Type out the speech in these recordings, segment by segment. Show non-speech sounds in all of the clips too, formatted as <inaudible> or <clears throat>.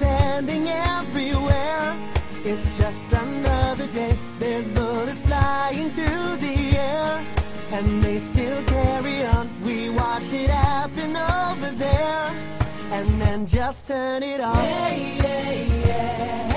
people pretending everywhere. It's just another day, there's bullets flying through the air. And they still carry on, we watch it happen over there. And then just turn it on. Hey, hey, yeah, yeah.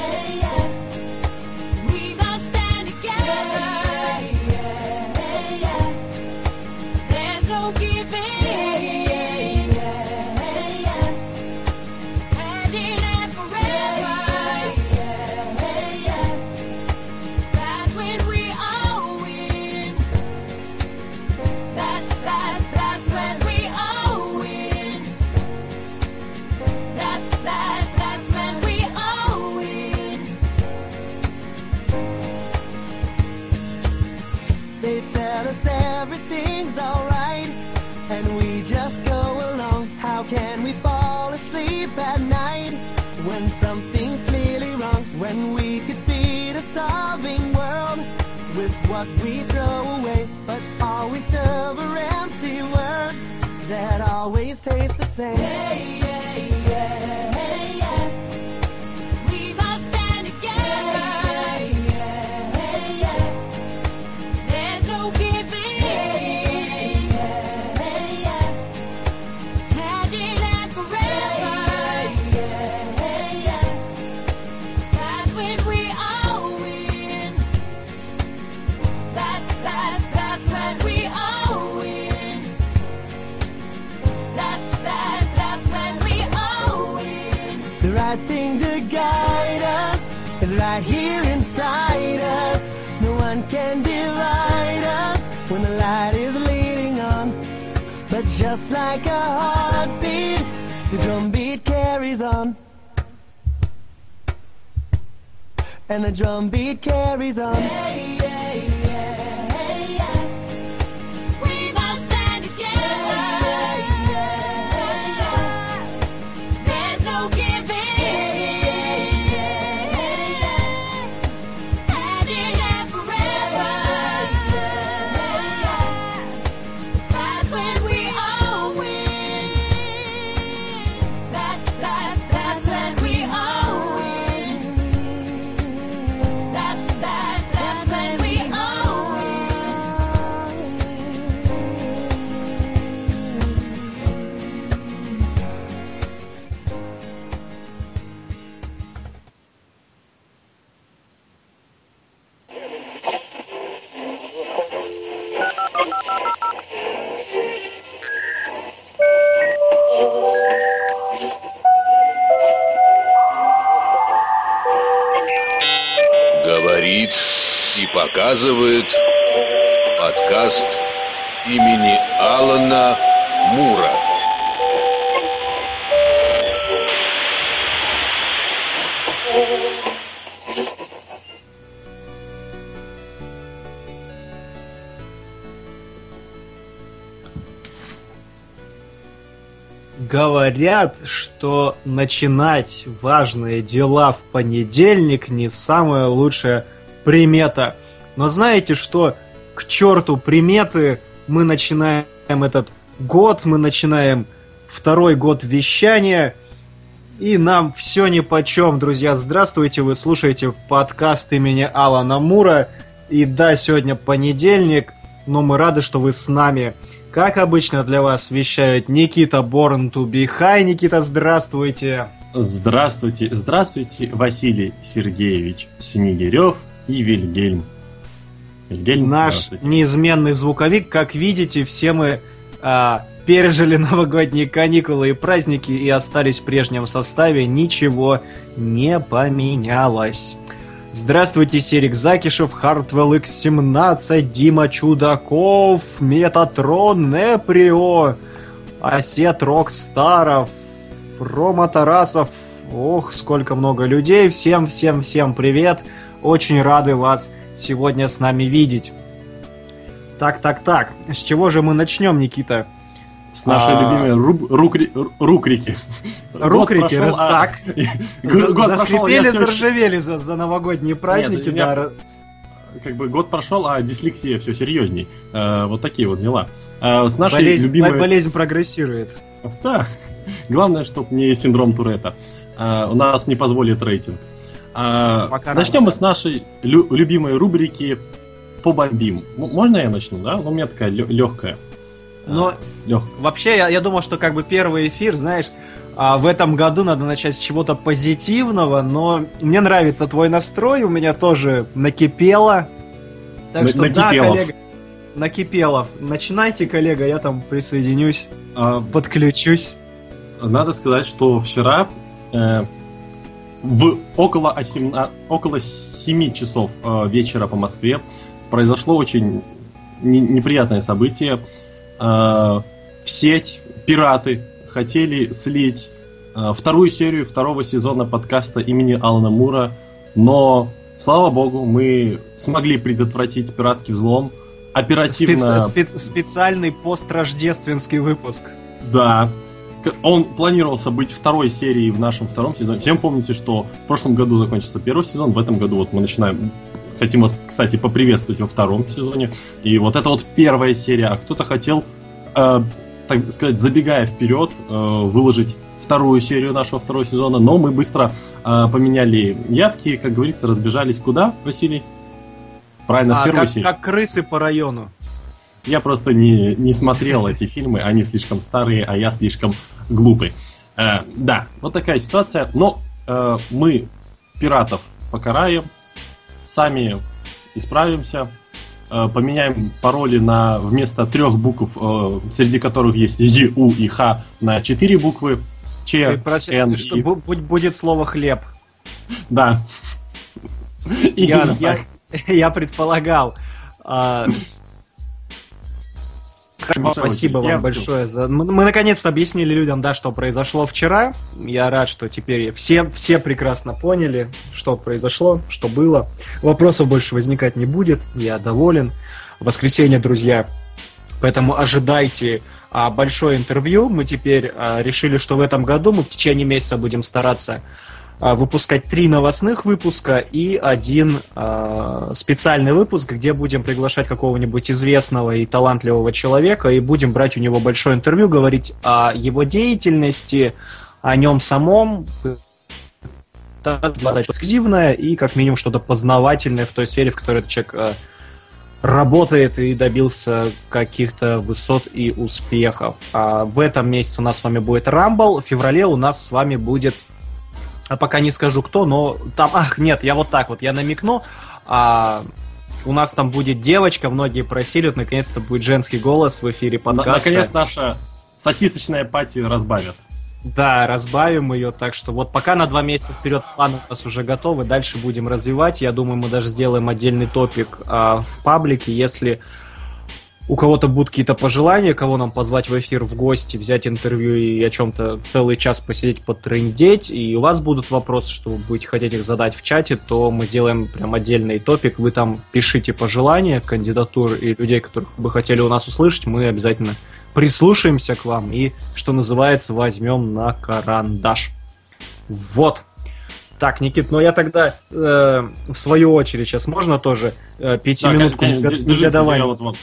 Something's clearly wrong? When we could feed a starving world with what we throw away, but always serve empty words that always taste the same. Hey, Just like a heartbeat, the drum beat carries on. And the drum beat carries on. Yeah, yeah, показывает подкаст имени Алана Мура. Говорят, что начинать важные дела в понедельник не самая лучшая примета. Но знаете что? К черту приметы мы начинаем этот год, мы начинаем второй год вещания, и нам все ни по чем, друзья. Здравствуйте, вы слушаете подкаст имени Алана Мура. И да, сегодня понедельник, но мы рады, что вы с нами. Как обычно для вас вещают Никита Born to be. Никита, здравствуйте. Здравствуйте, здравствуйте, Василий Сергеевич Снегирев и Вильгельм. Вильгельм, Наш неизменный звуковик, как видите, все мы а, пережили <laughs> новогодние каникулы и праздники и остались в прежнем составе. Ничего не поменялось. Здравствуйте, Серик Закишев, Хартвелл X17, Дима Чудаков, Метатрон, Неприо, Осет Рокстаров, Рома Тарасов. Ох, сколько много людей. Всем, всем, всем привет. Очень рады вас сегодня с нами видеть. Так, так, так. С чего же мы начнем, Никита? С нашей А. любимой руб- рукри- ру- рукрики. <laughs> Рукрики, раз а- <laughs> так. Прошел, Заскрипели, заржавели за, новогодние праздники. да. Как бы год прошел, а дислексия все серьезней. Э, Вот такие вот дела. Э, С нашей болезнь, любимой... болезнь прогрессирует. Да. <laughs> Главное, чтобы не синдром Туретта. А, у нас не позволит рейтинг. А, Пока начнем рано. мы с нашей лю- любимой рубрики «Побомбим». Можно я начну, да? Ну, у меня такая легкая. Но легкая. вообще, я, я думал, что как бы первый эфир, знаешь, а, в этом году надо начать с чего-то позитивного, но мне нравится твой настрой, у меня тоже накипело. Так На- что да, накипелов. коллега, накипелов. Начинайте, коллега, я там присоединюсь, А, подключусь. Надо сказать, что вчера э, в около, осемна- около 7 часов э, вечера по Москве произошло очень не- неприятное событие. Э, в сеть пираты хотели слить э, вторую серию второго сезона подкаста имени Алана Мура, но, слава богу, мы смогли предотвратить пиратский взлом. Оперативно... Специ- спец- специальный построждественский выпуск. Да. Он планировался быть второй серией в нашем втором сезоне. Всем помните, что в прошлом году закончился первый сезон, в этом году вот мы начинаем. Хотим вас, кстати, поприветствовать во втором сезоне. И вот это вот первая серия. А кто-то хотел, э, так сказать, забегая вперед, э, выложить вторую серию нашего второго сезона, но мы быстро э, поменяли явки, как говорится, разбежались куда, Василий? Правильно, в А, первую как, серию. как крысы по району. Я просто не, не смотрел эти фильмы, они слишком старые, а я слишком глупый. Э, да, вот такая ситуация. Но э, мы пиратов покараем, сами исправимся, э, поменяем пароли на вместо трех букв, э, среди которых есть Е, У и Х, на четыре буквы. Ч, Н что и... будет слово хлеб. Да. Я, я, я предполагал. А, Ваша Спасибо вам большое за. Мы, мы наконец-то объяснили людям, да, что произошло вчера. Я рад, что теперь все, все прекрасно поняли, что произошло, что было. Вопросов больше возникать не будет. Я доволен. Воскресенье, друзья. Поэтому ожидайте а, большое интервью. Мы теперь а, решили, что в этом году мы в течение месяца будем стараться выпускать три новостных выпуска и один а, специальный выпуск, где будем приглашать какого-нибудь известного и талантливого человека и будем брать у него большое интервью, говорить о его деятельности, о нем самом, эксклюзивное и как минимум что-то познавательное в той сфере, в которой этот человек а, работает и добился каких-то высот и успехов. А в этом месяце у нас с вами будет Рамбл, в феврале у нас с вами будет а пока не скажу кто, но там, <laughs> ах, нет, я вот так вот, я намекну, а, у нас там будет девочка, многие просили, вот наконец-то будет женский голос в эфире На- подкаста. Наконец наша сосисочная пати разбавят. Да, разбавим ее, так что вот пока на два месяца вперед планы у нас уже готовы, дальше будем развивать. Я думаю, мы даже сделаем отдельный топик а, в паблике, если у кого-то будут какие-то пожелания, кого нам позвать в эфир в гости, взять интервью и о чем-то целый час посидеть, потрындеть, и у вас будут вопросы, что вы будете хотеть их задать в чате, то мы сделаем прям отдельный топик. Вы там пишите пожелания, кандидатур и людей, которых вы хотели у нас услышать, мы обязательно прислушаемся к вам и, что называется, возьмем на карандаш. Вот. Так, Никит, ну я тогда э, в свою очередь сейчас можно тоже э, пятиминутку Да, негодования? вот, вот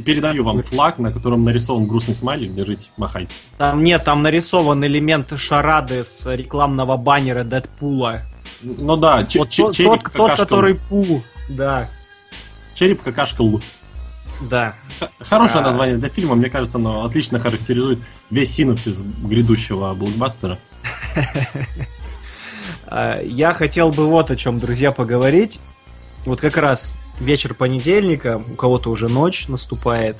передаю вам флаг, на котором нарисован грустный смайлик. Держите, махайте. Там нет, там нарисован элемент шарады с рекламного баннера Дэдпула. Ну да, Вот череп, тот, тот, который Пу. Да, череп, какашка, Л. да. Хорошее А. название для фильма, мне кажется, оно отлично характеризует весь синопсис грядущего блокбастера. <laughs> А, Я хотел бы вот о чем, друзья, поговорить. Вот как раз вечер понедельника, у кого-то уже ночь наступает.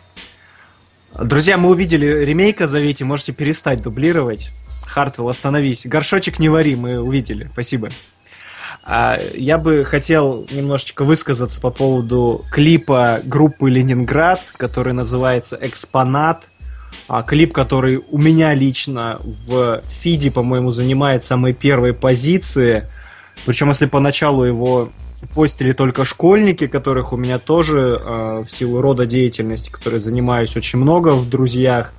Друзья, мы увидели ремейка «Зовите», можете перестать дублировать. Хартвелл, остановись. Горшочек не вари, мы увидели. Спасибо. А, Я бы хотел немножечко высказаться по поводу клипа группы «Ленинград», который называется «Экспонат». А, Клип, который у меня лично в фиде, по-моему, занимает самые первые позиции. Причем, если поначалу его постили только школьники, которых у меня тоже э, в силу рода деятельности, которой занимаюсь очень много в друзьях,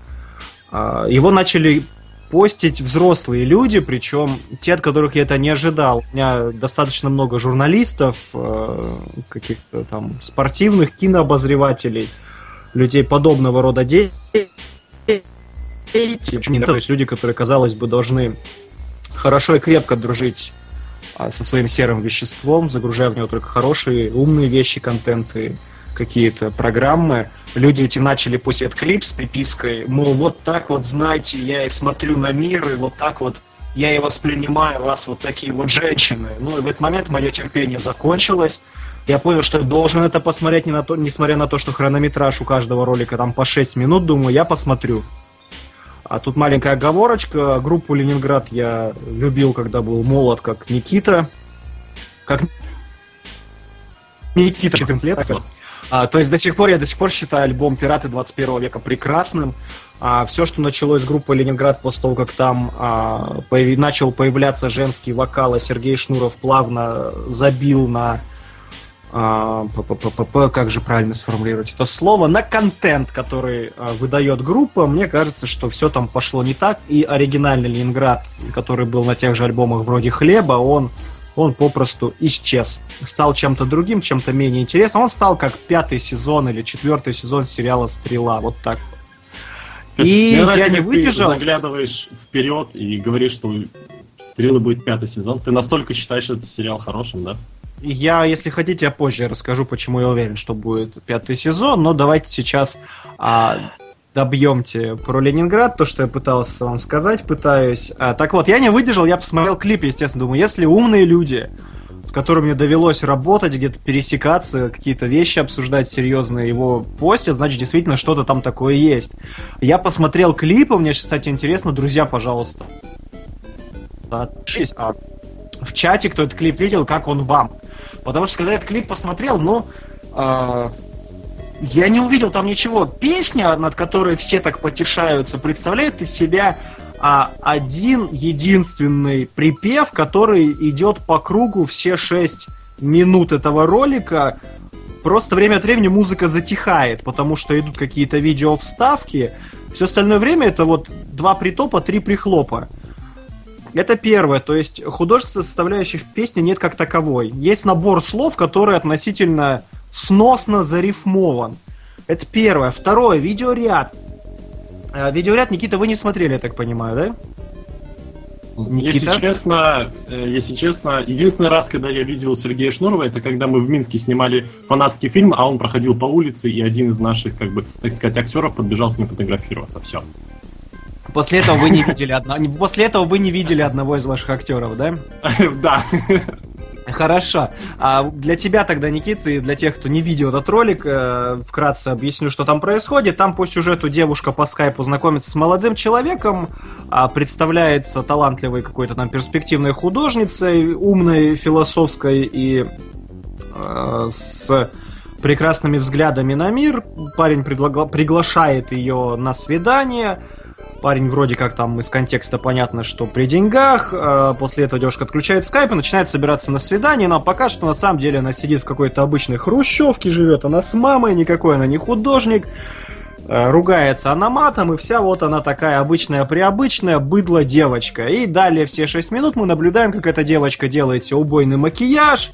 э, его начали постить взрослые люди, причем те, от которых я это не ожидал. У меня достаточно много журналистов, э, каких-то там спортивных кинообозревателей, людей подобного рода деятелей. То есть люди, которые, казалось бы, должны хорошо и крепко дружить со своим серым веществом, загружая в него только хорошие, умные вещи, контенты, какие-то программы. Люди эти начали после этот клип с припиской, мол, вот так вот, знаете, я и смотрю на мир, и вот так вот я и воспринимаю вас вот такие вот женщины. Ну и в этот момент мое терпение закончилось. Я понял, что я должен это посмотреть, не на то, несмотря на то, что хронометраж у каждого ролика там по 6 минут, думаю, я посмотрю. А тут маленькая оговорочка. Группу Ленинград я любил, когда был молод, как Никита. Как Никита 14 лет. А, то есть до сих пор я до сих пор считаю альбом «Пираты 21 века» прекрасным. А, все, что началось с группы «Ленинград» после того, как там а, появ... начал появляться женский вокал, а Сергей Шнуров плавно забил на как же правильно сформулировать это слово, на контент, который а, выдает группа, мне кажется, что все там пошло не так, и оригинальный Ленинград, который был на тех же альбомах вроде «Хлеба», он, он попросту исчез. Стал чем-то другим, чем-то менее интересным. Он стал как пятый сезон или четвертый сезон сериала «Стрела», вот так вот. И Мне я не выдержал. Ты заглядываешь вперед и говоришь, что Стрелы будет пятый сезон. Ты настолько считаешь этот сериал хорошим, да? Я, если хотите, я позже расскажу, почему я уверен, что будет пятый сезон, но давайте сейчас а, добьемте про Ленинград, то, что я пытался вам сказать, пытаюсь. А, так вот, я не выдержал, я посмотрел клип, естественно, думаю, если умные люди, с которыми довелось работать, где-то пересекаться, какие-то вещи обсуждать серьезные, его постят, значит, действительно что-то там такое есть. Я посмотрел клипы, мне, кстати, интересно, друзья, пожалуйста, отпишись, а в чате, кто этот клип видел, как он вам. Потому что когда этот клип посмотрел, ну, э, я не увидел там ничего. Песня, над которой все так потешаются, представляет из себя а, один единственный припев, который идет по кругу все шесть минут этого ролика. Просто время от времени музыка затихает, потому что идут какие-то видео вставки. Все остальное время это вот два притопа, три прихлопа. Это первое, то есть художественной составляющей в песне нет как таковой. Есть набор слов, который относительно сносно зарифмован. Это первое. Второе, видеоряд. Э, Видеоряд, Никита, вы не смотрели, я так понимаю, да? Никита? Если честно, э, если честно, единственный раз, когда я видел Сергея Шнурова, это когда мы в Минске снимали фанатский фильм, а он проходил по улице, и один из наших, как бы, так сказать, актеров подбежал с ним фотографироваться. Все. После этого вы не видели одно... После этого вы не видели одного из ваших актеров, да? <laughs> Да. Хорошо. А для тебя тогда, Никита, и для тех, кто не видел этот ролик, э, вкратце объясню, что там происходит. Там по сюжету девушка по скайпу знакомится с молодым человеком, а представляется талантливой какой-то там перспективной художницей, умной, философской и э, с прекрасными взглядами на мир. Парень предлагал, приглашает ее на свидание. Парень вроде как там из контекста понятно, что при деньгах. э, После этого девушка отключает скайп и начинает собираться на свидание. Но пока что на самом деле она сидит в какой-то обычной хрущевке, живет она с мамой, никакой она не художник. Э, Ругается она матом, и вся вот она такая обычная приобычная быдло девочка. И далее все 6 минут мы наблюдаем, как эта девочка делает себе убойный макияж,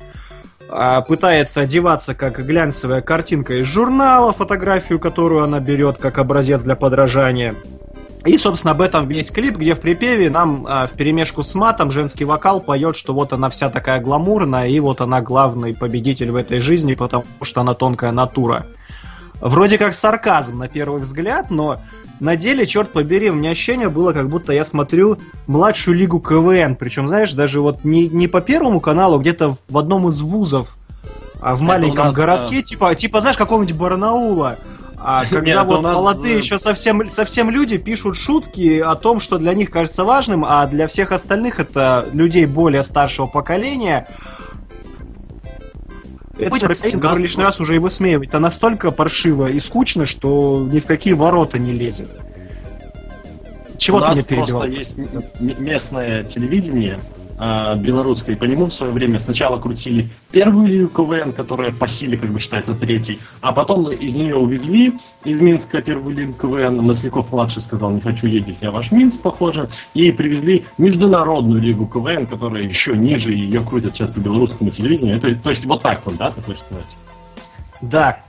а, пытается одеваться как глянцевая картинка из журнала, фотографию, которую она берет как образец для подражания. И, собственно, об этом весь клип, где в припеве нам а, в перемешку с матом женский вокал поет, что вот она вся такая гламурная, и вот она главный победитель в этой жизни, потому что она тонкая натура. Вроде как сарказм на первый взгляд, но на деле, черт побери, у меня ощущение было, как будто я смотрю младшую лигу КВН. Причем, знаешь, даже вот не, не по первому каналу, а где-то в одном из вузов, а в маленьком нас, городке, типа, типа, знаешь, какого-нибудь Барнаула. А <laughs> когда Нет, вот нас, молодые э, еще совсем, совсем люди пишут шутки о том, что для них кажется важным, а для всех остальных это людей более старшего поколения. Это рейтинг, который лишний раз уже и высмеивает. Это настолько паршиво и скучно, что ни в какие ворота не лезет. Чего У ты нас меня перебивал? просто есть местное телевидение белорусское, и по нему в свое время сначала крутили первую лигу КВН, которая по силе как бы считается третьей, а потом из нее увезли из Минска первую лигу КВН, Масляков младший сказал, не хочу ездить, я ваш Минск, похоже, и привезли международную лигу КВН, которая еще ниже, ее крутят сейчас по белорусскому телевидению, это, то есть вот так вот, да, ты хочешь сказать? Да.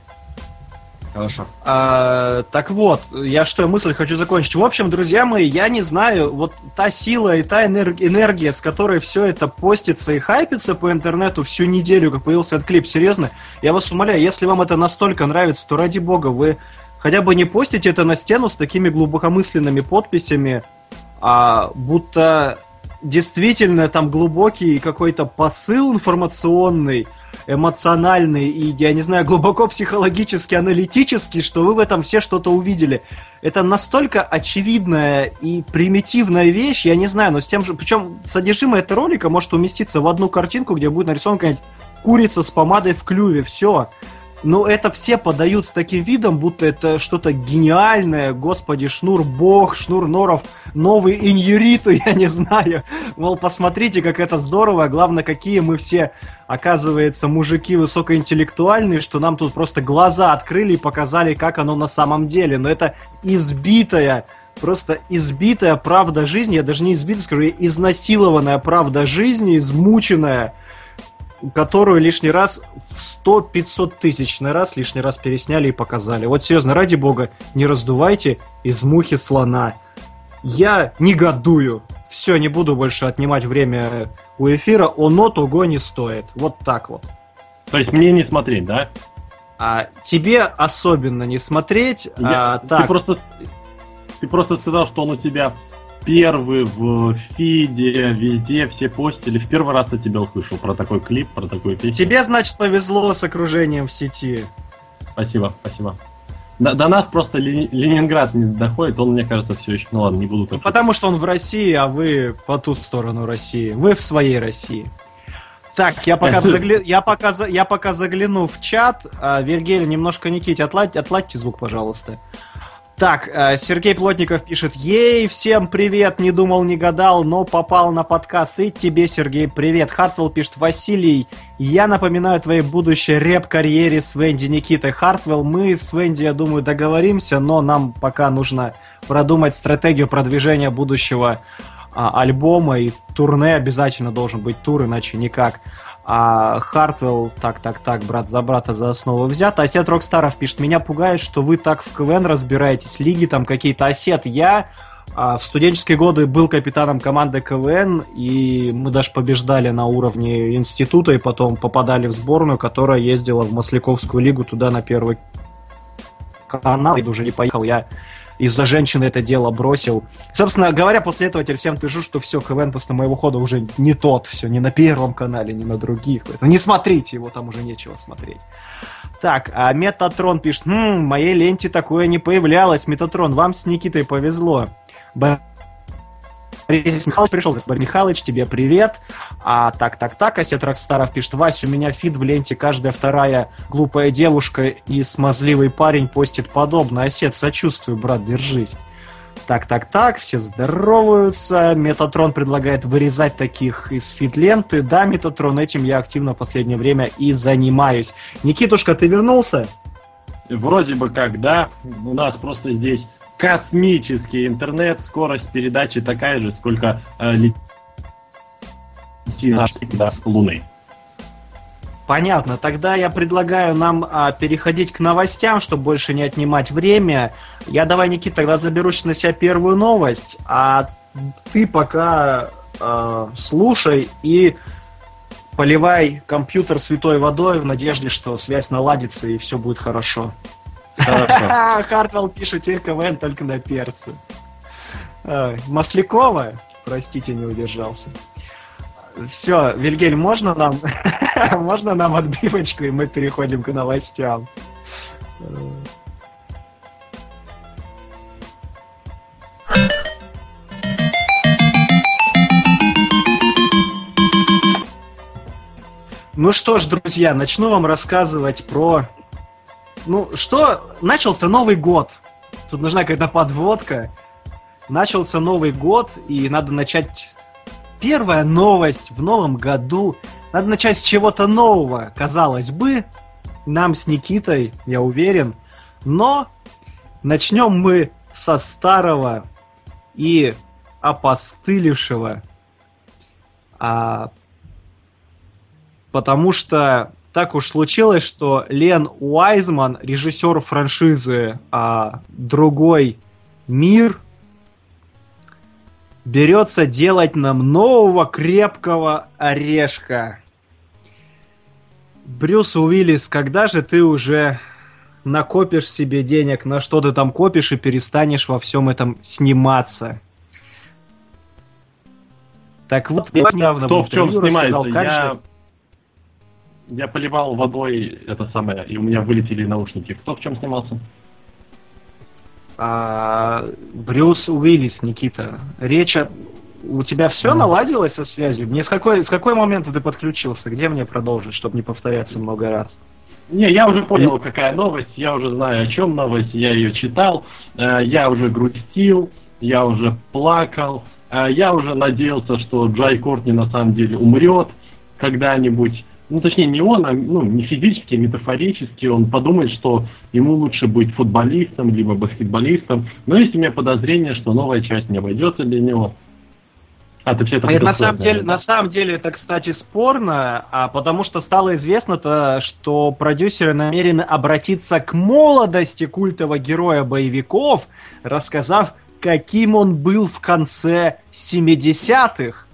Хорошо. А, так вот, я что, мысль хочу закончить. В общем, друзья мои, я не знаю, вот та сила и та энер- энергия, с которой все это постится и хайпится по интернету всю неделю, как появился этот клип, серьезно, я вас умоляю, если вам это настолько нравится, то ради бога, вы хотя бы не постите это на стену с такими глубокомысленными подписями, а будто действительно там глубокий какой-то посыл информационный, эмоциональный и, я не знаю, глубоко психологически, аналитический, что вы в этом все что-то увидели. Это настолько очевидная и примитивная вещь, я не знаю, но с тем же... Причем содержимое этого ролика может уместиться в одну картинку, где будет нарисована какая-нибудь курица с помадой в клюве, все. Но это все подают с таким видом, будто это что-то гениальное, господи, Шнур Бог, Шнур Норов, новый Иньюриту, <laughs> я не знаю. Мол, посмотрите, как это здорово, главное, какие мы все, оказывается, мужики высокоинтеллектуальные, что нам тут просто глаза открыли и показали, как оно на самом деле. Но это избитая, просто избитая правда жизни, я даже не избитая, скажу, изнасилованная правда жизни, измученная, которую лишний раз в 100-500 тысячный раз лишний раз пересняли и показали. Вот серьезно, ради бога, не раздувайте из мухи слона. Я негодую. Все, не буду больше отнимать время у эфира, оно того не стоит. Вот так вот. То есть мне не смотреть, да? А тебе особенно не смотреть. Я- а, ты, так, просто, ты просто сказал, что он у тебя первый в фиде, везде, все постили. В первый раз я тебя услышал про такой клип, про такую песню. тебе, значит, повезло с окружением в сети. Спасибо, спасибо. До, до нас просто Лени- Ленинград не доходит, он, мне кажется, все еще... Ну ладно, не буду так... Потому что он в России, а вы по ту сторону России. Вы в своей России. Так, я пока, <laughs> загля- я пока, я пока загляну в чат. А, Вильгель, немножко Никите, отладь, отладьте звук, пожалуйста. Так, э, Сергей Плотников пишет, ей, всем привет, не думал, не гадал, но попал на подкаст. И тебе, Сергей, привет. Хартвелл пишет, Василий, я напоминаю твоей будущей рэп-карьере с Венди Никитой Хартвелл. Мы с Венди, я думаю, договоримся, но нам пока нужно продумать стратегию продвижения будущего а, альбома, и турне обязательно должен быть тур, иначе никак. А Хартвелл, так, так, так, брат за брата за основу взят. Осет Рокстаров пишет, меня пугает, что вы так в КВН разбираетесь, лиги там какие-то. Осет, я а, в студенческие годы был капитаном команды КВН, и мы даже побеждали на уровне института, и потом попадали в сборную, которая ездила в Масляковскую лигу туда на первый канал, и уже не поехал, я из-за женщины это дело бросил. Собственно говоря, после этого теперь всем пишу, что все, КВН после моего хода уже не тот, все, не на первом канале, не на других. Поэтому не смотрите его, там уже нечего смотреть. Так, а Метатрон пишет, «Хм, в моей ленте такое не появлялось. Метатрон, вам с Никитой повезло. Борис Михайлович пришел. Борис Михайлович, тебе привет. А так, так, так, Осет Рокстаров пишет, Вась, у меня feed в ленте, каждая вторая глупая девушка и смазливый парень постит подобное. Осет, сочувствую, брат, держись. Так, так, так, все здороваются. Метатрон предлагает вырезать таких из фид-ленты. Да, Метатрон, этим я активно в последнее время и занимаюсь. Никитушка, ты вернулся? Вроде бы как, да. У нас просто здесь космический интернет, скорость передачи такая же, сколько э, летит наш с Луны. Понятно. Тогда я предлагаю нам а, переходить к новостям, чтобы больше не отнимать время. Я давай, Никит, тогда заберусь на себя первую новость, а ты пока а, слушай и поливай компьютер святой водой в надежде, что связь наладится и все будет хорошо. <laughs> Хартвелл пишет теперь КВН только на перце. Маслякова, простите, не удержался. Все, Вильгель, можно нам, <laughs> можно нам отбивочку, и мы переходим к новостям. Ну что ж, друзья, начну вам рассказывать про... Ну, что... Начался Новый год. Тут нужна какая-то подводка. Начался Новый год, и надо начать... Первая новость в новом году. Надо начать с чего-то нового, казалось бы. Нам с Никитой, я уверен. Но начнем мы со старого и опостылевшего. А, потому что так уж случилось, что Лен Уайзман, режиссер франшизы а, «Другой мир», берется делать нам нового крепкого орешка. Брюс Уиллис, когда же ты уже накопишь себе денег, на что ты там копишь и перестанешь во всем этом сниматься? Так вот, я недавно Кто в чем снимается? как же- Я... я поливал водой это самое, и у меня вылетели наушники. Кто в чем снимался? А, Брюс Уиллис, Никита. Речь о... У тебя все наладилось со связью? Мне с какой, с какой момента ты подключился? Где мне продолжить, чтобы не повторяться много раз? Не, я уже понял, какая новость, я уже знаю, о чем новость, я ее читал, э, я уже грустил, я уже плакал, э, я уже надеялся, что Джай Кортни на самом деле умрет когда-нибудь. Ну, точнее, не он, а ну, не физически, а метафорически. Он подумает, что ему лучше быть футболистом, либо баскетболистом. Но есть у меня подозрение, что новая часть не обойдется для него. А, ты все это Это на самом деле, да? на самом деле это, кстати, спорно, а потому что стало известно-то, что продюсеры намерены обратиться к молодости культового героя боевиков, рассказав, каким он был в конце 70-х.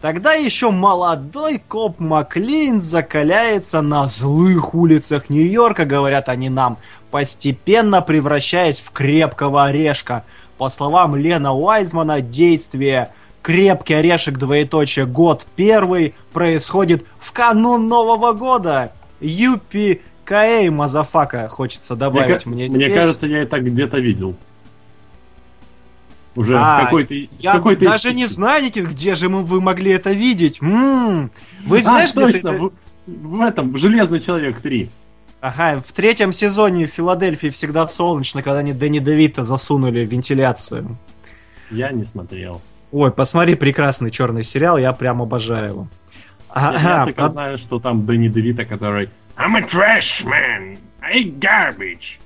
Тогда еще молодой коп Маклин закаляется на злых улицах Нью-Йорка, говорят они нам, постепенно превращаясь в крепкого орешка. По словам Лена Уайзмана, действие «Крепкий орешек, двоеточие, год первый» происходит в канун Нового года. Yippee-ki-yay, motherfucker, хочется Мне, добавить мне, мне здесь. кажется, я это где-то видел. Уже А, какой-то... Я какой-то даже не знаю, Никит, где же мы, вы могли это видеть. М, Вы а, знаешь, точно, это- в, в этом, «Железный человек 3». Ага, в третьем сезоне в Филадельфии всегда солнечно, когда они Дэнни Девита засунули в вентиляцию. Я не смотрел. Ой, посмотри, прекрасный черный сериал, я прям обожаю его. Ага, я только под- знаю, что там Дэнни Девита, который I'm a trash man, I garbage.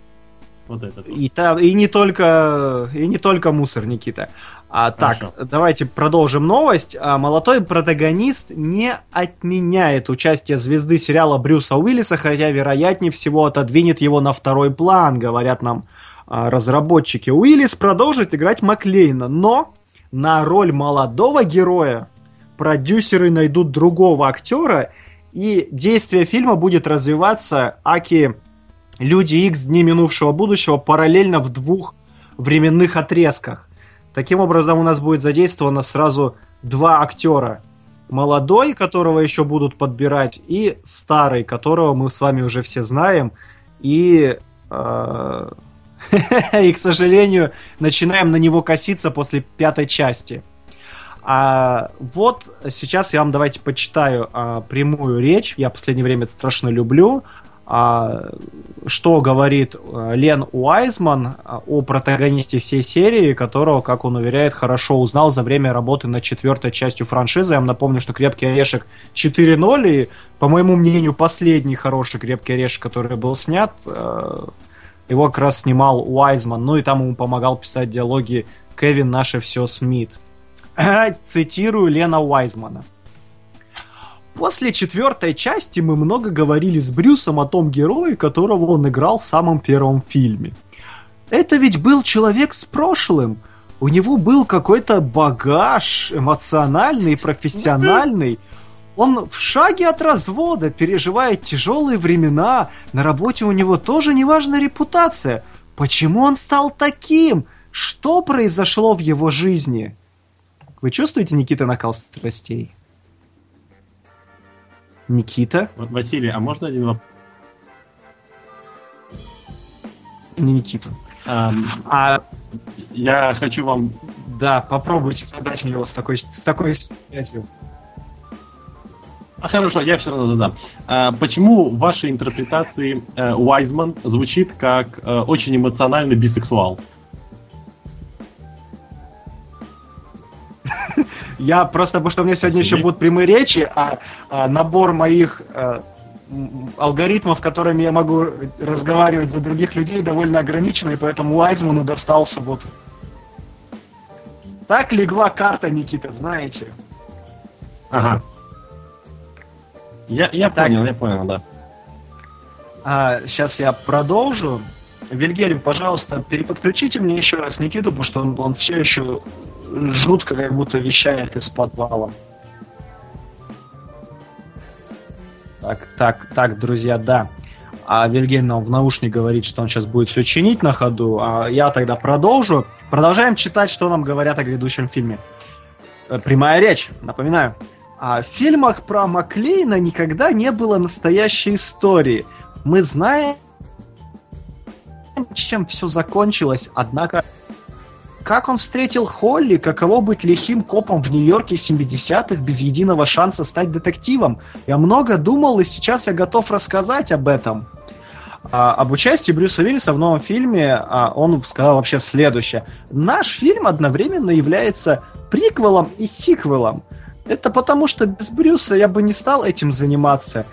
Вот это. вот. и, та- и не только и не только мусор, Никита. А так, давайте продолжим новость. А, молодой протагонист не отменяет участие звезды сериала Брюса Уиллиса, хотя вероятнее всего отодвинет его на второй план, говорят нам а, разработчики. Уиллис продолжит играть Маклейна, но на роль молодого героя продюсеры найдут другого актера, и действие фильма будет развиваться аки Люди X Дни минувшего будущего параллельно в двух временных отрезках. Таким образом, у нас будет задействовано сразу два актера. Молодой, которого еще будут подбирать, и старый, которого мы с вами уже все знаем. И, э, <laughs> и к сожалению, начинаем на него коситься после пятой части. А вот сейчас я вам давайте почитаю а, прямую речь. Я в последнее время это страшно люблю. А, что говорит а, Лен Уайзман а, о протагонисте всей серии, которого, как он уверяет, хорошо узнал за время работы над четвертой частью франшизы. Я вам напомню, что «Крепкий орешек» 4.0, и, по моему мнению, последний хороший «Крепкий орешек», который был снят, э, его как раз снимал Уайзман, ну и там ему помогал писать диалоги Кевин «Наше все Смит». <clears throat> Цитирую Лена Уайзмана. После четвертой части мы много говорили с Брюсом о том герое, которого он играл в самом первом фильме. Это ведь был человек с прошлым. У него был какой-то багаж эмоциональный, профессиональный. Он в шаге от развода, переживает тяжелые времена. На работе у него тоже неважная репутация. Почему он стал таким? Что произошло в его жизни? Вы чувствуете, Никита, накал страстей? Никита? Вот, Василий, а можно один вопрос? Не Никита. Ам, А, я хочу вам... да, попробуйте задать мне его с такой, с такой связью. А, хорошо, я все равно задам. А, почему в вашей интерпретации э, Уайзман звучит как э, очень эмоциональный бисексуал? <laughs> Я просто, потому что у меня сегодня Спасибо. еще будут прямые речи, а, а набор моих м, алгоритмов, которыми я могу разговаривать за других людей, довольно ограниченный, поэтому Уайзману достался вот. Так легла карта, Никита, знаете. Ага. Я, я Так. понял, я понял, да. сейчас я продолжу. Вильгельм, пожалуйста, переподключите мне еще раз Никиту, потому что он, он все еще жутко как будто вещает из подвала. Так, так, так, друзья, да. А Вильгельм нам в наушник говорит, что он сейчас будет все чинить на ходу, а я тогда продолжу. Продолжаем читать, что нам говорят о грядущем фильме. Э, Прямая речь, напоминаю. А в фильмах про Маклейна никогда не было настоящей истории. Мы знаем, чем все закончилось, однако как он встретил Холли, каково быть лихим копом в Нью-Йорке 70-х без единого шанса стать детективом. Я много думал, и сейчас я готов рассказать об этом. А, об участии Брюса Уиллиса в новом фильме а, он сказал вообще следующее. Наш фильм одновременно является приквелом и сиквелом. Это потому, что без Брюса я бы не стал этим заниматься.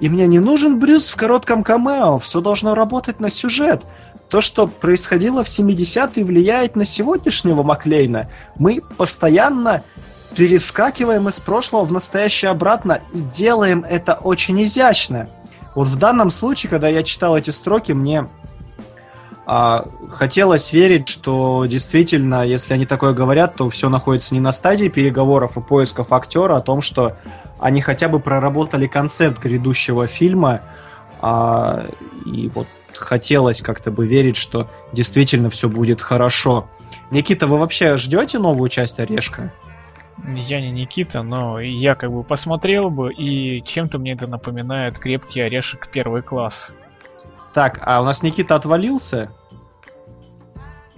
И мне не нужен Брюс в коротком камео, все должно работать на сюжет. То, что происходило в 70-е, влияет на сегодняшнего Маклейна. Мы постоянно перескакиваем из прошлого в настоящее обратно и делаем это очень изящно. Вот в данном случае, когда я читал эти строки, мне а, хотелось верить, что действительно, если они такое говорят, то все находится не на стадии переговоров и поисков актера, о том, что они хотя бы проработали концепт грядущего фильма, а, и вот хотелось как-то бы верить, что действительно все будет хорошо. Никита, вы вообще ждете новую часть Орешка? Я не Никита, но я как бы посмотрел бы, и чем-то мне это напоминает крепкий орешек первый класс. Так, а у нас Никита отвалился?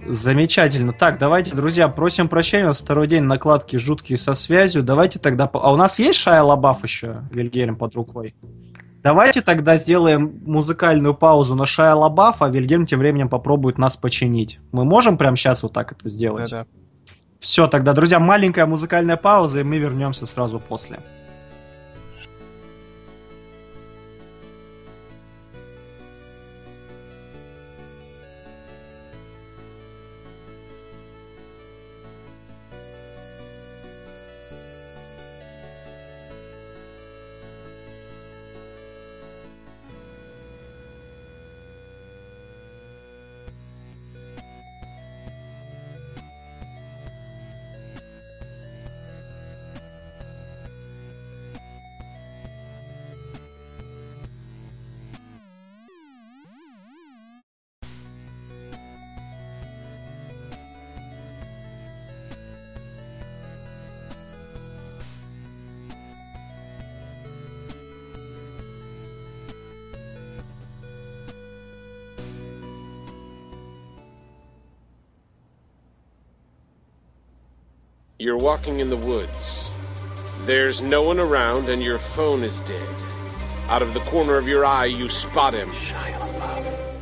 Замечательно. Так, давайте, друзья, просим прощения, у нас второй день накладки жуткие со связью. Давайте тогда... А у нас есть Шая Лабаф еще, Вильгельм, под рукой? Давайте тогда сделаем музыкальную паузу на Шая Лабаф, а Вильгельм тем временем попробует нас починить. Мы можем прямо сейчас вот так это сделать? Да-да. Все, тогда, друзья, маленькая музыкальная пауза, и мы вернемся сразу после. You're walking in the woods. There's no one around and your phone is dead. Out of the corner of your eye, you spot him. Shia LaBeouf.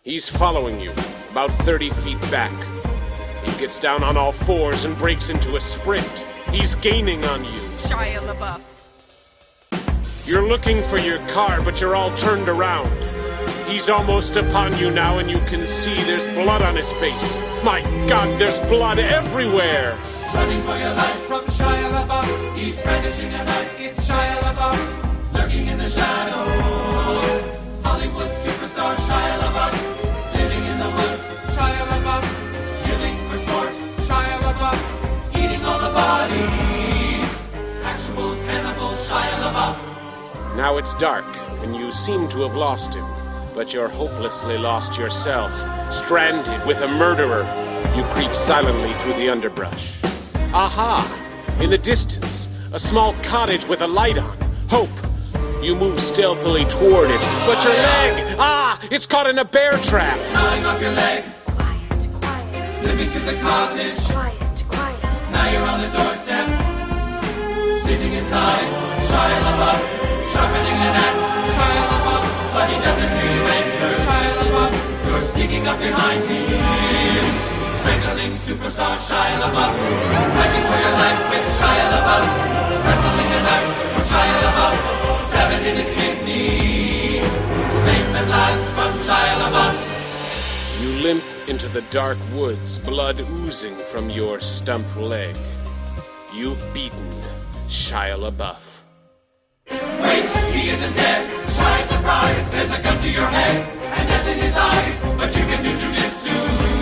He's following you, about 30 feet back. He gets down on all fours and breaks into a sprint. He's gaining on you. Shia LaBeouf. You're looking for your car, but you're all turned around. He's almost upon you now, and you can see there's blood on his face. My God, there's blood everywhere! Running for your life from Shia LaBeouf. He's brandishing a knife. It's Shia LaBeouf. Lurking in the shadows. Hollywood superstar Shia LaBeouf. Living in the woods. Shia LaBeouf. Killing for sport. Shia LaBeouf. Eating all the bodies. Actual cannibal Shia LaBeouf. Now it's dark, and you seem to have lost him. But you're hopelessly lost yourself, stranded with a murderer. You creep silently through the underbrush. Aha! In the distance, a small cottage with a light on. Hope. You move stealthily toward it, but your leg! Ah! It's caught in a bear trap! Gnawing off your leg. Quiet, quiet, Limping to the cottage. quiet, quiet. Now you're on the doorstep. Sitting inside. Shia LaBeouf. Sharpening an axe. Shia LaBeouf. But he doesn't hear you enter. Shia LaBeouf. You're sneaking up behind him. Superstar Shia LaBeouf. Fighting for your life with Shia LaBeouf. Wrestling a knife from Shia LaBeouf. Stab it in his kidney. Safe at last from Shia LaBeouf. You limp into the dark woods, blood oozing from your stump leg. You've beaten Shia LaBeouf. Wait, he isn't dead. Shy surprise, there's a gun to your head and death in his eyes, but you can do jujitsu.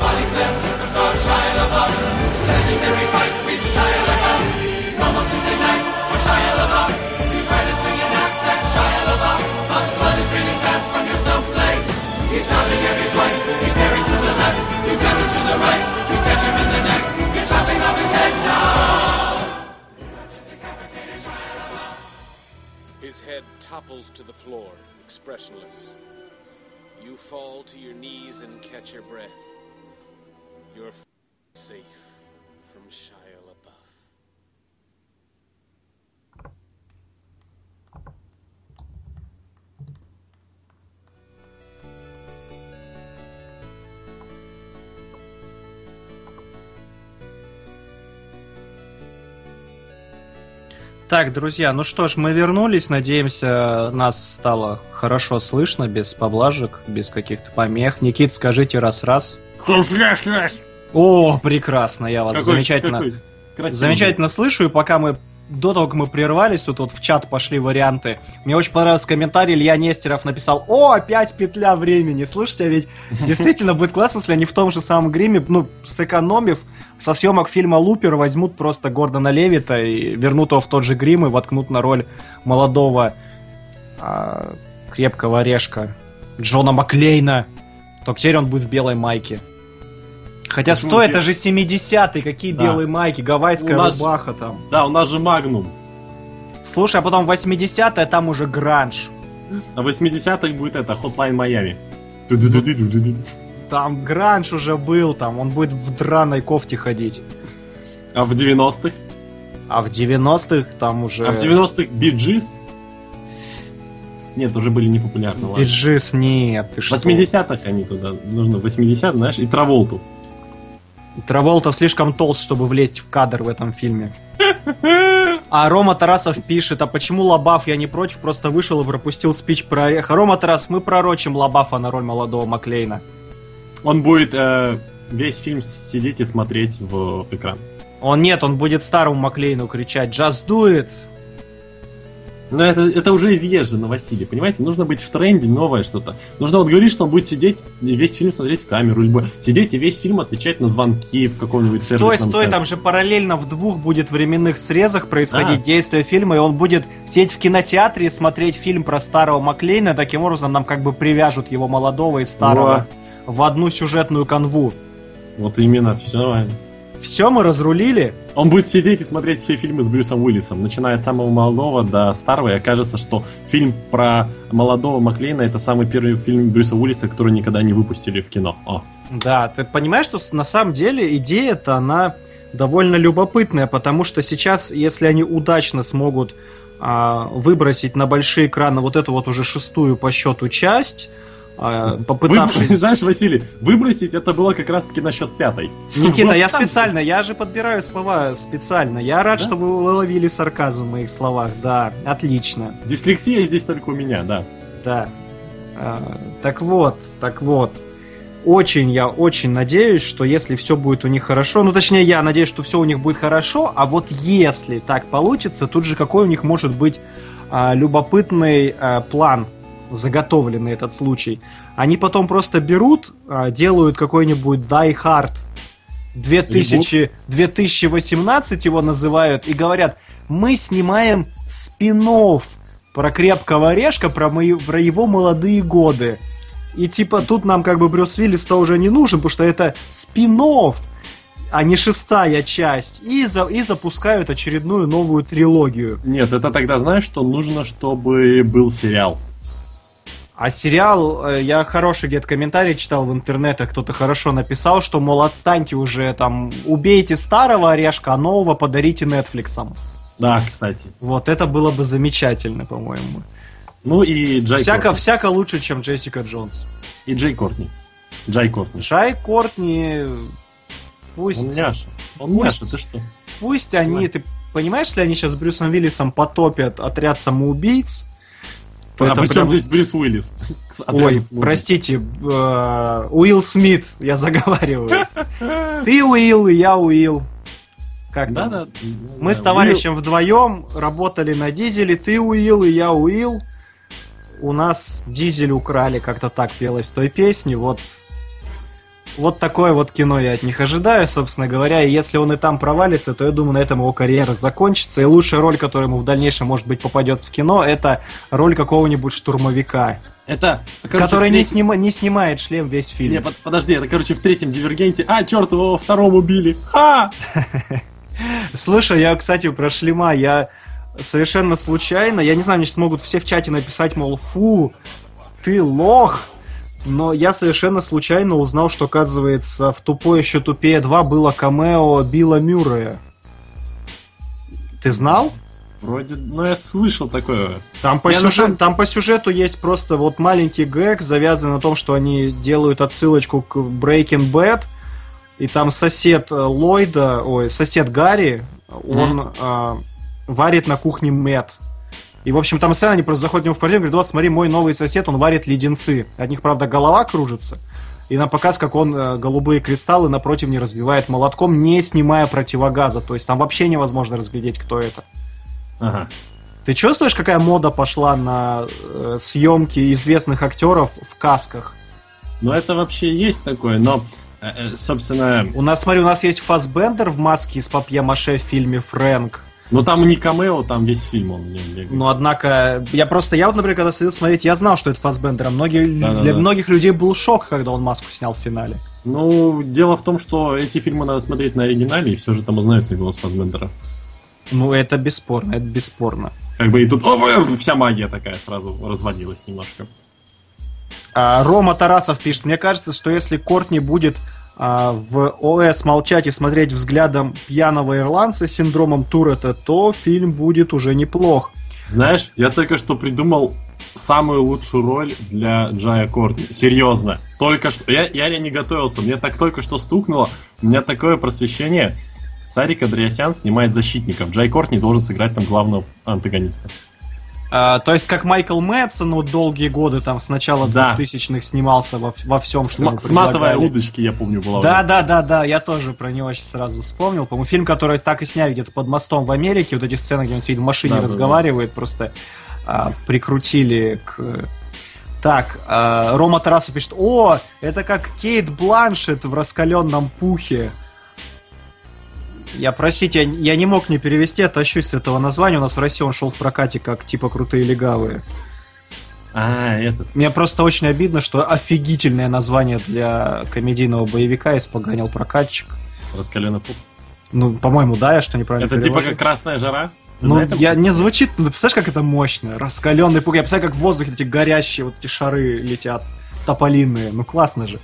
Body slam superstar Shia LaBeouf, legendary fight with Shia LaBeouf. Normal Tuesday night for Shia LaBeouf. You try to swing an axe at Shia LaBeouf, but blood is draining fast from your stump leg. He's dodging every swipe. He parries to the left. You counter to the right. You catch him in the neck. You're chopping off his head now. His head topples to the floor, expressionless. You fall to your knees and catch your breath. You're f- safe from Shia LaBeouf. Так, друзья, ну что ж, мы вернулись. Надеемся, нас стало хорошо слышно, без поблажек, без каких-то помех. Никит, скажите раз-раз. О, прекрасно, я вас Какой- замечательно, какой красивый. замечательно слышу. И пока мы до того, как мы прервались, тут вот в чат пошли варианты. Мне очень понравился комментарий. Илья Нестеров написал, о, опять петля времени. Слушайте, а ведь <laughs> действительно будет классно, если они в том же самом гриме, ну, сэкономив, со съемок фильма «Лупер» возьмут просто Гордона Левита и вернут его в тот же грим и воткнут на роль молодого а, крепкого орешка Джона Маклейна. Только теперь он будет в белой майке. Хотя Почему стой, бе- это же 70-е, какие Да. белые майки, гавайская У нас- рубаха там. Да, у нас же Магнум. Слушай, а потом 80-е, там уже гранж. А в 80-х будет это, Hotline Miami. Там гранж уже был, там он будет в драной кофте ходить. А в 90-х? А в 90-х там уже... А в 90-х Bee Gees? Нет, уже были непопулярны. Bee Gees, нет, ты что? 80-х они туда, нужно 80 знаешь, и Траволту. Траволта слишком толст, чтобы влезть в кадр в этом фильме. А Рома Тарасов пишет, а почему Лабаф я не против, просто вышел и пропустил спич про Ореха. Рома Тарасов, мы пророчим Лабафа на роль молодого Маклейна. Он будет э, весь фильм сидеть и смотреть в экран. Он нет, он будет старому Маклейну кричать «Just do it!» Но это, это уже изъезжено, Василий, понимаете? Нужно быть в тренде, новое что-то. Нужно вот говорить, что он будет сидеть и весь фильм смотреть в камеру, либо сидеть и весь фильм отвечать на звонки в каком-нибудь Стой, сервисном стой, сайте. там же параллельно в двух будет временных срезах происходить Да. действие фильма, и он будет сидеть в кинотеатре и смотреть фильм про старого Маклейна, таким образом нам как бы привяжут его молодого и старого в одну сюжетную канву. Вот именно, все. Все, мы разрулили. Он будет сидеть и смотреть все фильмы с Брюсом Уиллисом, начиная от самого молодого до старого, и окажется, что фильм про молодого Маклейна это самый первый фильм Брюса Уиллиса, который никогда не выпустили в кино. О. Да, ты понимаешь, что на самом деле идея-то она довольно любопытная, потому что сейчас, если они удачно смогут а, выбросить на большие экраны вот эту вот уже шестую по счету часть, а, попытавшись... знаешь, Василий, выбросить это было как раз-таки насчет пятой. Никита, я специально, я же подбираю слова специально. Я рад, Да? что вы уловили сарказм в моих словах. Да, отлично. Дислексия здесь только у меня, да. Да. А, так вот, так вот. Очень я очень надеюсь, что если все будет у них хорошо, ну точнее я надеюсь, что все у них будет хорошо, а вот если так получится, тут же какой у них может быть а, любопытный а, план, заготовленный этот случай. Они потом просто берут, а, делают какой-нибудь Die Hard 2000, 2018 его называют и говорят, мы снимаем спин про крепкого орешка, про, мои, про его молодые годы. И типа тут нам как бы Брюс Уиллис-то уже не нужен, потому что это спин а не шестая часть. И, за, и запускают очередную новую трилогию. Нет, это тогда знаешь, что нужно, чтобы был сериал. А сериал, э, я хороший где-то комментарий читал в интернетах, кто-то хорошо написал, что, мол, отстаньте уже, там, убейте старого орешка, а нового подарите Нетфликсам. Да, кстати. Вот это было бы замечательно, по-моему. Ну и Джай Всяко, Кортни. всяко лучше, чем Джессика Джонс. И Джей Кортни. Джай Кортни. Джай Кортни, пусть, Он няша. Он Пусть. няша, ты что? пусть они, ты понимаешь, если они сейчас с Брюсом Виллисом потопят отряд самоубийц, а при прям- здесь Брюс Уиллис? Ой, простите, э, Уилл Смит, я заговариваюсь. Ты Уилл, и я Уилл. Как Да, да. Мы с товарищем вдвоем работали на дизеле, ты Уилл и я Уилл. у нас дизель украли, как-то так пелось в той песне, вот вот такое вот кино я от них ожидаю, собственно говоря, и если он и там провалится, то я думаю, на этом его карьера закончится, и лучшая роль, которая ему в дальнейшем, может быть, попадется в кино, это роль какого-нибудь штурмовика, Это, короче, который в не, снима- не снимает шлем весь фильм. Не, под- подожди, это, короче, в третьем дивергенте. А, черт, его во втором убили. А! <laughs> Слушай, я, кстати, про шлема, я совершенно случайно, я не знаю, мне сейчас могут все в чате написать, мол, фу, ты лох, но я совершенно случайно узнал, что, оказывается, в «Тупой еще тупее 2» было камео Билла Мюррея. Ты знал? Вроде, ну я слышал такое. Там по, Я на сюжет- самом- там по сюжету есть просто вот маленький гэг, завязанный на том, что они делают отсылочку к Breaking Bad, и там сосед э, Ллойда, ой, сосед Гарри, он а, варит на кухне мед. И, в общем, там сцена, они просто заходят нему в квартиру и говорят, вот, смотри, мой новый сосед, он варит леденцы. От них, правда, голова кружится. И на показ, как он э, голубые кристаллы напротив не разбивает молотком, не снимая противогаза. То есть там вообще невозможно разглядеть, кто это. Ага. Ты чувствуешь, какая мода пошла на э, съемки известных актеров в касках? Ну это вообще есть такое, но, э, э, собственно, У нас, смотри, у нас есть Фасбендер в маске из папье-маше в фильме «Фрэнк». Ну там не камео, там весь фильм он бегает. Но, однако, я просто, я вот, например, когда сидел смотреть, я знал, что это Фасбендер, а многие, для многих людей был шок, когда он маску снял в финале. Ну, дело в том, что эти фильмы надо смотреть на оригинале, и все же там узнается голос Фассбендера. Ну, это бесспорно, это бесспорно. Как бы и тут, о, вся магия такая сразу разводилась немножко. А, Рома Тарасов пишет, мне кажется, что если Кортни будет в ОС молчать и смотреть взглядом пьяного ирландца с синдромом Туретта, то фильм будет уже неплох. Знаешь, я только что придумал самую лучшую роль для Джая Кортни. Серьезно. Только что. Я, я не готовился. Мне так только что стукнуло. У меня такое просвещение. Сарик Андреасян снимает защитников. Джай Кортни должен сыграть там главного антагониста. А, то есть, как Майкл Мэтсон вот долгие годы там с начала Да. 2000-х снимался во, во всем, что Сма- сматывая предлагали. удочки, я помню, была. Да, да, да, да, я тоже про него сейчас сразу вспомнил. По-моему, фильм, который так и сняли где-то под мостом в Америке, вот эти сцены, где он сидит в машине, Да, да, разговаривает, просто а, прикрутили к... Так, а, Рома Тарасов пишет, о, это как Кейт Бланшет в раскаленном пухе. Я, простите, я, не мог не перевести, тащусь с этого названия. У нас в России он шел в прокате как типа крутые легавые. А, этот. Мне просто очень обидно, что офигительное название для комедийного боевика испоганил прокатчик. Раскаленный пух. Ну, по-моему, да, я что неправильно Это типа перевожу? как красная жара? Ну, этом- я не звучит, ну, ты представляешь, как это мощно? Раскаленный пух. Я представляю, как в воздухе эти горящие вот эти шары летят, тополиные. Ну, классно же.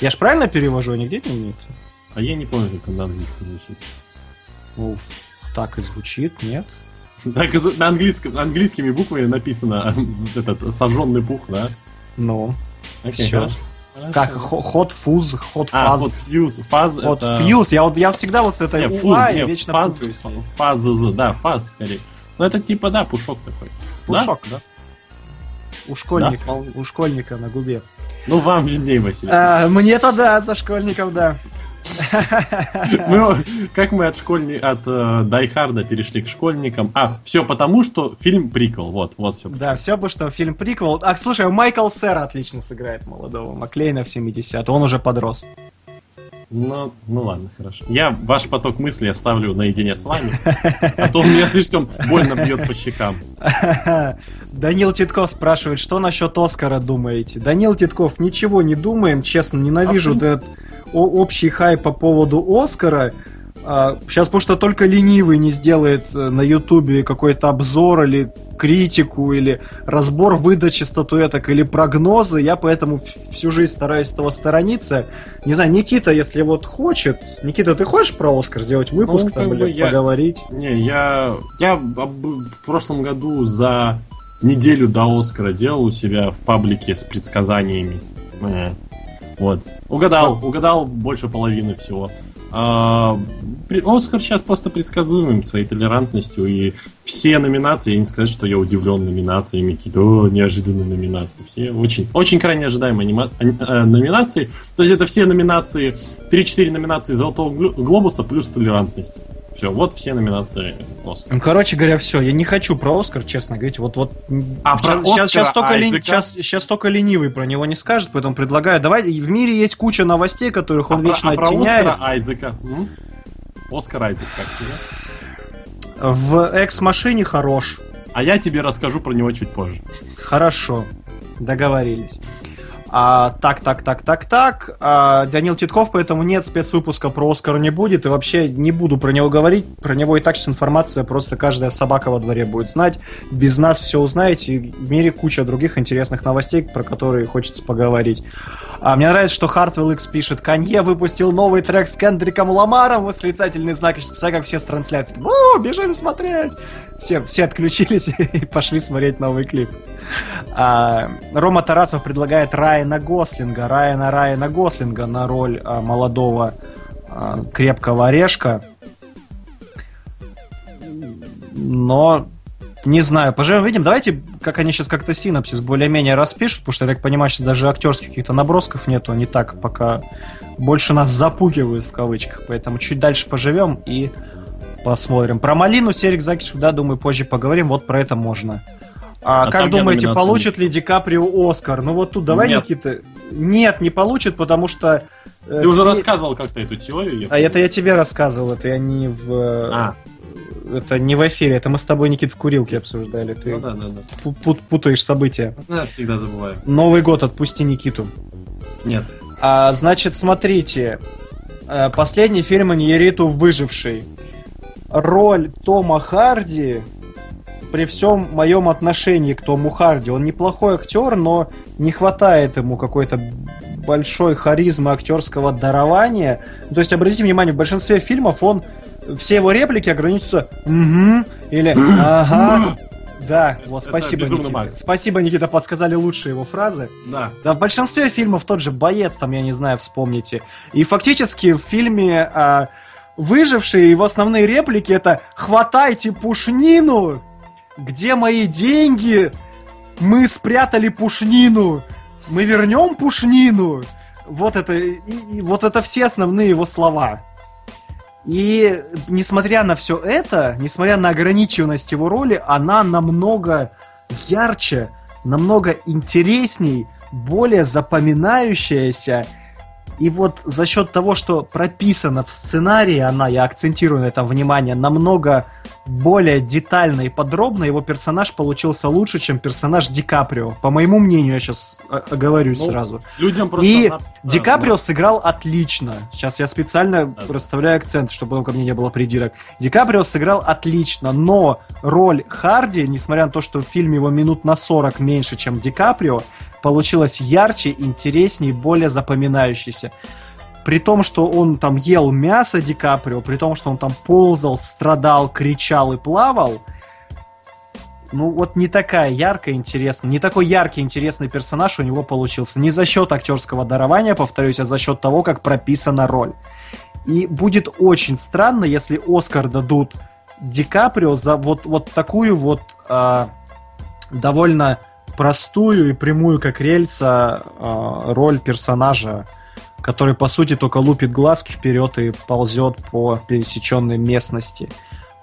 Я ж правильно перевожу, а нигде не нет? А я не помню, как он на английском звучит. Ну, так и звучит, нет? Так, на английском, английскими буквами написано <laughs> этот сожженный пух, да? Ну, Окей, Всё. хорошо. как ход фуз, ход А, фаз. вот фьюз. Фаз Ход фьюз. Я вот я всегда вот с этой Не, уа, фуз, я не, вечно фаз, путаюсь. фаз, да, фаз, скорее. Ну, это типа, да, пушок такой. Пушок. Да? У школьника, Да, у школьника на губе. Ну, вам виднее, Василий. А, мне-то да, за школьников, да. Мы, как мы от школьни... от э, Дайхарда перешли к школьникам? А, все потому, что фильм прикол. Вот, вот все. Да, все бы что, фильм приквел. А, слушай, Майкл Сера отлично сыграет молодого Маклейна в 70 он уже подрос. Ну, ну ладно, хорошо. Я ваш поток мыслей оставлю наедине с вами, а то он меня слишком больно бьет по щекам. <laughs> Данил Титков спрашивает, что насчет Оскара думаете? Данил Титков, ничего не думаем, честно, ненавижу А, этот о- общий хайп по поводу Оскара. Сейчас, потому что только ленивый не сделает э, на Ютубе какой-то обзор или критику, или разбор выдачи статуэток, или прогнозы, я поэтому всю жизнь стараюсь этого сторониться. Не знаю, Никита, если вот хочет... Никита, ты хочешь про Оскар сделать выпуск, Ну, там, или я- поговорить? Не, я, я в прошлом году за неделю до Оскара делал у себя в паблике с предсказаниями. Э, Вот. Угадал, угадал больше половины всего. А, Оскар сейчас просто предсказуемым своей толерантностью, и все номинации, я не сказать, что я удивлен номинациями, какие-то «О, неожиданные номинации. Все очень, очень крайне ожидаемые анима- ани- э, номинации. То есть это все номинации, 3-4 номинации Золотого Глобуса плюс толерантность. Все, вот все номинации Оскар. Ну, Короче говоря, все. Я не хочу про Оскар, честно говорить. Вот, вот. А про сейчас, сейчас, сейчас Оскара только лен- Айзека? сейчас, сейчас только ленивый про него не скажет, поэтому предлагаю. Давай. В мире есть куча новостей, которых он а, про- вечно а про оттеняет. Оскара Айзека? м? Оскар Айзек, как тебе? В экс-машине хорош. А я тебе расскажу про него чуть позже. Хорошо. Договорились. А, так, так, так, так, так. А, Данил Титков, поэтому нет спецвыпуска про Оскар не будет. И вообще не буду про него говорить. Про него и так сейчас информация просто каждая собака во дворе будет знать. Без нас все узнаете. В мире куча других интересных новостей, про которые хочется поговорить. А, мне нравится, что Hardwell X пишет, Канье выпустил новый трек с Кендриком Ламаром, восклицательный знак. И Сейчас как все с трансляции. О, бежим смотреть! Все, все отключились <laughs> и пошли смотреть новый клип. А, Рома Тарасов предлагает Райана Гослинга, Райана Райана Гослинга на роль а, молодого а, крепкого орешка. Но не знаю, поживем видим. Давайте, как они сейчас как-то синапсис более-менее распишут, потому что, я так понимаю, сейчас даже актерских каких-то набросков нету, они так пока больше нас запугивают в кавычках, поэтому чуть дальше поживем и посмотрим. Про Малину Серик Закишев, да, думаю, позже поговорим, вот про это можно. А, А как думаете, получит ли Ди Каприо Оскар? Ну вот тут давай, Нет. Никита. Нет, не получит, потому что... э, Ты уже и- рассказывал как-то эту теорию. я А это я тебе рассказывал, это я не в... э, А, Это не в эфире, это мы с тобой, Никит, в курилке обсуждали. Ты ну да, да, да. пу- пут- путаешь события. Я всегда забываю. Новый год, отпусти Никиту. Нет. А, значит, смотрите. Э, Последний фильм Иньериту «Выживший». Роль Тома Харди, при всем моем отношении к Тому Харди, он неплохой актер, но не хватает ему какой-то большой харизмы актерского дарования. То есть, обратите внимание, в большинстве фильмов он все его реплики ограничиваются «Угу» или «Ага». <clears throat> Да, вот, спасибо, «Безумный Никита. Макс». Спасибо, Никита, подсказали лучшие его фразы. Да. Да, в большинстве фильмов тот же боец, там, я не знаю, вспомните. И фактически в фильме а, «Выживший» его основные реплики это «Хватайте пушнину! Где мои деньги? Мы спрятали пушнину! Мы вернем пушнину!» Вот это, и- и вот это все основные его слова. И несмотря на все это, несмотря на ограниченность его роли, она намного ярче, намного интересней, более запоминающаяся. И вот за счет того, что прописано в сценарии она, я акцентирую на этом внимание, намного более детально и подробно, его персонаж получился лучше, чем персонаж Ди Каприо. По моему мнению, я сейчас оговорюсь Ну, сразу. Людям просто... И Ди Каприо сыграл отлично. Сейчас я специально Да. расставляю акцент, чтобы потом ко мне не было придирок. Ди Каприо сыграл отлично, но роль Харди, несмотря на то, что в фильме его минут на 40 меньше, чем Ди Каприо, получилась ярче, интереснее, более запоминающейся. При том, что он там ел мясо Ди Каприо, при том, что он там ползал, страдал, кричал и плавал, ну вот не такая яркая, интересная, не такой яркий, интересный персонаж у него получился. Не за счет актерского дарования, повторюсь, а за счет того, как прописана роль. И будет очень странно, если Оскар дадут Ди Каприо за вот, вот такую вот а, довольно простую и прямую, как рельса, а, роль персонажа, который, по сути, только лупит глазки вперед и ползет по пересеченной местности.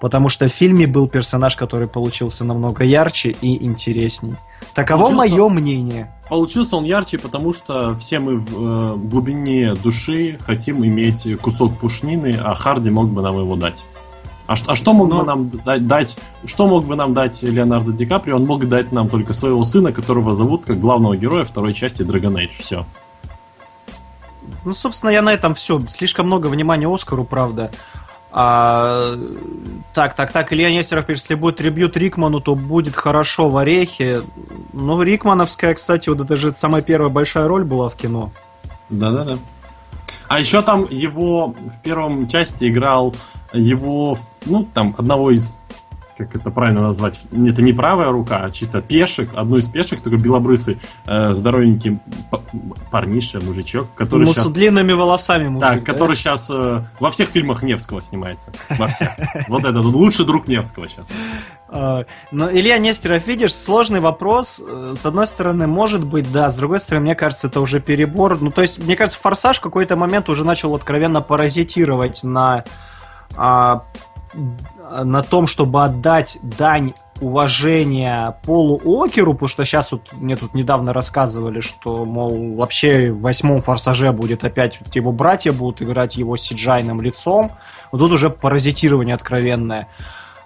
Потому что в фильме был персонаж, который получился намного ярче и интересней. Таково Получился- мое мнение. Получился он ярче, потому что все мы в э, глубине души хотим иметь кусок пушнины, а Харди мог бы нам его дать. А, а что мог Но- бы нам дать, дать? Что мог бы нам дать Леонардо Ди Каприо? Он мог дать нам только своего сына, которого зовут как главного героя второй части Dragon Age. Все. Ну, собственно, я на этом все. Слишком много внимания Оскару, правда. А, так, так, так, Илья Нестеров пишет, если будет трибют Рикману, то будет хорошо в Орехе. Ну, Рикмановская, кстати, вот это же самая первая большая роль была в кино. Да-да-да. А еще там его в первом части играл его, ну, там, одного из, как это правильно назвать, это не правая рука, а чисто пешек, одну из пешек, такой белобрысый, э, здоровенький парниша, мужичок, который ну, сейчас... с длинными волосами мужик, Да, да? который сейчас во всех фильмах Невского снимается. Во всех. <laughs> Вот этот лучший друг Невского сейчас. А, Но Илья Нестеров, видишь, сложный вопрос. Э, С одной стороны, может быть, да. С другой стороны, мне кажется, это уже перебор. Ну, то есть, мне кажется, Форсаж в какой-то момент уже начал откровенно паразитировать на а, на том, чтобы отдать дань уважения Полу Океру, потому что сейчас вот мне тут недавно рассказывали, что, мол, вообще в восьмом форсаже будет опять вот его братья будут играть его сиджайным лицом. Вот тут уже паразитирование откровенное.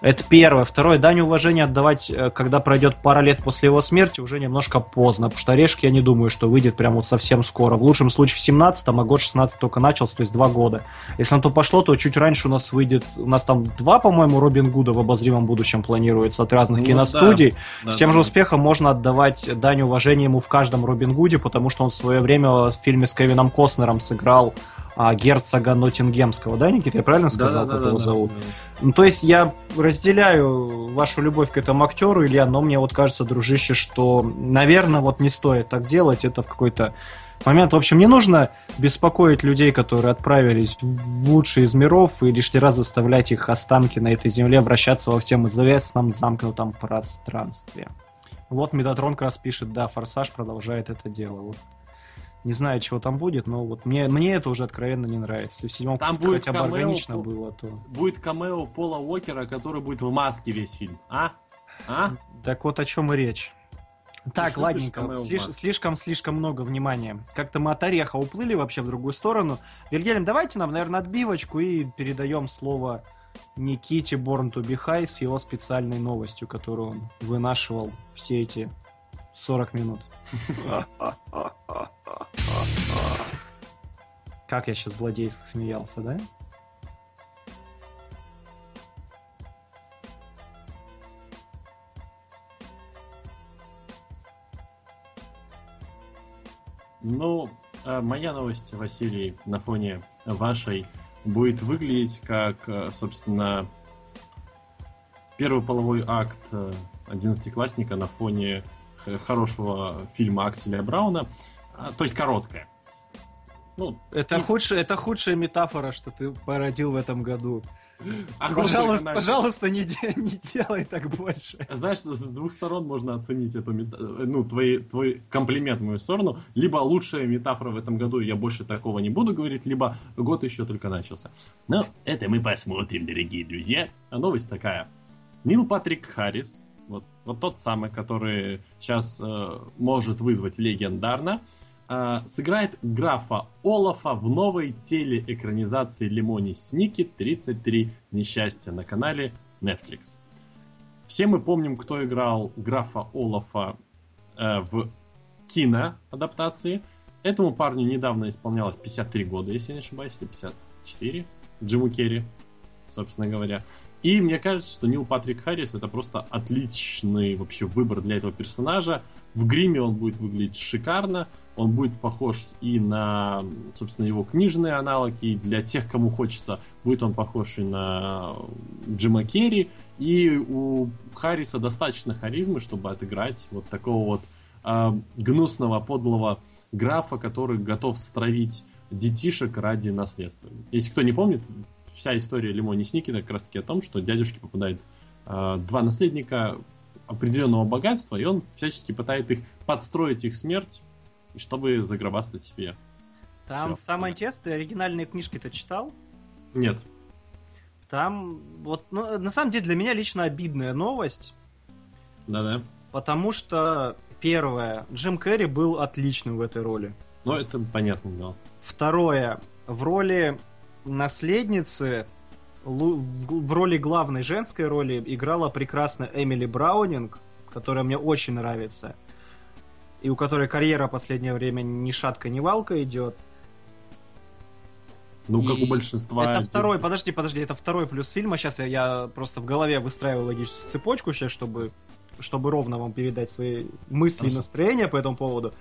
Это первое. Второе, дань уважения отдавать, э, когда пройдет пара лет после его смерти, уже немножко поздно, потому что Орешек, я не думаю, что выйдет прям вот совсем скоро. В лучшем случае в 17-м, а год 16 только начался, то есть два года. Если на то пошло, то чуть раньше у нас выйдет, у нас там два, по-моему, Робин Гуда в обозримом будущем планируется от разных Ну киностудий. да, С тем да, же да. успехом можно отдавать дань уважения ему в каждом Робин Гуде, потому что он в свое время в фильме с Кевином Костнером сыграл а, герцога Ноттингемского, да, Никита? Я правильно сказал, как его зовут? Ну, то есть я разделяю вашу любовь к этому актеру, Илья, но мне вот кажется, дружище, что, наверное, вот не стоит так делать. Это в какой-то момент. В общем, не нужно беспокоить людей, которые отправились в лучший из миров, и лишний раз заставлять их останки на этой земле вращаться во всем известном замкнутом пространстве. Вот Метатрон как раз пишет, да, Форсаж продолжает это дело. Вот. Не знаю, чего там будет, но вот мне, мне это уже откровенно не нравится. В седьмом Там хотя будет бы камео органично было, то... Будет камео Пола Уокера, который будет в маске весь фильм. А? А? Так вот о чем и речь. Так, что ладненько, слишком-слишком много внимания. Как-то мы от ореха уплыли вообще в другую сторону. Вильгельм, давайте нам, наверное, отбивочку и передаем слово Никите Born to be High с его специальной новостью, которую он вынашивал все эти 40 минут. Как я сейчас злодейски смеялся, да? Ну, э, моя новость, Василий, на фоне вашей будет выглядеть как, э, собственно, первый половой акт э, одиннадцатиклассника на фоне хорошего фильма Акселя Брауна, а, то есть короткая. Ну, Это, худшая, это худшая метафора, что ты породил в этом году. охота Пожалуйста, на- пожалуйста, не, де- <laughs> не делай так больше. Знаешь, с двух сторон можно оценить эту мета- э, ну, твой, твой комплимент в мою сторону. Либо лучшая метафора в этом году, я больше такого не буду говорить, либо год еще только начался. Но это мы посмотрим, дорогие друзья. А новость такая. Нил Патрик Харрис, вот, вот тот самый, который сейчас э, может вызвать легендарно, э, сыграет графа Олафа в новой телеэкранизации Лемони Сники 33 несчастья на канале Netflix. Все мы помним, кто играл графа Олафа э, в киноадаптации. Этому парню недавно исполнялось 53 года, если не ошибаюсь, или 54. Джиму Керри, собственно говоря. И мне кажется, что Нил Патрик Харрис это просто отличный вообще выбор для этого персонажа. В гриме он будет выглядеть шикарно. Он будет похож и на, собственно, его книжные аналоги. И для тех, кому хочется, будет он похож и на Джима Керри. И у Харриса достаточно харизмы, чтобы отыграть вот такого вот а, гнусного, подлого графа, который готов стравить детишек ради наследства. Если кто не помнит, вся история Лимони Сникина как раз таки о том, что дядюшке попадает а, два наследника определенного богатства, и он всячески пытает их подстроить их смерть, чтобы загробастать себе. Там Всё, самое конец. интересное, ты оригинальные книжки ты читал? Нет. Там, вот, ну, на самом деле для меня лично обидная новость, Да-да. потому что, первое, Джим Керри был отличным в этой роли. Ну, это понятно, да. Второе, в роли наследницы, лу- в роли главной женской роли играла прекрасно Эмили Браунинг, которая мне очень нравится, и у которой карьера в последнее время ни шатка, ни валка идет. Ну, как И у большинства. Это второй, подожди, подожди, это второй плюс фильма. Сейчас я, я просто в голове выстраиваю логическую цепочку сейчас, чтобы, чтобы ровно вам передать свои мысли и настроения по этому поводу.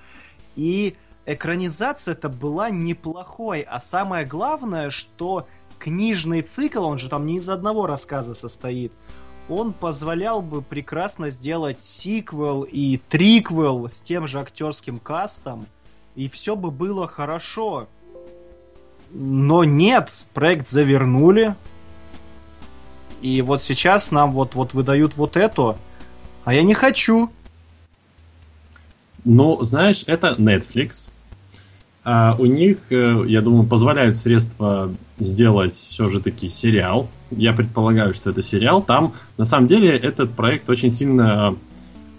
И экранизация это была неплохой, а самое главное, что книжный цикл, он же там не из одного рассказа состоит, он позволял бы прекрасно сделать сиквел и триквел с тем же актерским кастом, и все бы было хорошо. Но нет, проект завернули. И вот сейчас нам вот, вот выдают вот это, а я не хочу. Ну, знаешь, это Netflix. А у них, э, я думаю, позволяют средства сделать все же таки сериал. Я предполагаю, что это сериал. Там, на самом деле, этот проект очень сильно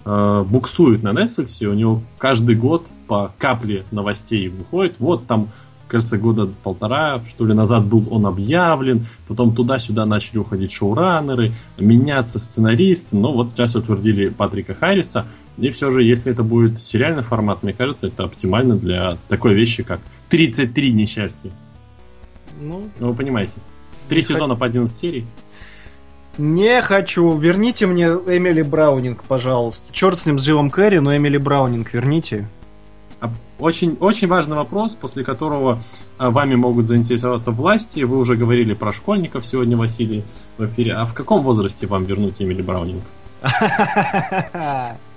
э, буксует на Netflix. У него каждый год по капле новостей выходит. Вот там, кажется, года полтора, что ли, назад был он объявлен. Потом туда-сюда начали уходить шоураннеры, меняться сценаристы. Но вот сейчас утвердили Патрика Харриса. И все же, если это будет сериальный формат, мне кажется, это оптимально для такой вещи, как 33 несчастья. Ну, Ну, вы понимаете. Три сезона по 11 серий. не хочу. Верните мне Эмили Браунинг, пожалуйста. Черт с ним, с Джимом Керри, но Эмили Браунинг верните. А Очень, очень важный вопрос, после которого а, вами могут заинтересоваться власти. Вы уже говорили про школьников сегодня, Василий, в эфире. А в каком возрасте вам вернуть Эмили Браунинг? <laughs>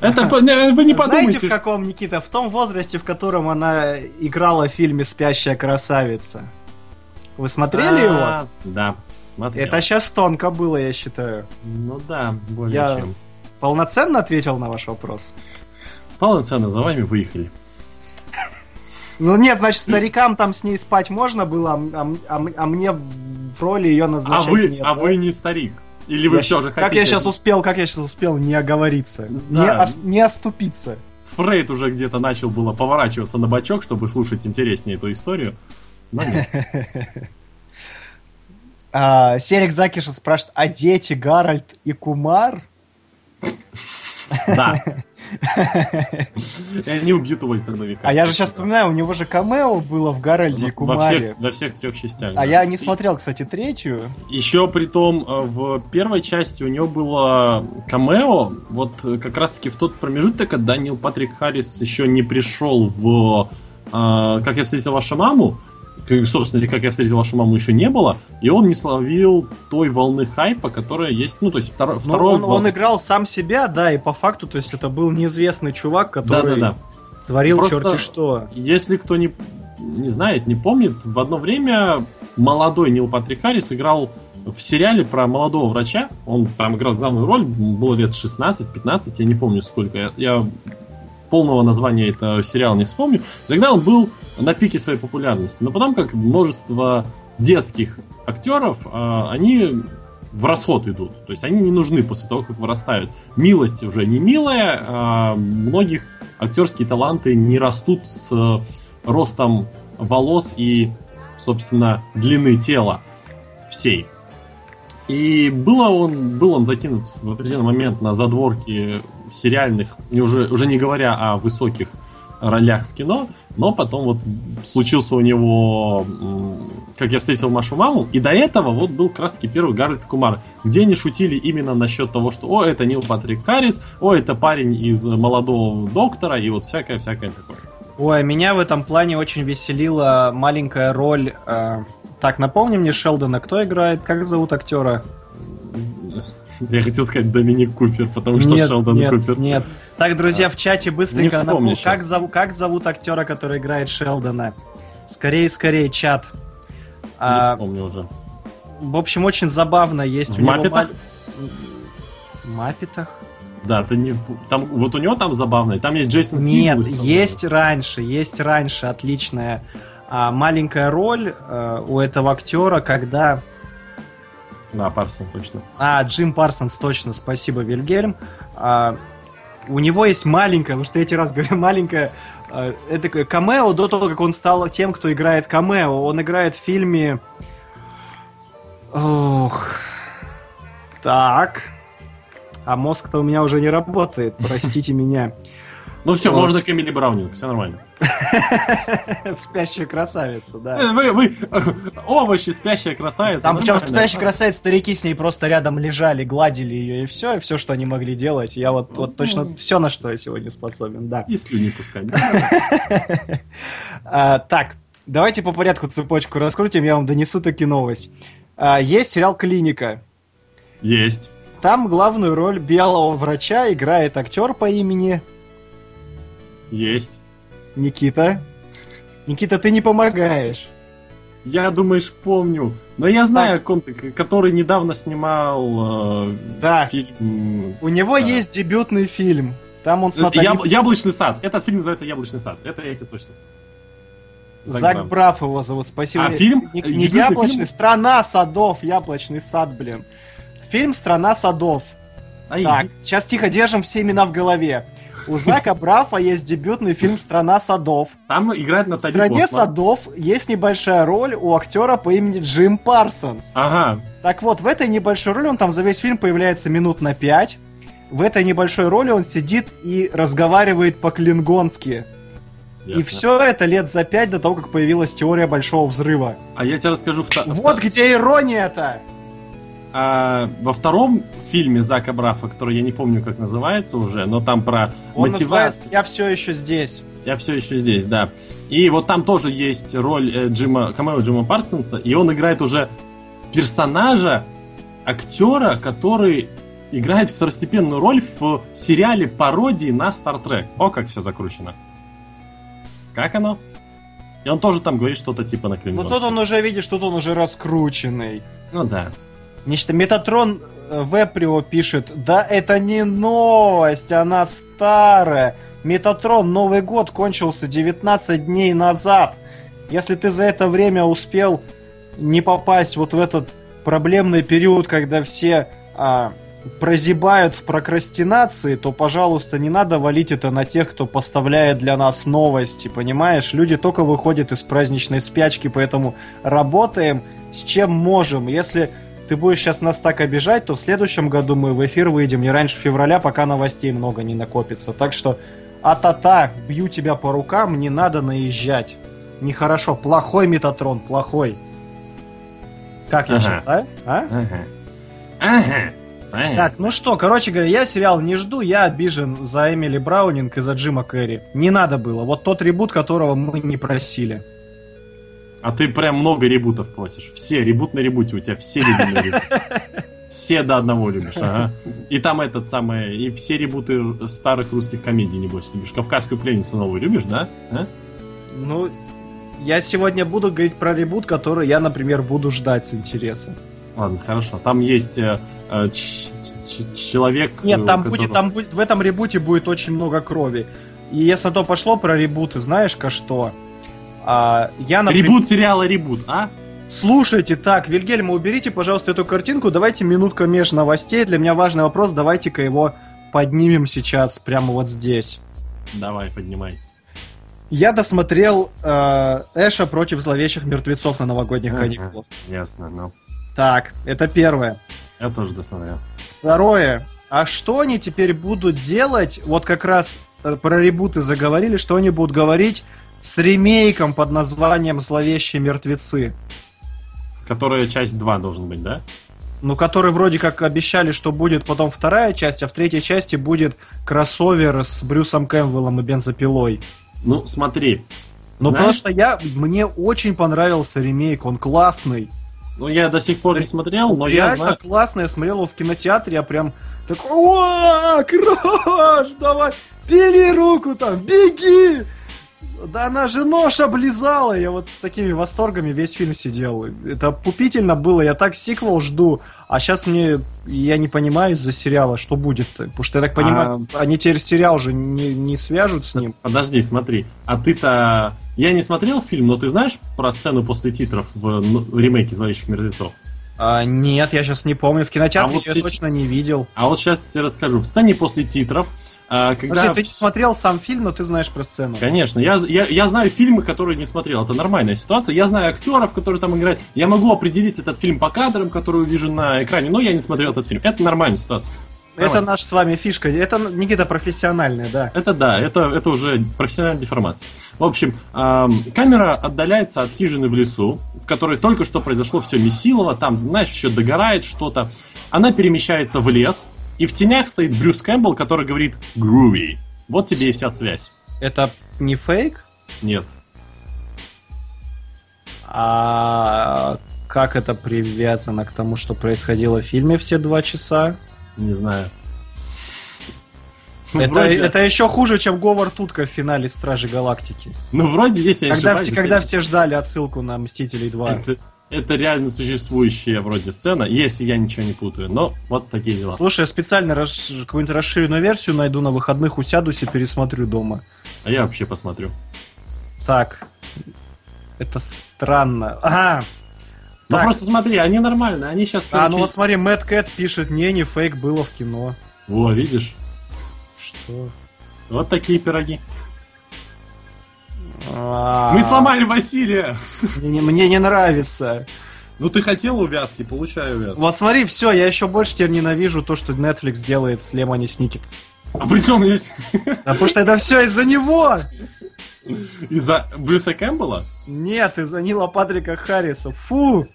Это вы не Знаете, подумайте. в каком, Никита? В том возрасте, в котором она играла в фильме «Спящая красавица». Вы смотрели его? А, Да, смотрел. Это сейчас тонко было, я считаю. Ну да, более Я чем. полноценно ответил на ваш вопрос? Полноценно за вами выехали. Ну нет, значит, старикам там с ней спать можно было, а, а м- а мне в роли ее А назначать вы, нет, а да? вы не старик. Или вы Я все же хотите... Как я сейчас успел, как я сейчас успел не оговориться, Да. не, ос- не оступиться. Фрейд уже где-то начал было поворачиваться на бочок, чтобы слушать интереснее эту историю. Но нет. <laughs> А, Серик Закиша спрашивает, а дети Гарольд и Кумар? Да. <laughs> И <laughs> они убьют его из дробовика. А я же сейчас вспоминаю, у него же камео было в Гарольде и Кумаре. во всех трех частях. А я не смотрел, кстати, третью. Еще при том, э, в первой части у него было камео, вот э, как раз таки в тот промежуток, когда Нил Патрик Харрис еще не пришел в э, «Как я встретил вашу маму», собственно, «Как я встретил вашу маму» еще не было, и он не словил той волны хайпа, которая есть, ну, то есть второй, Ну, второй он, он играл сам себя, да, и по факту, то есть это был неизвестный чувак, который Да-да-да. творил Просто- черти что. Если кто не, не знает, не помнит, в одно время молодой Нил Патрик Харрис играл в сериале про молодого врача. Он там играл главную роль, было лет 16-15, я не помню сколько. Я, я полного названия этого сериала не вспомню. Тогда он был на пике своей популярности. Но потом, как множество детских актеров, а, они в расход идут. То есть они не нужны после того, как вырастают. Милость уже не милая, а многих актерские таланты не растут с ростом волос и, собственно, длины тела всей. И было он, был он закинут в определенный момент на задворки сериальных, уже, уже не говоря о высоких ролях в кино, но потом вот случился у него, как я встретил Машу маму, и до этого вот был как раз таки первый Гарольд Кумар, где они шутили именно насчет того, что о, это Нил Патрик Харрис, о, это парень из молодого доктора, и вот всякое-всякое такое. Ой, меня в этом плане очень веселила маленькая роль. э, Так, напомни мне Шелдона, кто играет, как зовут актера? <laughs> Я хотел сказать Доминик Купер, потому что нет, Шелдон нет, Купер. нет. Так, друзья, в чате быстренько Не вспомню напом- как, зову- как зовут актера, который играет Шелдона? Скорее, скорее, чат. Не А, вспомню уже. в общем, очень забавно есть В у него «Маппетах»? В Маппетах? Да, ты не... Там, вот у него там забавно, и там есть Джейсон Нет, там есть раньше, есть раньше отличная а, маленькая роль э, у этого актера, когда... Да, Парсон, точно. А, Джим Парсонс, точно, спасибо, Вильгельм. А, у него есть маленькая, уж третий раз говорю, <laughs> маленькая... э, это камео до того, как он стал тем, кто играет камео. Он играет в фильме... Ох... Так... А мозг-то у меня уже не работает, простите меня. Ну все, Вот. можно к Эмили Браунинг, все нормально. <laughs> В спящую красавицу, да. Вы, вы, овощи, спящая красавица. Там причем нормально. спящий красавец, старики с ней просто рядом лежали, гладили ее, и все, и все, что они могли делать. Я вот, вот точно все, на что я сегодня способен, да. И слюни пускать. <laughs> А, так, давайте по порядку цепочку раскрутим, я вам донесу таки новость. А, есть сериал «Клиника». Есть. Там главную роль белого врача играет актер по имени Есть. Никита. Никита, ты не помогаешь. Я, думаешь, помню. Но я знаю, о ком ты, который недавно снимал э, Да, фильм... у него Да. есть дебютный фильм. Там он с Натали... Яб- Яблочный сад. Этот фильм называется Яблочный сад. Это я тебе точно. Зак Зак Брафф. Брафф его зовут, спасибо. А фильм? Не, Э, не яблочный, фильм? страна садов, яблочный сад, блин. Фильм «Страна садов». А, Так, иди. сейчас тихо держим все имена в голове. У Зака Брафа есть дебютный фильм «Страна садов». Там играет В Натали «Стране Портман. садов» есть небольшая роль у актера по имени Джим Парсонс. Ага. Так вот, в этой небольшой роли он там за весь фильм появляется минут на пять. В этой небольшой роли он сидит и разговаривает по-клингонски. И все это лет за пять до того, как появилась теория Большого Взрыва. А я тебе расскажу... вто- Вот где ирония-то! А, во втором фильме Зака Брафа, который я не помню, как называется уже, но там про Он мотивацию... называется «Я все еще здесь». Я все еще здесь, да. И вот там тоже есть роль э, Джима, камео Джима Парсонса, и он играет уже персонажа, актера, который играет второстепенную роль в сериале пародии на Trek. О, как все закручено. Как оно? И он тоже там говорит что-то типа на Ну клингонском. тут он уже, видишь, тут он уже раскрученный. Ну да. Нечто Метатрон э, Веприо пишет, да это не новость, она старая. Метатрон, Новый год кончился 19 дней назад. Если ты за это время успел не попасть вот в этот проблемный период, когда все а, прозябают в прокрастинации, то, пожалуйста, не надо валить это на тех, кто поставляет для нас новости, понимаешь? Люди только выходят из праздничной спячки, поэтому работаем с чем можем. Если ты будешь сейчас нас так обижать, то в следующем году мы в эфир выйдем не раньше февраля, пока новостей много не накопится. Так что, а-та-та, бью тебя по рукам, не надо наезжать. Нехорошо, плохой Метатрон, плохой. Как я Ага. сейчас, а? а? Ага. Ага. Понятно. Так, ну что, короче говоря, я сериал не жду, я обижен за Эмили Браунинг и за Джима Керри. Не надо было. Вот тот ребут, которого мы не просили. А ты прям много ребутов просишь. Все, ребут на ребуте у тебя, все любимые ребуты. Все до одного любишь, ага. И там этот самый, и все ребуты старых русских комедий, небось, любишь. Кавказскую пленницу новую любишь, да? А? Ну, я сегодня буду говорить про ребут, который я, например, буду ждать с интересом. Ладно, хорошо. Там есть э, э, ч- ч- человек... Нет, э, там который- будет, там будет, в этом ребуте будет очень много крови. И если то пошло про ребуты, знаешь-ка что? А, я, например... Ребут сериала Ребут, а? Слушайте, так, Вильгельма, уберите, пожалуйста, эту картинку, давайте минутка меж новостей. Для меня важный вопрос, давайте-ка его поднимем сейчас, прямо вот здесь. Давай, поднимай. Я досмотрел э, Эша против зловещих мертвецов на новогодних Ага. каникулах. Ясно, ну. Так, это первое. Я тоже досмотрел. Второе. А что они теперь будут делать? Вот как раз э, про ребуты заговорили, что они будут говорить с ремейком под названием «Зловещие мертвецы». Которая часть 2 должен быть, да? Ну, который вроде как обещали, что будет потом вторая часть, а в третьей части будет кроссовер с Брюсом Кэмпбеллом и бензопилой. Ну, смотри. Ну, Знаешь- просто я... Мне очень понравился ремейк, он классный. Ну, я до сих пор не смотрел, но я знаю... классно, я смотрел его в кинотеатре, я прям такой, о, крош, давай, бери руку там, беги! Да она же нож облизала, я вот с такими восторгами весь фильм сидел. Это пупительно было, я так сиквел жду, а сейчас мне, я не понимаю из-за сериала, что будет Потому что, я так понимаю, они теперь сериал же не, не свяжут с ним. Подожди, смотри. А ты-то... Я не смотрел фильм, но ты знаешь про сцену после титров в ну, ремейке «Зловещих мертвецов»? А, нет, я сейчас не помню, в кинотеатре А вот я сейчас- точно не видел. А вот сейчас я тебе расскажу. В сцене после титров, а, когда... Подожди, ты не смотрел сам фильм, но ты знаешь про сцену. Конечно, я, я, я знаю фильмы, которые не смотрел. Это нормальная ситуация. Я знаю актеров, которые там играют. Я могу определить этот фильм по кадрам, которые увижу на экране, но я не смотрел этот фильм. Это нормальная ситуация. Это Нормально. наша с вами фишка. Это, Никита, профессиональная, да. Это да, это, это уже профессиональная деформация. В общем, ам, камера отдаляется от хижины в лесу, в которой только что произошло все месилово, там, знаешь, еще догорает что-то. Она перемещается в лес, и в тенях стоит Брюс Кэмпбелл, который говорит «Груви». Вот тебе и вся связь. Это не фейк? Нет. А как это привязано к тому, что происходило в фильме все два часа? Не знаю. Это, Вроде- это еще хуже, чем Говард Тутка в финале Стражи Галактики. Ну, вроде, если я Когда, ошибаюсь, все, когда это- все ждали отсылку на Мстителей 2. это, это реально существующая вроде сцена, если я ничего не путаю. Но вот такие дела. Слушай, я специально рас- какую-нибудь расширенную версию найду на выходных, усядусь и пересмотрю дома. А я вообще посмотрю. Так. Это странно. Ага. Ну Так. просто смотри, они нормальные, они сейчас, А, ну вот смотри, Мэтт Кэт пишет, не, не фейк, было в кино. Во, видишь? Что? Вот такие пироги. А, Мы сломали Василия! Мне, не- мне не нравится. Ну ты хотел увязки, получай увязки. Вот смотри, все, я еще больше теперь ненавижу то, что Netflix делает с Лемони Сникет. А при чем здесь А потому что это все из-за него! из-за Брюса Кэмпбелла? Нет, из-за Нила Патрика Харриса. Фу!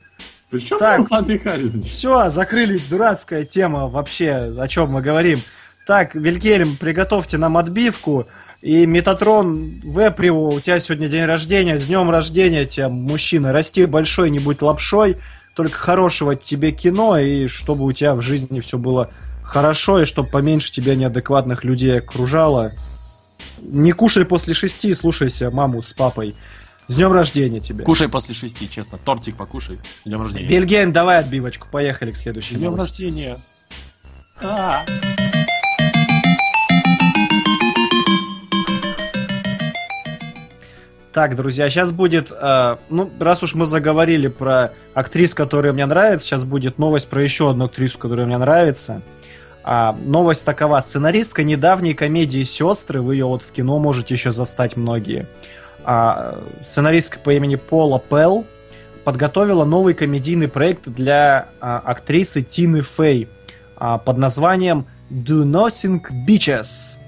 Причем Так. Патрик Харрис здесь? Все, закрыли дурацкая тема вообще, о чем мы говорим. Так, Вильгельм, приготовьте нам отбивку. И Метатрон Веприо, у тебя сегодня день рождения, с днем рождения тебя, мужчина. Расти большой, не будь лапшой, только хорошего тебе кино, и чтобы у тебя в жизни все было хорошо, и чтобы поменьше тебя неадекватных людей окружало. Не кушай после шести, слушайся маму с папой. С днем рождения тебе. Кушай после шести, честно. Тортик покушай. С Днем рождения. Вильгельм, давай отбивочку, поехали к следующей С Днем рождения. А. Так, друзья, сейчас будет, э, ну, раз уж мы заговорили про актрис, которые мне нравятся, сейчас будет новость про еще одну актрису, которая мне нравится. А, новость такова. Сценаристка недавней комедии «Сестры», вы ее вот в кино можете еще застать многие. А, сценаристка по имени Пола Пелл подготовила новый комедийный проект для а, актрисы Тины Фей а, под названием «Do Nothing Bitches».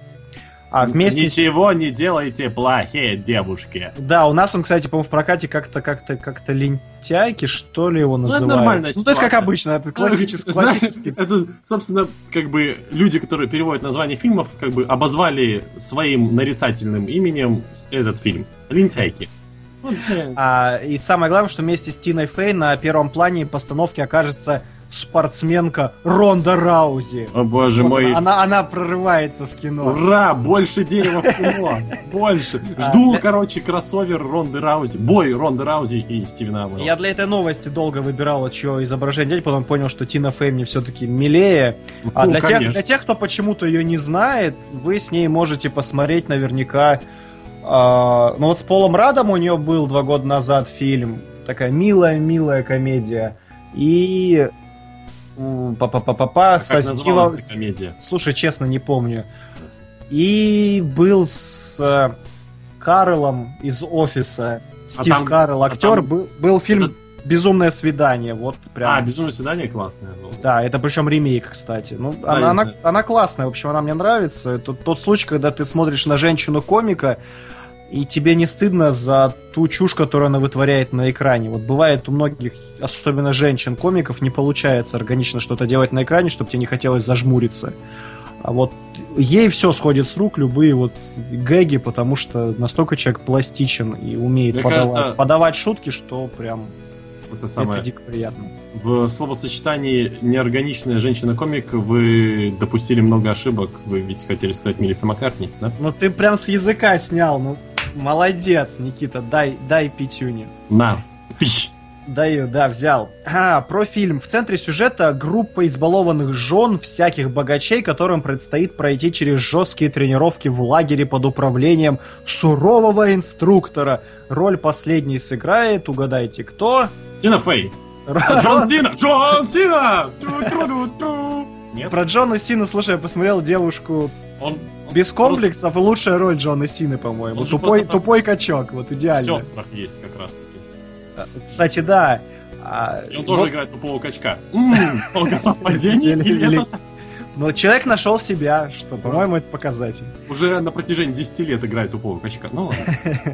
А вместе с Ничего не делайте, плохие девушки. Да, у нас он, кстати, по-моему, в прокате как-то как-то как-то лентяйки, что ли, его Ну, это называют. нормальная Ну, то есть, как обычно, это классический, Знаешь, классический. <laughs> Это, собственно, как бы люди, которые переводят название фильмов, как бы обозвали своим нарицательным именем этот фильм. Лентяйки. А, и самое главное, что вместе с Тиной Фей на первом плане постановки окажется спортсменка Ронда Раузи. О боже Вот мой. Она, она прорывается в кино. Ура! Больше дерева в кино! Больше! <laughs> А, Жду, короче, кроссовер Ронды Раузи. Бой Ронды Раузи и Стивена Амела. Я для этой новости долго выбирал, чье изображение делать, потом понял, что Тина Фей мне все-таки милее. А Фу, для тех, для тех, кто почему-то ее не знает, вы с ней можете посмотреть наверняка. а, ну вот с Полом Радом у нее был два года назад фильм. Такая милая-милая комедия. И... м, Па-па-па-па-па, со Стивом... Слушай, честно, не помню. И был с э, Карлом из офиса. Стив там- Карл, а актер. там- был, был фильм Это- Безумное свидание. Вот прям. А, «Безумное свидание» классное. было. Да, это причем ремейк, кстати. Ну, Да, она, она, она классная, в общем, она мне нравится. Это тот случай, когда ты смотришь на женщину-комика, и тебе не стыдно за ту чушь, которую она вытворяет на экране. Вот бывает у многих, особенно женщин-комиков, не получается органично что-то делать на экране, чтобы тебе не хотелось зажмуриться. А вот ей все сходит с рук, любые вот гэги, потому что настолько человек пластичен и умеет Мне подавать, кажется- подавать шутки, что прям Это самое. это дико приятно. В словосочетании «неорганичная женщина-комик» вы допустили много ошибок. Вы ведь хотели сказать Мелисса Маккартни, да? Ну ты прям с языка снял, ну молодец, Никита, дай, дай пятюни. На. Тыщ. Даю, да, взял. А, про фильм. В центре сюжета группа избалованных жен всяких богачей, которым предстоит пройти через жесткие тренировки в лагере под управлением сурового инструктора. Роль последней сыграет, угадайте, кто? Тина Фей. А, <laughs> Джон Сина! Джон Сина! <laughs> Нет? Про Джона Сина, слушай, я посмотрел девушку Он без комплексов, и лучшая роль Джона Сины, по-моему. Он Тупой, просто тупой с- качок, вот в идеально. сестрах есть как раз-таки. Кстати, да. А, И он тоже вот- играет тупого качка. М, <laughs> Много совпадений Или- Но человек нашел себя, что, по-моему, это показатель. уже на протяжении 10 лет играет тупого качка. Ну ладно. <laughs>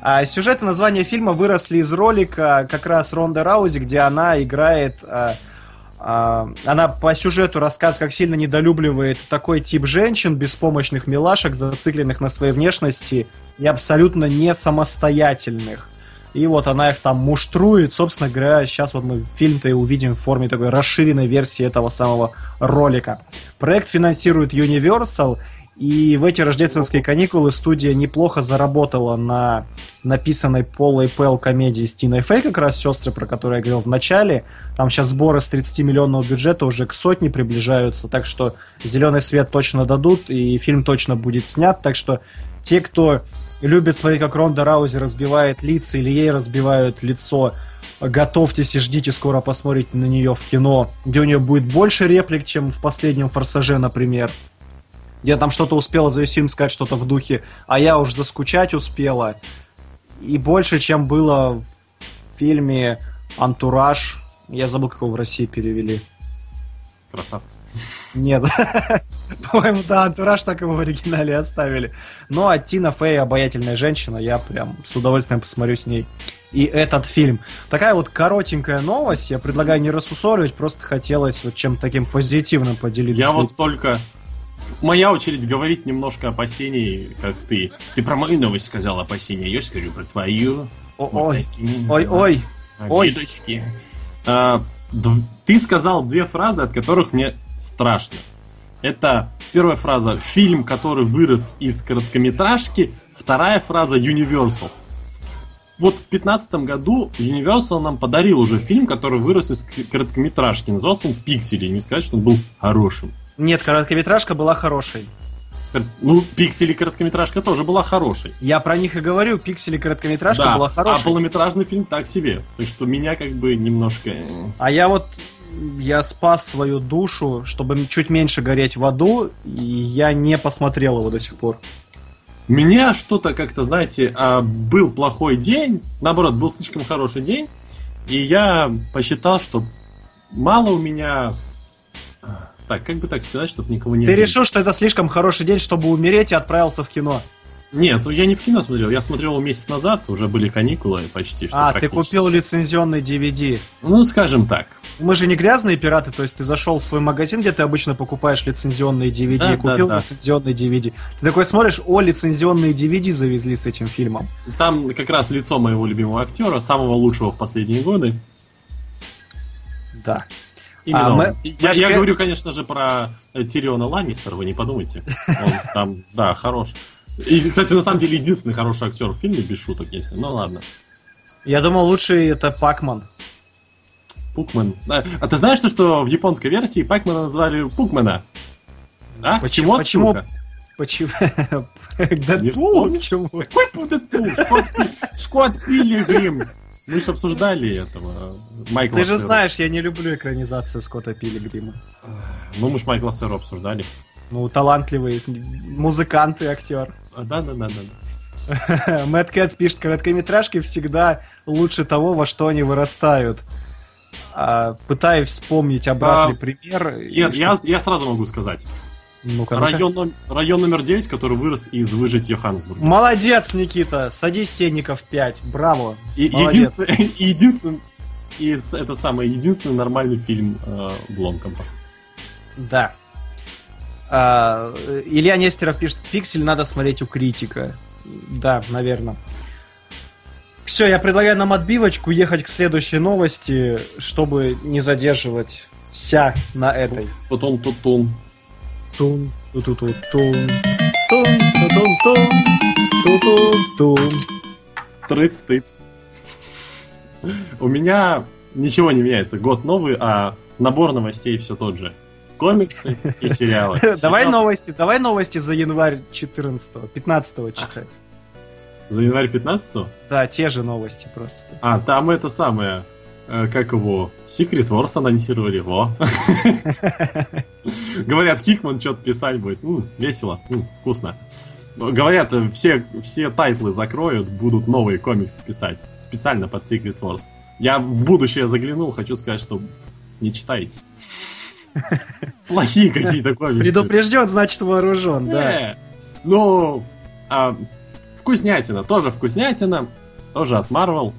А, сюжет и название фильма выросли из ролика как раз Ронда Раузи, где она играет... а, она по сюжету рассказывает, как сильно недолюбливает такой тип женщин, беспомощных милашек, зацикленных на своей внешности и абсолютно не самостоятельных. И вот она их там муштрует. Собственно говоря, сейчас вот мы фильм-то и увидим в форме такой расширенной версии этого самого ролика. Проект финансирует Universal, и в эти рождественские каникулы студия неплохо заработала на написанной Полой Пэл комедии с Тиной Фей, как раз сестры, про которую я говорил в начале. Там сейчас сборы с 30-миллионного бюджета уже к сотне приближаются, так что зеленый свет точно дадут, и фильм точно будет снят. Так что те, кто любит смотреть, как Ронда Раузи разбивает лица или ей разбивают лицо, готовьтесь и ждите, скоро посмотрите на нее в кино, где у нее будет больше реплик, чем в последнем «Форсаже», например. Где там что-то успела за весь фильм сказать, что-то в духе, а я уж заскучать успела. И больше, чем было в фильме «Антураж». Я забыл, как его в России перевели. Красавцы. Нет. <laughs> По-моему, да, антураж так его в оригинале оставили. Ну, а Тина Фей обаятельная женщина, я прям с удовольствием посмотрю с ней. И этот фильм. Такая вот коротенькая новость, я предлагаю не рассусоливать, просто хотелось вот чем-то таким позитивным поделиться. Я вот только... Моя очередь говорить немножко опасений, как ты. Ты про мою новость сказал опасения, я скажу про твою. О- Вот Ой, такие, ой, да, ой, ой. А, ты сказал две фразы, от которых мне страшно. Это первая фраза фильм, который вырос из короткометражки. Вторая фраза Universal. Вот в 2015 году Universal нам подарил уже фильм, который вырос из короткометражки. Назывался он Пиксели. Не сказать, что он был хорошим. Нет, короткометражка была хорошей. Ну, Пиксели короткометражка тоже была хорошей. Я про них и говорю, пиксели короткометражка была а хорошей. полнометражный фильм так себе. Так что меня как бы немножко... э, А я вот я спас свою душу, чтобы чуть меньше гореть в аду, и я не посмотрел его до сих пор. Меня что-то как-то, знаете, а, был плохой день, наоборот, был слишком хороший день, и я посчитал, что мало у меня... Так, как бы так сказать, чтобы никого не... Ты обидеть? решил, что это слишком хороший день, чтобы умереть, и отправился в кино. Нет, я не в кино смотрел, я смотрел месяц назад, уже были каникулы почти что А, ты купил лицензионный DVD. Ну, скажем так. Мы же не грязные пираты, то есть ты зашел в свой магазин, где ты обычно покупаешь лицензионные DVD, Да, и купил да, да. лицензионный DVD. Ты такой смотришь, о, лицензионные DVD завезли с этим фильмом. Там как раз лицо моего любимого актера, самого лучшего в последние годы. Да. Именно А, мы- Я, я говорю, конечно же, про э, Тириона Ланнистера, вы не подумайте. Он там, да, хорош. И, кстати, на самом деле, единственный хороший актер в фильме, без шуток, если. Ну ладно. Я думал, лучший это Пакман. Пукман. А, а ты знаешь, что, что в японской версии Пакмана назвали Пукмана? А? Почему- Почему? почему- <laughs> Дэдпул? Почему? Какой Дэдпул? Скотт Пилигрим. Мы же обсуждали этого Майкла Ты же Сэра. знаешь, я не люблю экранизацию Скотта Пилигрима. Ну, мы же Майкла Сэра обсуждали. Ну, талантливый музыкант и актер. А, Да-да-да-да. <laughs> Мэтт Кэт пишет, короткометражки всегда лучше того, во что они вырастают. А, пытаюсь вспомнить обратный А, пример. Я, я, я сразу могу сказать. Ну-ка. Район, ном- район номер 9, который вырос из выжить Йоханнесбурга. Молодец, Никита! Садись, Сенников 5. Браво! И, Молодец. единственный, <laughs> и единственный из это самый единственный нормальный фильм э, Бломкомпа. Да. А, Илья Нестеров пишет, пиксель надо смотреть у критика. Да, наверное. Все, я предлагаю нам отбивочку ехать к следующей новости, чтобы не задерживать ся на этой. Потом тутун. Тун, ту ту ту тун, тун, ту тун тун, ту тун тун. Трыц-тыц. У меня ничего не меняется. Год новый, а набор новостей все тот же. Комиксы и сериалы. <laughs> Давай новости, давай новости за январь 14 15 читать. За январь 15 Да, те же новости просто. А, там это самое, как его, Secret Wars анонсировали, во. <laughs> Говорят, Хикман что-то писать будет. Весело, вкусно. Но Говорят, э, все, все тайтлы закроют, будут новые комиксы писать. Специально под Secret Wars. Я в будущее заглянул, хочу сказать, что не читайте. <laughs> Плохие какие-то комиксы. Предупрежден, значит вооружен, да. Не. Ну, а, вкуснятина, тоже вкуснятина, тоже от Marvel.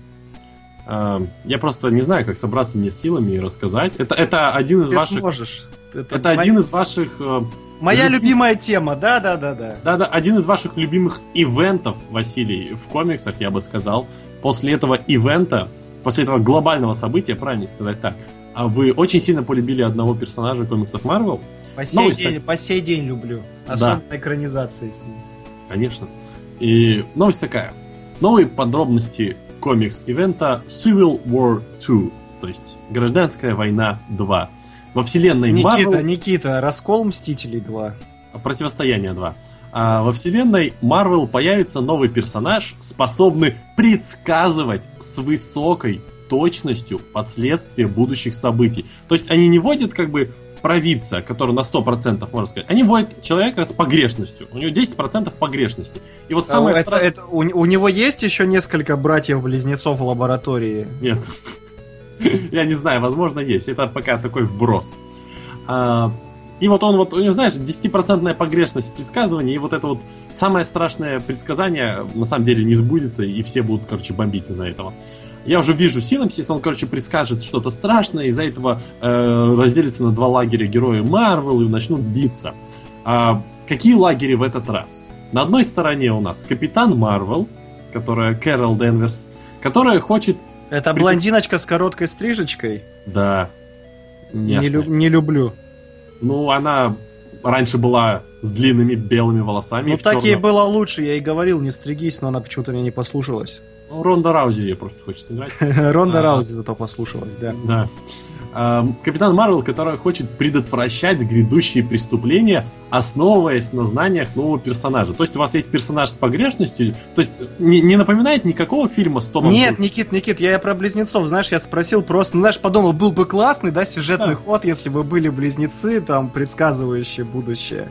А, я просто не знаю, как собраться мне силами и рассказать. Это, это один из Ты ваших... сможешь. Это мо- один из ваших... э, Моя любим- любимая тема, да, да, да, да. Да-да, один из ваших любимых ивентов, Василий, в комиксах, я бы сказал. После этого ивента, после этого глобального события, правильно сказать так, а вы очень сильно полюбили одного персонажа комиксов Marvel? По сей, Новость день, так- по сей день люблю. Особенно экранизации с ним. Конечно. И новость такая. Новые подробности комикс-ивента Civil War 2, то есть Гражданская война 2. Во вселенной Никита, Marvel Никита, раскол Мстителей 2. Противостояние 2. А во вселенной Марвел появится новый персонаж, способный предсказывать с высокой точностью последствия будущих событий. То есть они не вводят как бы провидца, который на 100% можно сказать, они вводят человека с погрешностью. У него 10% погрешности. И вот самое А, это- странное... это- у, у него есть еще несколько братьев-близнецов в лаборатории? Нет. <laughs> Я не знаю, возможно, есть. Это пока такой вброс. А, и вот он вот, у него, знаешь, 10% погрешность в предсказывании, и вот это вот самое страшное предсказание на самом деле не сбудется, и все будут, короче, бомбить из-за этого. Я уже вижу синапсис, он, короче, предскажет что-то страшное, из-за этого э, разделится на два лагеря герои Марвел и начнут биться. А, какие лагеря в этот раз? На одной стороне у нас Капитан Марвел, которая Кэрол Денверс, которая хочет... Это блондиночка с короткой стрижечкой? Да, Не, лю- не люблю. Ну, она раньше была с длинными белыми волосами. Ну, так ей чёрном. было лучше, я ей говорил, не стригись, но она почему-то меня не послушалась. Ну, Ронда Раузи ее просто хочет сыграть. <laughs> Ронда. Раузи зато послушалась, да. Да. Ам, Капитан Марвел, которая хочет предотвращать грядущие преступления, основываясь на знаниях нового персонажа. То есть у вас есть персонаж с погрешностью, то есть не, не напоминает никакого фильма с Томом Нет, Крузом? Никит, Никит, я про близнецов, знаешь, я спросил просто, ну, знаешь, подумал, был бы классный, да, сюжетный Да. ход, если бы были близнецы, там, предсказывающие будущее.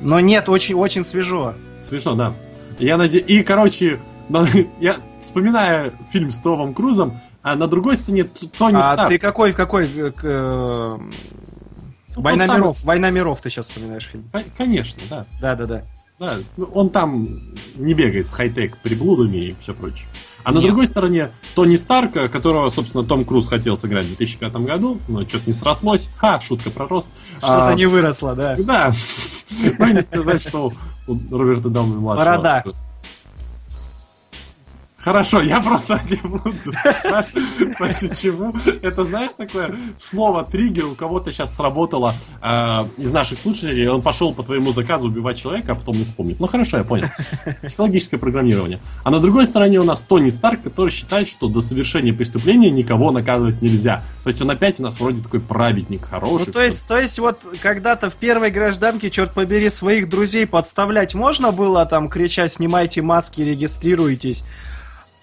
Но нет, очень, очень свежо. Смешно, да. Я надеюсь... И, короче, <laughs> я вспоминаю фильм с Томом Крузом, а на другой стороне Тони а Старк. ты какой, какой... э, к, э, Ну, Война самый. миров, Война миров ты сейчас вспоминаешь фильм. Кон- Конечно, да. Да-да-да. Да, ну, он там не бегает с хай-тек приблудами и все прочее. А на Нет. другой стороне Тони Старка, которого, собственно, Том Круз хотел сыграть в 2005 году, но что-то не срослось. Ха, шутка про рост. Что-то А, не выросло, да. Да. <laughs> Ну, не сказать, что у Роберта Дауни младшего. Борода. Хорошо, я просто не буду спрашивать, почему. Это, знаешь, такое слово триггер у кого-то сейчас сработало э, из наших слушателей, он пошел по твоему заказу убивать человека, а потом не вспомнит. Ну хорошо, я понял. Психологическое программирование. А на другой стороне у нас Тони Старк, который считает, что до совершения преступления никого наказывать нельзя. То есть он опять у нас вроде такой праведник, хороший. Ну, то есть, то есть, вот когда-то в первой гражданке, черт побери, своих друзей подставлять можно было, там, крича, снимайте маски, регистрируйтесь.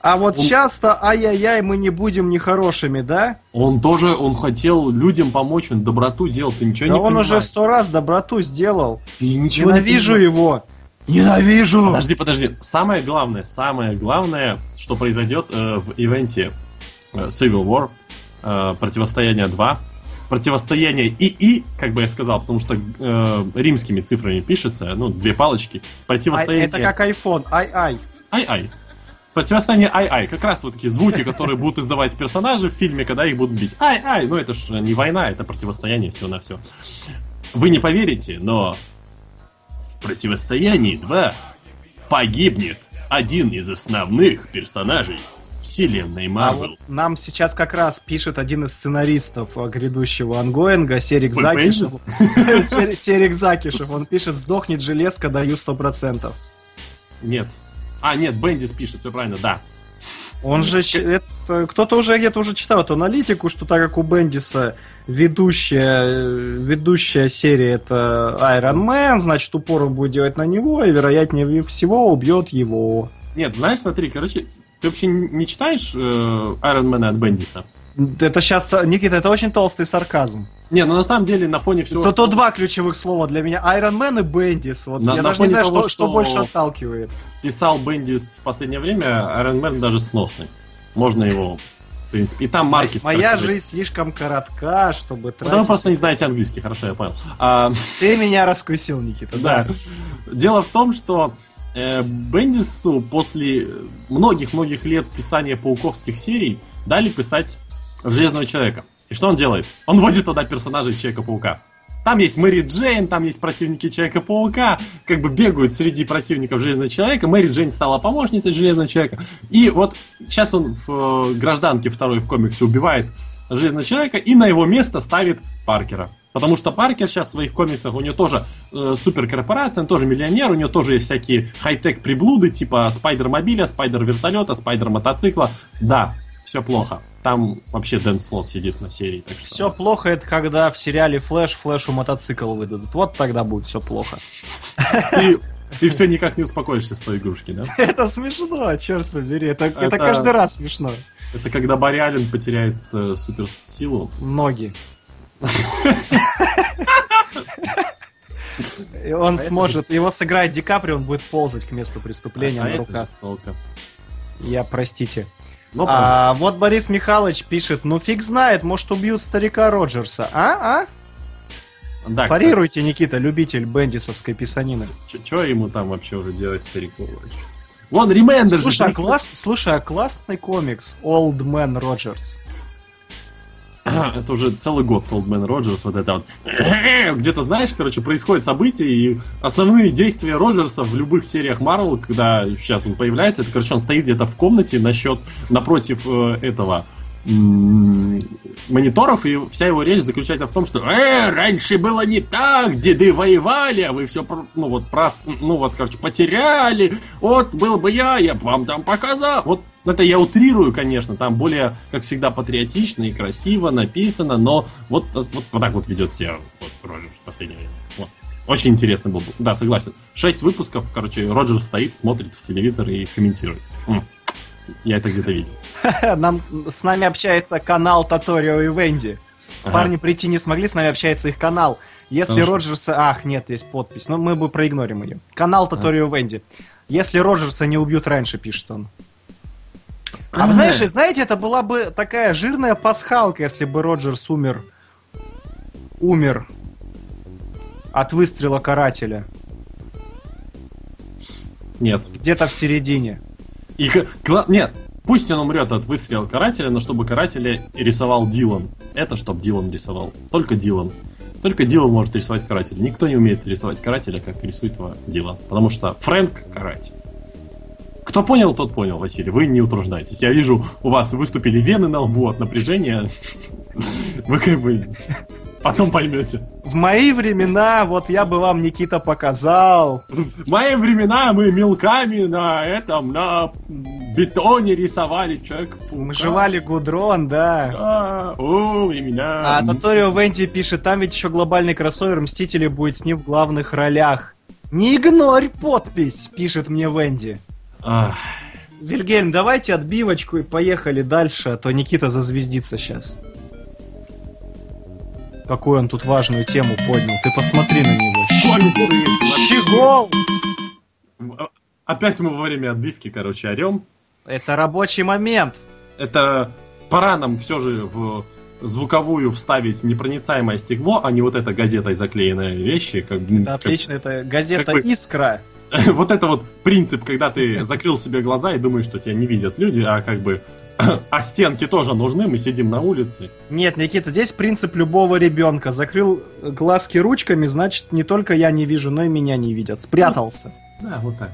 А вот Он- сейчас-то, ай-яй-яй, мы не будем нехорошими, да? Он тоже, он хотел людям помочь, он доброту делал, ты ничего Да не он уже понимаешь. сто раз доброту сделал. Ты ничего не Ненавижу понимаешь. его. Ненавижу! Подожди, подожди. Самое главное, самое главное, что произойдет э, в ивенте э, Civil War, э, Противостояние 2, Противостояние ИИ, как бы я сказал, потому что э, римскими цифрами пишется, ну, две палочки. Противостояние... это как iPhone, ай-ай. Ай-ай. Противостояние ай-ай. Как раз вот такие звуки, которые будут издавать персонажи в фильме, когда их будут бить. Ай-ай. Ну, это ж не война, это противостояние всего на все. Вы не поверите, но в противостоянии 2 погибнет один из основных персонажей вселенной А Марвел. вот нам сейчас как раз пишет один из сценаристов э, грядущего ангоинга, Серик Закишев. <laughs> Сер- Серик Закишев, он пишет, сдохнет железка, даю 100%. Нет. А, нет, Бендис пишет, все правильно, да. Он же, это, кто-то уже где-то уже читал эту аналитику, что так как у Бендиса ведущая, ведущая серия это Iron Man, значит упору будет делать на него, и вероятнее всего убьет его. Нет, знаешь, смотри, короче, ты вообще не читаешь э, Iron Man от Бендиса? Это сейчас, Никита, это очень толстый сарказм. Не, ну на самом деле на фоне всего... То, то два ключевых слова для меня. Iron Man и Бендис. Вот. На- Я на даже не знаю, того, что, что что- больше отталкивает. писал Бендис в последнее время, Iron Man даже сносный. Можно его, в принципе. И там Маркис Моя красивый. жизнь слишком коротка, чтобы Ну, да вы тратить... просто не знаете английский, хорошо, я понял. А, Ты меня раскусил, Никита. да. Дело в том, что э, Бендису после многих-многих лет писания пауковских серий дали писать Железного Человека. И что он делает? Он вводит туда персонажей Человека-паука. Там есть Мэри Джейн, там есть противники Человека-паука, как бы бегают среди противников Железного Человека. Мэри Джейн стала помощницей Железного Человека. И вот сейчас он в э, гражданке второй в комиксе убивает Железного Человека и на его место ставит Паркера. Потому что Паркер сейчас в своих комиксах, у него тоже э, суперкорпорация, он тоже миллионер, у него тоже есть всякие хай-тек приблуды, типа спайдер-мобиля, спайдер-вертолета, спайдер-мотоцикла. Да, все плохо. Там вообще Дэн Слот сидит на серии. Так что... Все плохо, это когда в сериале Флэш Флэшу мотоцикл выдадут. Вот тогда будет все плохо. Ты Ты все никак не успокоишься с той игрушки, да? <laughs> Это смешно, черт побери. Это, это... Это- каждый раз смешно. Это когда Барри Аллен потеряет э, суперсилу. Ноги. И он сможет, его сыграет Ди Каприо, он будет ползать к месту преступления А на это руках. Я, простите. Но правда. А вот Борис Михайлович пишет, ну фиг знает, может убьют старика Роджерса. А? А? Да, Парируйте, Никита, любитель бендисовской писанины. Что ему там вообще уже делать старику Роджерс? Вон Ремендер же. Слушай, а класс- слушай, а классный комикс Old Man Rogers. <clears throat> Это уже целый год Man Роджерс, вот это вот. <clears throat> Где-то, знаешь, короче, происходят события, и основные действия Роджерса в любых сериях Марвел, когда сейчас он появляется, это, короче, он стоит где-то в комнате насчет, напротив э, этого мониторов, и вся его речь заключается в том, что «Э, раньше было не так, деды воевали, а вы все, ну вот, прос, ну вот, короче, потеряли, вот, был бы я, я бы вам там показал». Вот это я утрирую, конечно, там более, как всегда, патриотично и красиво написано, но вот, вот, вот так вот ведет себя вот, Роджерс в последнее время. Вот. Очень интересно был бы. Да, согласен. Шесть выпусков, короче, Роджер стоит, смотрит в телевизор и комментирует. М. Я это где-то видел. <laughs> Нам, с нами общается канал Таторио и Венди. Ага. Парни прийти не смогли, с нами общается их канал. Если Потому Роджерса... Ах, нет, есть подпись. Но мы бы проигнорим ее. Канал Таторио и Венди. Если Роджерса не убьют раньше, пишет он. А вы знаешь, знаете, это была бы такая жирная пасхалка, если бы Роджерс умер. Умер. От выстрела карателя. Нет. Где-то в середине. И, нет, пусть он умрет от выстрела карателя, но чтобы карателя рисовал Дилан. Это чтоб Дилан рисовал. Только Дилан. Только Дилан может рисовать карателя. Никто не умеет рисовать карателя, как рисует его Дилан. Потому что Фрэнк каратель. Кто понял, тот понял, Василий. Вы не утруждайтесь. Я вижу, у вас выступили вены на лбу от напряжения. Вы как бы потом поймете. В мои времена, вот я бы вам, Никита, показал. В мои времена мы мелками на этом, на бетоне рисовали человек. Мы жевали гудрон, да. Да, о, времена. А Тоторио Венти пишет, там ведь еще глобальный кроссовер Мстители будет с ним в главных ролях. Не игнорь подпись, пишет мне Венди. Ах, Вильгельм, давайте отбивочку и поехали дальше, а то Никита зазвездится сейчас. Какую он тут важную тему поднял, ты посмотри на него. Щегол! Опять мы во время отбивки, короче, орем. Это рабочий момент. Это пора нам все же в звуковую вставить непроницаемое стекло, а не вот это газетой заклеенные вещи. Как, Это отлично, это газета как бы- «Искра». <laughs> Вот это вот принцип, когда ты закрыл себе глаза и думаешь, что тебя не видят люди, а как бы... <coughs> А стенки тоже нужны, мы сидим на улице. Нет, Никита, здесь принцип любого ребенка. Закрыл глазки ручками, значит, не только я не вижу, но и меня не видят. Спрятался. Да, вот так.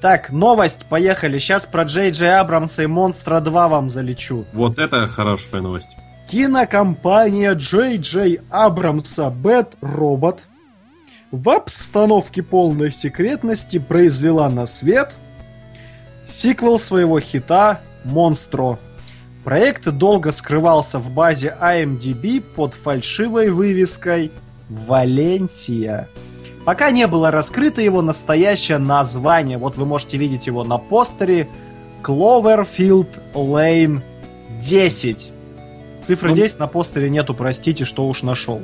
Так, новость, поехали. Сейчас про Джей Джей Абрамса и Монстра 2 вам залечу. Вот это хорошая новость. Кинокомпания Джей Джей Абрамса Бэт Робот в обстановке полной секретности произвела на свет сиквел своего хита «Монстро». Проект долго скрывался в базе IMDb под фальшивой вывеской «Валенсия». Пока не было раскрыто его настоящее название. Вот вы можете видеть его на постере Cloverfield Lane 10. Цифры Ну, 10 на постере нету, простите, что уж нашел.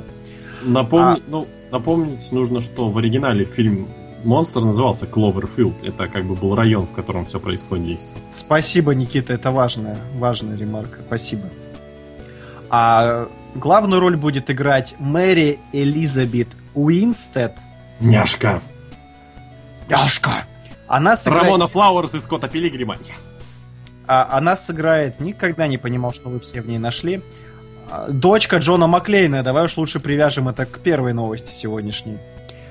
Напомни- ну, напомнить нужно, что в оригинале фильм «Монстр» назывался Кловерфилд. Это как бы был район, в котором все происходит действие. Спасибо, Никита, это важная, важная ремарка. Спасибо. А главную роль будет играть Мэри Элизабет Уинстед. Няшка! Яшка! Она сыграет... Рамона Флауэрс и Скотта Пилигрима. Yes. А, она сыграет, никогда не понимал, что вы все в ней нашли. А, Дочка Джона Маклейна. Давай уж лучше привяжем это к первой новости сегодняшней.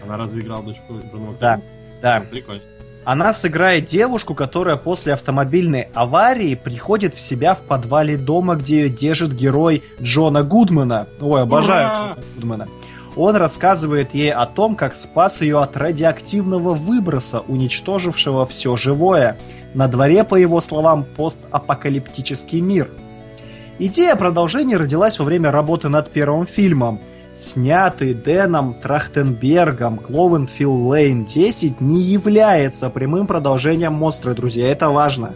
Она разве играла дочку Джона Да, да. Прикольно. Она сыграет девушку, которая после автомобильной аварии приходит в себя в подвале дома, где ее держит герой Джона Гудмана. Ой, обожаю Ура! Джона Гудмана. Он рассказывает ей о том, как спас ее от радиоактивного выброса, уничтожившего все живое. На дворе, по его словам, постапокалиптический мир. Идея продолжения родилась во время работы над первым фильмом. Снятый Дэном Трахтенбергом Кловенфилд Лейн 10, не является прямым продолжением «Монстра», друзья, это важно.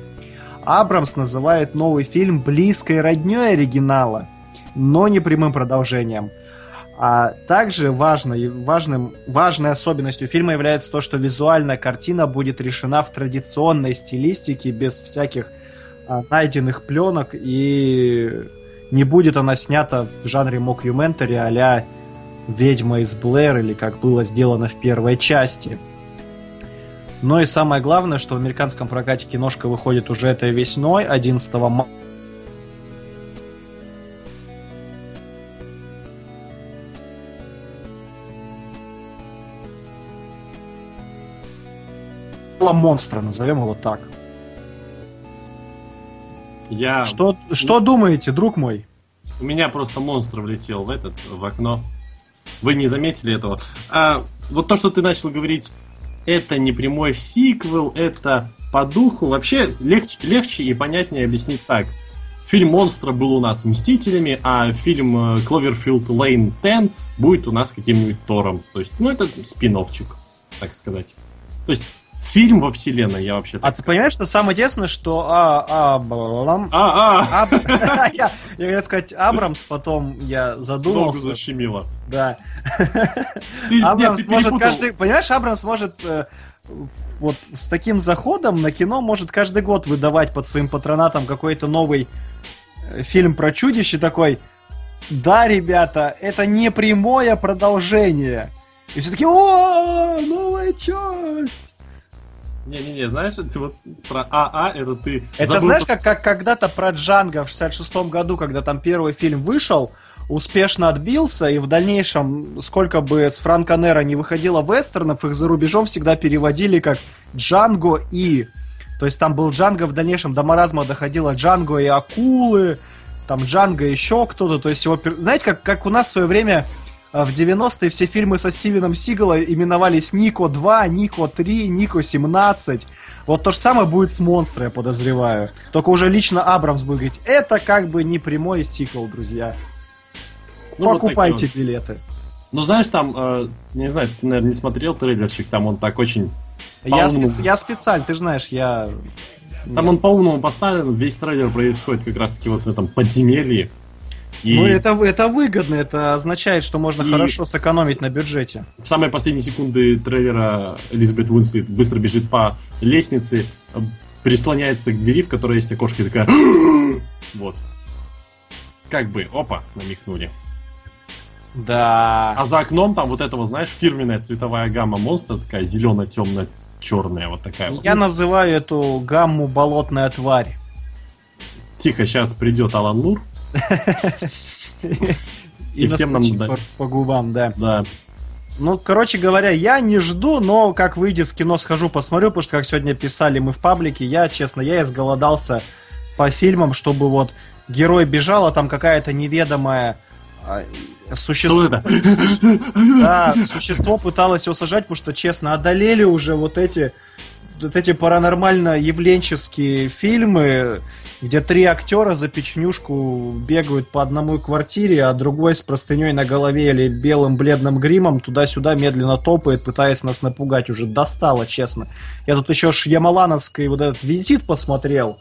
Абрамс называет новый фильм близкой родней оригинала, но не прямым продолжением. А также важной, важным, важной особенностью фильма является то, что визуальная картина будет решена в традиционной стилистике, без всяких а, найденных пленок, и не будет она снята в жанре мокьюментари а-ля «Ведьма из Блэр» или как было сделано в первой части. Но и самое главное, что в американском прокате киношка выходит уже этой весной, 11 марта. монстра, назовем его так. Я... Что, что думаете, друг мой? У меня просто монстр влетел в этот, в окно. Вы не заметили этого. А вот то, что ты начал говорить, это не прямой сиквел, это по духу. Вообще легче, легче и понятнее объяснить так. Фильм «Монстра» был у нас «Мстителями», а фильм э, «Кловерфилд Лейн 10» будет у нас каким-нибудь Тором. То есть, ну, это спин так сказать. То есть, фильм во вселенной, я вообще А ты понимаешь, что самое интересное, что а, Абрам... А, а! <laughs> Я, хотел сказать Абрамс, потом я Ногу задумался. защемило. Да. Абрамс может каждый... Понимаешь, Абрамс может э, вот с таким заходом на кино может каждый год выдавать под своим патронатом какой-то новый э, фильм про чудище такой. Да, ребята, это не прямое продолжение. И все таки о, новая часть. Не-не-не, знаешь, ты вот про АА, это ты... Это забыл знаешь, как, как когда-то про Джанго в 66-м году, когда там первый фильм вышел, успешно отбился, и в дальнейшем, сколько бы с Франко Нера не выходило вестернов, их за рубежом всегда переводили как Джанго и... То есть там был Джанго, в дальнейшем до маразма доходило Джанго и Акулы, там Джанго еще кто-то, то есть его... Знаете, как, как у нас в свое время а, в 90-е все фильмы со Стивеном Сигалом именовались Нико 2, Нико 3, Нико 17. Вот то же самое будет с Монстро, я подозреваю. Только уже лично Абрамс будет говорить, это как бы не прямой сиквел, друзья. Ну, вот Покупайте такие билеты. Ну, знаешь, там, э, не знаю, ты, наверное, не смотрел трейлерчик, там он так очень... Я, специ- я специально, ты же знаешь, я... Там он по-умному поставлен, весь трейлер происходит как раз-таки вот в этом подземелье. И Ну, это, это выгодно, это означает, что можно И- хорошо сэкономить на бюджете. в самые последние секунды трейлера Элизабет Уинслет быстро бежит по лестнице, прислоняется к двери, в которой есть окошко, и такая... Вот. Как бы, опа, намекнули. Да. А за окном там вот этого, знаешь, фирменная цветовая гамма монстра, такая зелено-темно-черная, вот такая вот. Я называю эту гамму болотная тварь. Тихо, сейчас придет Алан Мур. И всем нам по, губам, да. Да. Ну, короче говоря, я не жду, но как выйдет в кино, схожу, посмотрю, потому что, как сегодня писали мы в паблике, я, честно, я изголодался по фильмам, чтобы вот герой бежал, а там какая-то неведомая а, существо, <laughs> да, существо пыталось его сажать, потому что, честно, одолели уже вот эти вот эти паранормально-явленческие фильмы, где три актера за печенюшку бегают по одному квартире, а другой с простыней на голове или белым бледным гримом туда-сюда медленно топает, пытаясь нас напугать. Уже достало, честно. Я тут еще Шьямалановский вот этот визит посмотрел.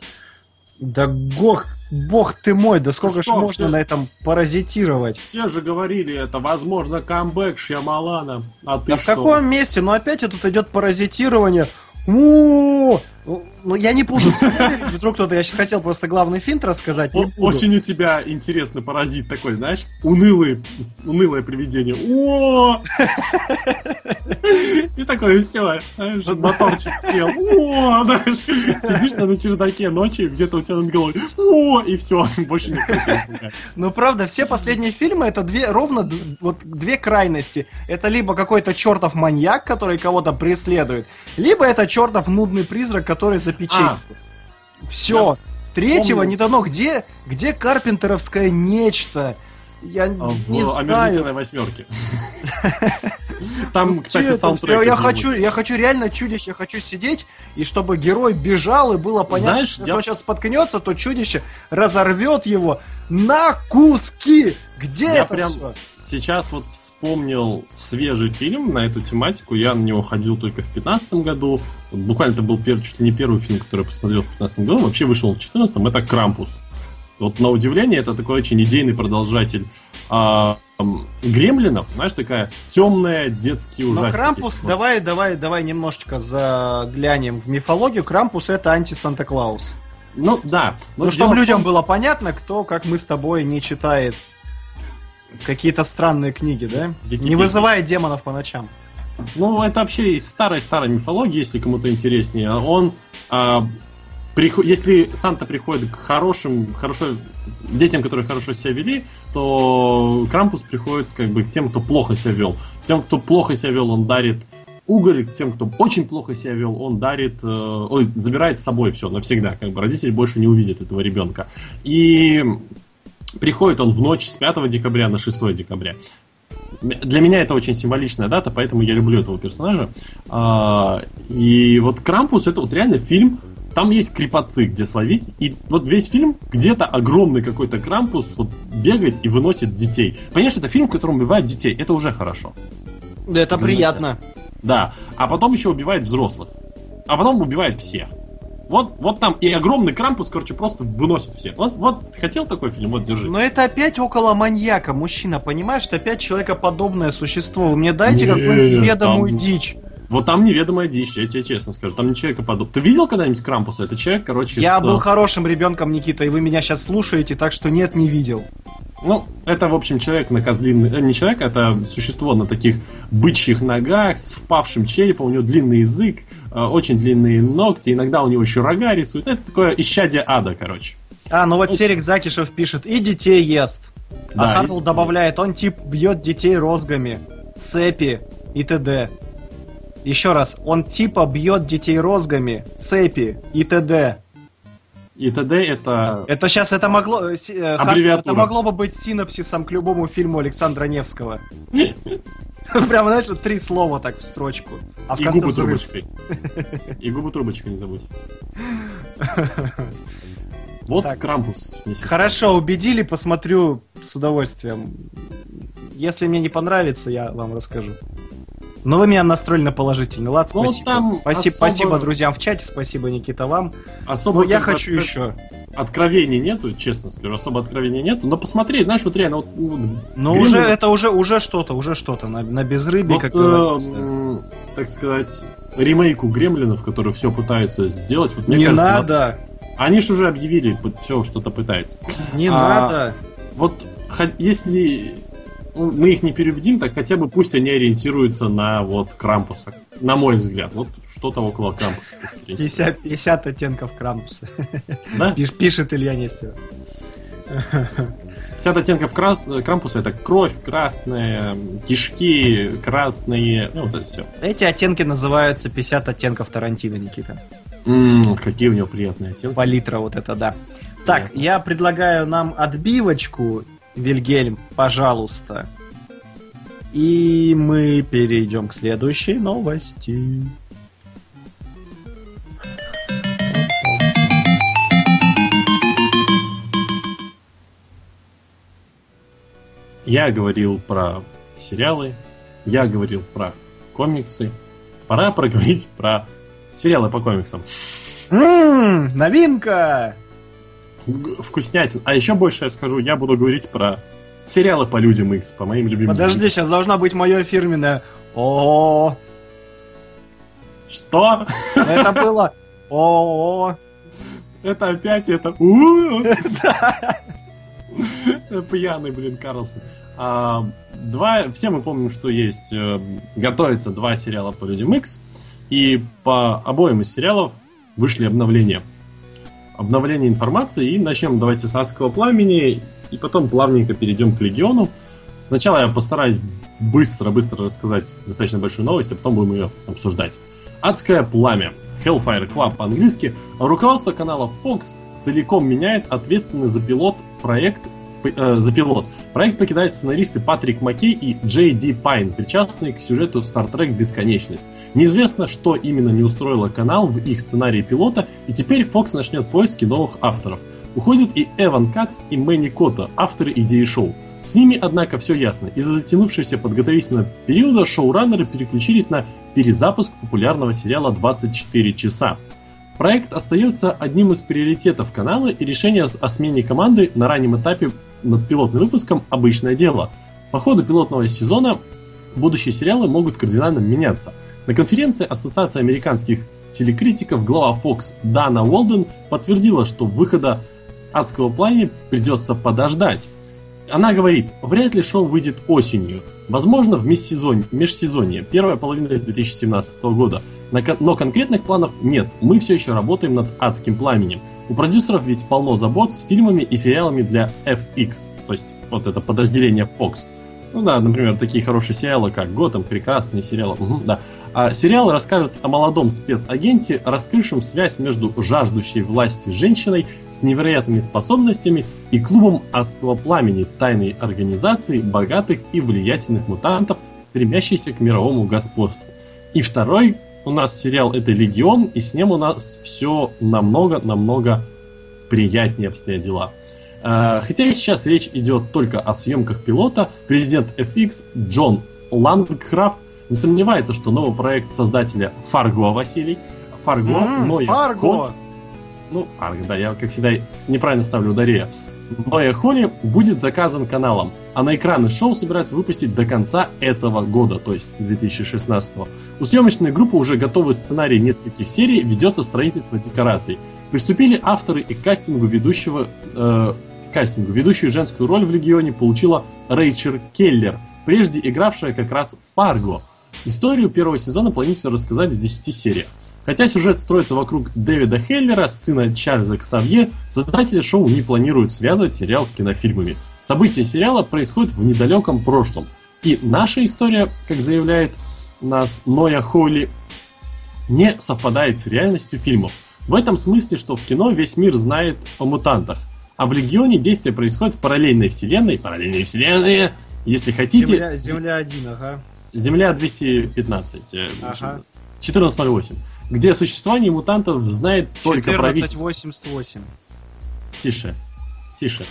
Да гох, бог ты мой, да сколько ж что, можно всё? на этом паразитировать? Все же говорили, это возможно камбэк Шьямалана. А ты Да в что? каком месте? Ну опять тут идет паразитирование. У-у-у. Ну, я не буду <laughs> вдруг кто-то, я сейчас хотел просто главный финт рассказать. Очень у тебя интересный паразит такой, знаешь, унылый, унылое привидение. О! И такое все, моторчик сел. О, знаешь, сидишь на чердаке ночью, где-то у тебя над головой. О, и все, больше не хотел. Ну правда, все последние фильмы это две ровно вот две крайности. Это либо какой-то чертов маньяк, который кого-то преследует, либо это чертов нудный призрак, который за печеньку. Все. я Третьего помню. не дано. Где, где карпентеровское нечто? Я В не знаю. омерзительной восьмерке. <laughs> Там, кстати, саундтрек. я хочу, я хочу реально чудище, хочу сидеть, и чтобы герой бежал, и было понятно, Знаешь, что я он в- сейчас споткнется, то чудище разорвет его на куски. Где Я это прям всё? Сейчас вот вспомнил свежий фильм на эту тематику. Я на него ходил только в 2015 году. Вот буквально это был пер- чуть ли не первый фильм, который я посмотрел в 2015 году. Вообще вышел в 2014. Это «Крампус». Вот на удивление, это такой очень идейный продолжатель а, Гремлинов. Знаешь, такая темная детский ужастик. Но Крампус, давай, давай, давай немножечко заглянем в мифологию. Крампус это анти-Санта-Клаус. Ну, да. Но Ну, чтобы людям было понятно, кто, как мы с тобой, не читает какие-то странные книги, да? Не Википедия. вызывает демонов по ночам. Ну, это вообще из старой-старой мифологии, если кому-то интереснее. Он, а, прихо- если Санта приходит к хорошим, хорошо, детям, которые хорошо себя вели, то Крампус приходит как бы к тем, кто плохо себя вел. Тем, кто плохо себя вел, он дарит уголь, тем, кто очень плохо себя вел, он дарит, э, ой, забирает с собой все навсегда, как бы родители больше не увидят этого ребенка. И приходит он в ночь с 5 декабря на 6 декабря. Для меня это очень символичная дата, поэтому я люблю этого персонажа. А, и вот Крампус это вот реально фильм, там есть крепоты, где словить, и вот весь фильм где-то огромный какой-то Крампус вот бегает и выносит детей. Конечно, это фильм, в котором убивают детей, это уже хорошо. Это приятно. Да, а потом еще убивает взрослых, а потом убивает всех. Вот, вот там и огромный Крампус, короче, просто выносит всех. Вот, вот хотел такой фильм, вот держи. Но это опять около маньяка, мужчина, понимаешь? Это опять человекоподобное существо. Вы мне дайте какую-нибудь неведомую там- дичь. Вот там неведомая дичь, я тебе честно скажу. Там не человека подобного. Ты видел когда-нибудь Крампуса? Это человек, короче, Я с- был хорошим ребенком, Никита, и вы меня сейчас слушаете, так что нет, не видел. Ну, это, в общем, человек на козлиный... э, Не человек, это существо на таких бычьих ногах, с впавшим черепом, у него длинный язык, э, очень длинные ногти, иногда у него еще рога рисуют. Это такое исчадие ада, короче. А, ну вот. Серик Закишев пишет, и детей ест. Да, а Хартл добавляет, он тип бьет детей розгами, цепи и т.д. Еще раз, он типа бьет детей розгами, цепи и т.д. И т.д. это... Это сейчас, это могло, э, э, Аббревиатура. это могло бы быть синопсисом к любому фильму Александра Невского. <laughs> Прям, знаешь, три слова так в строчку. А в И губы трубочкой. <laughs> И губы трубочкой не забудь. <laughs> Вот Так. Крампус. Хорошо, убедили, посмотрю с удовольствием. Если мне не понравится, я вам расскажу. Но вы меня настроили на положительный лад, Ну, спасибо. там Спасибо, особо- спасибо друзьям в чате, спасибо, Никита, вам. Особо Но я хочу откро- еще. Откровений нету, честно скажу, особо откровений нету. Но посмотри, знаешь, вот реально, вот, ну, Но Гремлин- уже это уже уже что-то, уже что-то на, на безрыбье, Вот, как э, говорится. так сказать, ремейку Гремлинов, которые все пытаются сделать. Вот, мне не кажется, надо, Они же уже объявили, все что-то пытается. не А, надо. Вот если ну, мы их не переубедим, так хотя бы пусть они ориентируются на вот Крампуса. На мой взгляд. Вот что-то около Крампуса. пусть ориентируются. 50, 50 оттенков Крампуса. Да? Пиш- Пишет Илья Нестеров. 50 оттенков крас... Крампуса это кровь красная, кишки красные, ну вот это все. Эти оттенки называются 50 оттенков Тарантино, Никита. какие у него приятные оттенки. Палитра вот это, да. Так, я предлагаю нам отбивочку, Вильгельм, пожалуйста. И мы перейдем к следующей новости. Я говорил про сериалы, я говорил про комиксы. Пора <laughs> проговорить про сериалы по комиксам. Ммм, новинка! Вкуснятин. А еще больше я скажу, я буду говорить про сериалы по Людям X, по моим любимым. Подожди, сейчас должна быть мое фирменное. О, Что? это было. О, Это опять это... Пьяный, блин, Карлсон. А, Два, все мы помним, что есть, э, готовятся два сериала по Людям X, и по обоим из сериалов вышли обновления. Обновление информации, и начнем давайте с Адского Пламени, и потом плавненько перейдем к Легиону. Сначала я постараюсь быстро-быстро рассказать достаточно большую новость, а потом будем ее обсуждать. Адское пламя. Hellfire Club по-английски. Руководство канала Fox целиком меняет ответственный за пилот проект э, за пилот. Проект покидают сценаристы Патрик Маккей и Джей Ди Пайн, причастные к сюжету Star Trek Бесконечность. Неизвестно, что именно не устроило канал в их сценарии пилота, и теперь Fox начнет поиски новых авторов. Уходят и Эван Кац, и Мэнни Кота, авторы идеи шоу. С ними, однако, все ясно. Из-за затянувшегося подготовительного периода шоураннеры переключились на перезапуск популярного сериала «24 часа». Проект остается одним из приоритетов канала, и решение о смене команды на раннем этапе над пилотным выпуском – обычное дело. По ходу пилотного сезона будущие сериалы могут кардинально меняться. На конференции Ассоциации американских телекритиков глава Fox Дана Уолден подтвердила, что выхода адского пламени придется подождать. Она говорит, вряд ли шоу выйдет осенью. Возможно, в межсезонье, межсезонье, первая половина 2017 года. Но конкретных планов нет. Мы все еще работаем над адским пламенем. У продюсеров ведь полно забот с фильмами и сериалами для FX, то есть вот это подразделение Fox. Ну да, например, такие хорошие сериалы, как Готэм, прекрасные сериалы. Мгм, да. А сериал расскажет о молодом спецагенте, раскрывшем связь между жаждущей власти женщиной с невероятными способностями и клубом адского пламени тайной организации богатых и влиятельных мутантов, стремящейся к мировому господству. И второй у нас сериал это Легион, и с ним у нас все намного-намного приятнее обстоят дела. Э, Хотя сейчас речь идет только о съемках пилота, президент FX Джон Лангкрафт не сомневается, что новый проект создателя Фарго Василий, Фарго, М, Ноя Фарго! Холли- ну, Фарго, да, я, как всегда, неправильно ставлю ударение. Ноя Холли будет заказан каналом, а на экраны шоу собираются выпустить до конца этого года, то есть 2016. У съемочной группы уже готовы сценарии нескольких серий, ведется строительство декораций. Приступили авторы и к кастингу ведущего э, кастингу. Ведущую женскую роль в Легионе получила Рэйчер Келлер, прежде игравшая как раз Фарго. Историю первого сезона планируется рассказать в 10 сериях. Хотя сюжет строится вокруг Дэвида Хеллера, сына Чарльза Ксавье, создатели шоу не планируют связывать сериал с кинофильмами. События сериала происходят в недалеком прошлом. И наша история, как заявляет нас Ноя Холли, не совпадает с реальностью фильмов. В этом смысле, что в кино весь мир знает о мутантах, а в Легионе действие происходит в параллельной вселенной, параллельной вселенной, если хотите, Земля, Земля 1, ага. Земля 215, э, Ага. 1408, где о существовании мутантов знает только правительство. 1488. Тише, тише.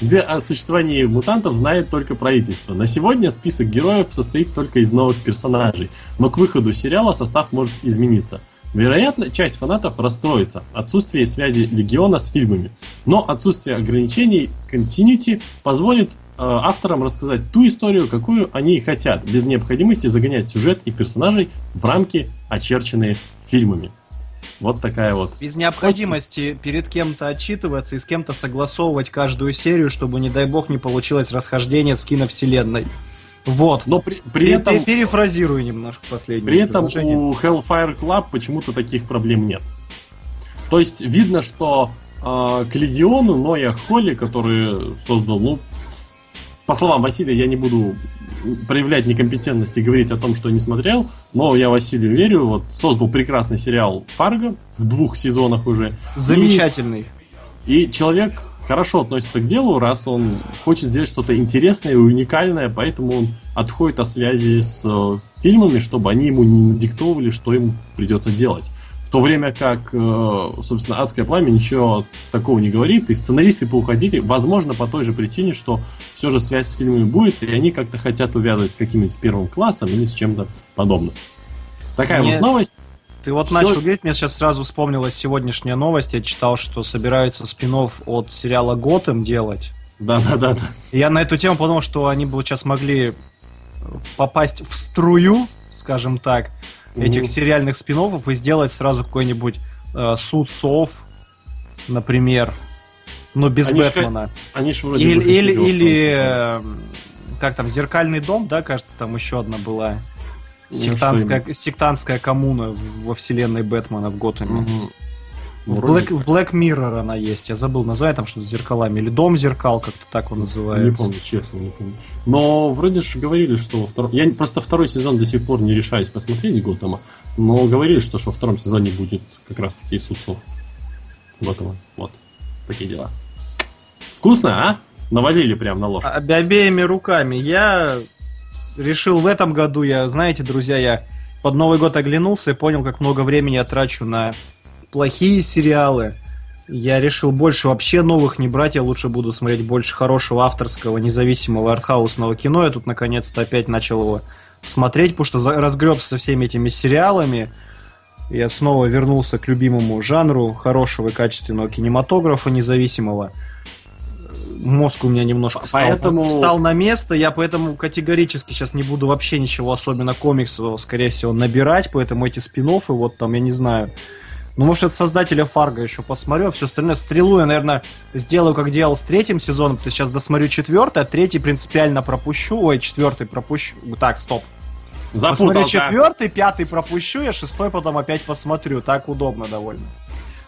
Где о существовании мутантов знает только правительство. На сегодня список героев состоит только из новых персонажей, но к выходу сериала состав может измениться. Вероятно, часть фанатов расстроится отсутствие связи Легиона с фильмами, но отсутствие ограничений Continuity позволит авторам рассказать ту историю, какую они и хотят, без необходимости загонять сюжет и персонажей в рамки, очерченные фильмами. Вот такая вот. Без необходимости перед кем-то отчитываться и с кем-то согласовывать каждую серию, чтобы, не дай бог, не получилось расхождение с киновселенной. Вот. Но при, при Пе- этом... пе- Перефразирую немножко последнее При этом у Hellfire Club почему-то таких проблем нет. То есть видно, что э, к Легиону Ноя Холли, который создал, ну, по словам Василия, я не буду проявлять некомпетентность и говорить о том, что не смотрел, но я Василию верю, вот создал прекрасный сериал Фарго в двух сезонах уже. Замечательный. И, и человек хорошо относится к делу, раз он хочет сделать что-то интересное и уникальное, поэтому он отходит от связи с э, фильмами, чтобы они ему не диктовывали, что ему придется делать. В то время как, э, собственно, «Адское пламя» ничего такого не говорит, и сценаристы поуходили, возможно, по той же причине, что все же связь с фильмами будет, и они как-то хотят увязывать с каким-нибудь первым классом или с чем-то подобным. Такая Мне- вот новость. Ты вот Всё- начал говорить, мне сейчас сразу вспомнилась сегодняшняя новость. Я читал, что собираются спин от сериала Готэм делать. Да-да-да. Я на эту тему подумал, что они бы сейчас могли попасть в струю, скажем так, этих сериальных спин и сделать сразу какой-нибудь э, суд сов, например, но без Они ж Бэтмена. Они ж вроде Или, бы или, или, сезоне. э, как там, Зеркальный дом, да, кажется, там еще одна была. Ну, Сектантская, что сектантская коммуна во вселенной Бэтмена в Готэме. Мгм. В Вроде Black, в Black Mirror она есть. Я забыл назвать там что-то с зеркалами. Или Дом зеркал, как-то так он Не называется. помню, честно, не помню. Но вроде же говорили, что во втором... Я просто второй сезон до сих пор не решаюсь посмотреть Готэма, но говорили, что, что во втором сезоне будет как раз таки суд сов Готэма. Вот. Такие дела. Вкусно, а? Навалили прям на ложку. Об- Обеими руками. Я решил в этом году, я, знаете, друзья, я под Новый год оглянулся и понял, как много времени я трачу на плохие сериалы. Я решил больше вообще новых не брать, я лучше буду смотреть больше хорошего авторского, независимого артхаусного кино. Я тут наконец-то опять начал его смотреть, потому что разгребся со всеми этими сериалами. Я снова вернулся к любимому жанру хорошего и качественного кинематографа независимого. Мозг у меня немножко встал, Поэтому- встал на место, я поэтому категорически сейчас не буду вообще ничего особенно комиксового, скорее всего, набирать, поэтому эти спин вот там, я не знаю, ну, может, от создателя Фарго еще посмотрю, а все остальное стрелу я, наверное, сделаю, как делал с третьим сезоном, то есть сейчас досмотрю четвертый, а третий принципиально пропущу, ой, четвертый пропущу, так, стоп, Запутал, Посмотрю да. четвертый, пятый пропущу, я шестой потом опять посмотрю. Так удобно довольно.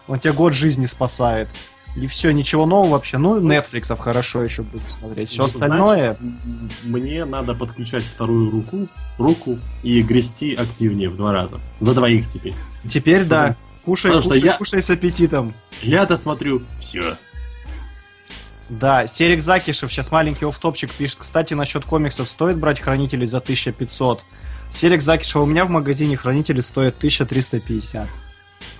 Он тебе год жизни спасает. И все, ничего нового вообще. Ну, Netflix хорошо еще буду смотреть. Все остальное. м, мне надо подключать вторую руку, руку и грести активнее в два раза. За двоих теперь. Теперь да. Кушай, Потому кушай, я- кушай с аппетитом. Я досмотрю все. Да, Серик Закишев, сейчас маленький офтопчик пишет. Кстати, насчет комиксов стоит брать хранителей за 1500. Серик Закишев, у меня в магазине хранители стоят 1350.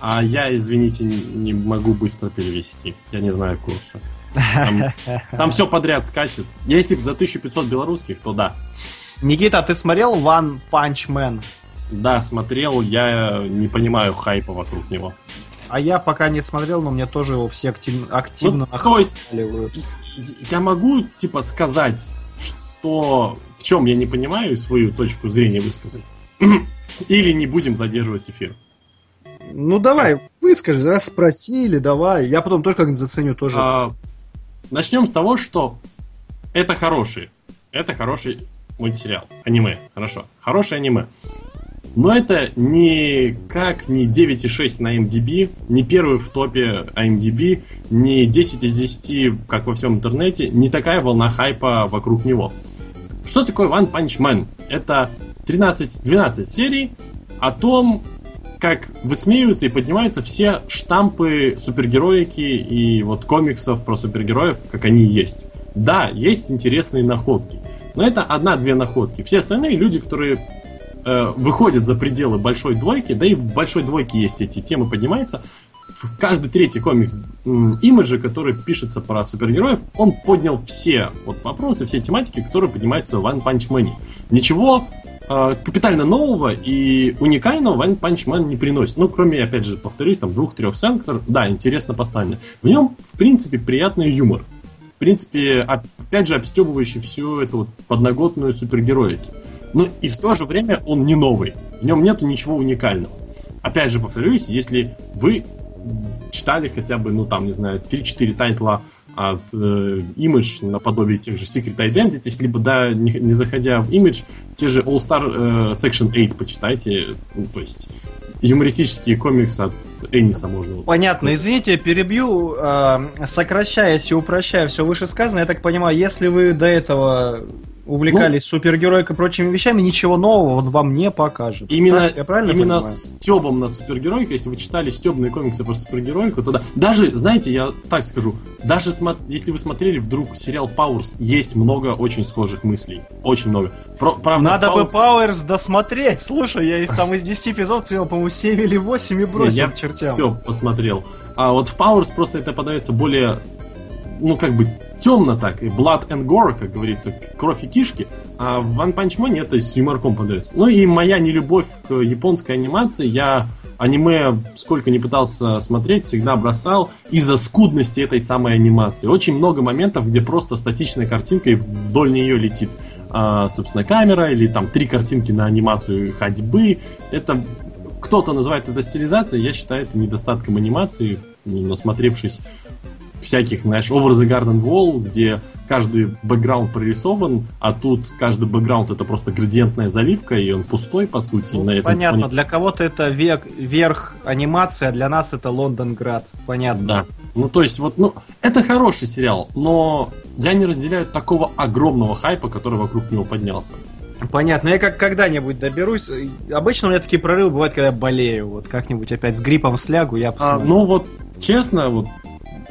А я, извините, не, не могу быстро перевести. Я не знаю курса. Там, <laughs> там все подряд скачет. Если бы за 1500 белорусских, то да. Никита, ты смотрел One Punch Man? Да, смотрел, я не понимаю хайпа вокруг него. А я пока не смотрел, но мне тоже его все актив- активно Ну, то есть-. Я могу, типа, сказать, что в чем я не понимаю, и свою точку зрения высказать. <clears throat> Или не будем задерживать эфир. Ну давай, выскажи, раз спросили, давай. Я потом тоже как-нибудь заценю тоже. А, начнем с того, что это хороший. Это хороший мультсериал. Аниме. Хорошо. Хорошее аниме. Но это не как не 9,6 на MDB, не первый в топе IMDb, не 10 из 10, как во всем интернете, не такая волна хайпа вокруг него. Что такое One Punch Man? Это 13-12 серий о том, как высмеиваются и поднимаются все штампы супергероики и вот комиксов про супергероев, как они есть. Да, есть интересные находки, но это одна-две находки. Все остальные люди, которые э, выходят за пределы большой двойки, да и в большой двойке есть эти темы поднимаются. В каждый третий комикс имиджа, который пишется про супергероев, он поднял все вот вопросы, все тематики, которые поднимаются в One Punch Man. Ничего э, капитально нового и уникального One Punch Man не приносит. Ну, кроме, опять же, повторюсь, там двух-трех сцен, которые, да, интересно поставлены. В нем, в принципе, приятный юмор. В принципе, опять же, обстебывающий всю эту вот подноготную супергероики. Но и в то же время он не новый. В нем нету ничего уникального. Опять же, повторюсь, если вы читали хотя бы, ну там, не знаю, 3-4 тайтла от э, Image наподобие тех же Secret Identities, либо, да, не, не заходя в Image, те же All Star э, Section 8 почитайте, ну, то есть юмористические комиксы от Эниса можно. Понятно, извините, я перебью, э, сокращаясь и упрощая все вышесказанное, я так понимаю, если вы до этого увлекались Ну. супергероикой и прочими вещами, ничего нового он вам не покажет. Именно, Так, я правильно именно понимаю? стебом над супергеройкой, если вы читали стебные комиксы про супергеройку, то да. Даже, знаете, я так скажу, даже смо- если вы смотрели вдруг сериал Powers, есть много очень схожих мыслей. Очень много. Про- правда, Надо бы Powers- Пауэрс досмотреть. Слушай, я из, там из 10 эпизодов принял, по-моему, 7 или 8 и бросил я к чертям. все посмотрел. А вот в Powers просто это подается более, ну как бы темно так, и blood and gore, как говорится, кровь и кишки. А в One Punch Man это с юморком подается. Ну и моя нелюбовь к японской анимации, я аниме сколько не пытался смотреть, всегда бросал из-за скудности этой самой анимации. Очень много моментов, где просто статичная картинка и вдоль нее летит а, собственно, камера, или там три картинки на анимацию ходьбы. Это кто-то называет это стилизацией, я считаю это недостатком анимации, насмотревшись всяких, знаешь, Over the Garden Wall, где каждый бэкграунд прорисован, а тут каждый бэкграунд это просто градиентная заливка, и он пустой, по сути. Ну, на этом понятно, фоне- для кого-то это век, верх анимации, а для нас это Лондонград. Понятно. Да. Ну, то есть, вот, ну, это хороший сериал, но я не разделяю такого огромного хайпа, который вокруг него поднялся. Понятно, я как когда-нибудь доберусь. Обычно у меня такие прорывы бывают, когда я болею. Вот как-нибудь опять с гриппом слягу, я А, посмотрю. ну, вот, честно, вот,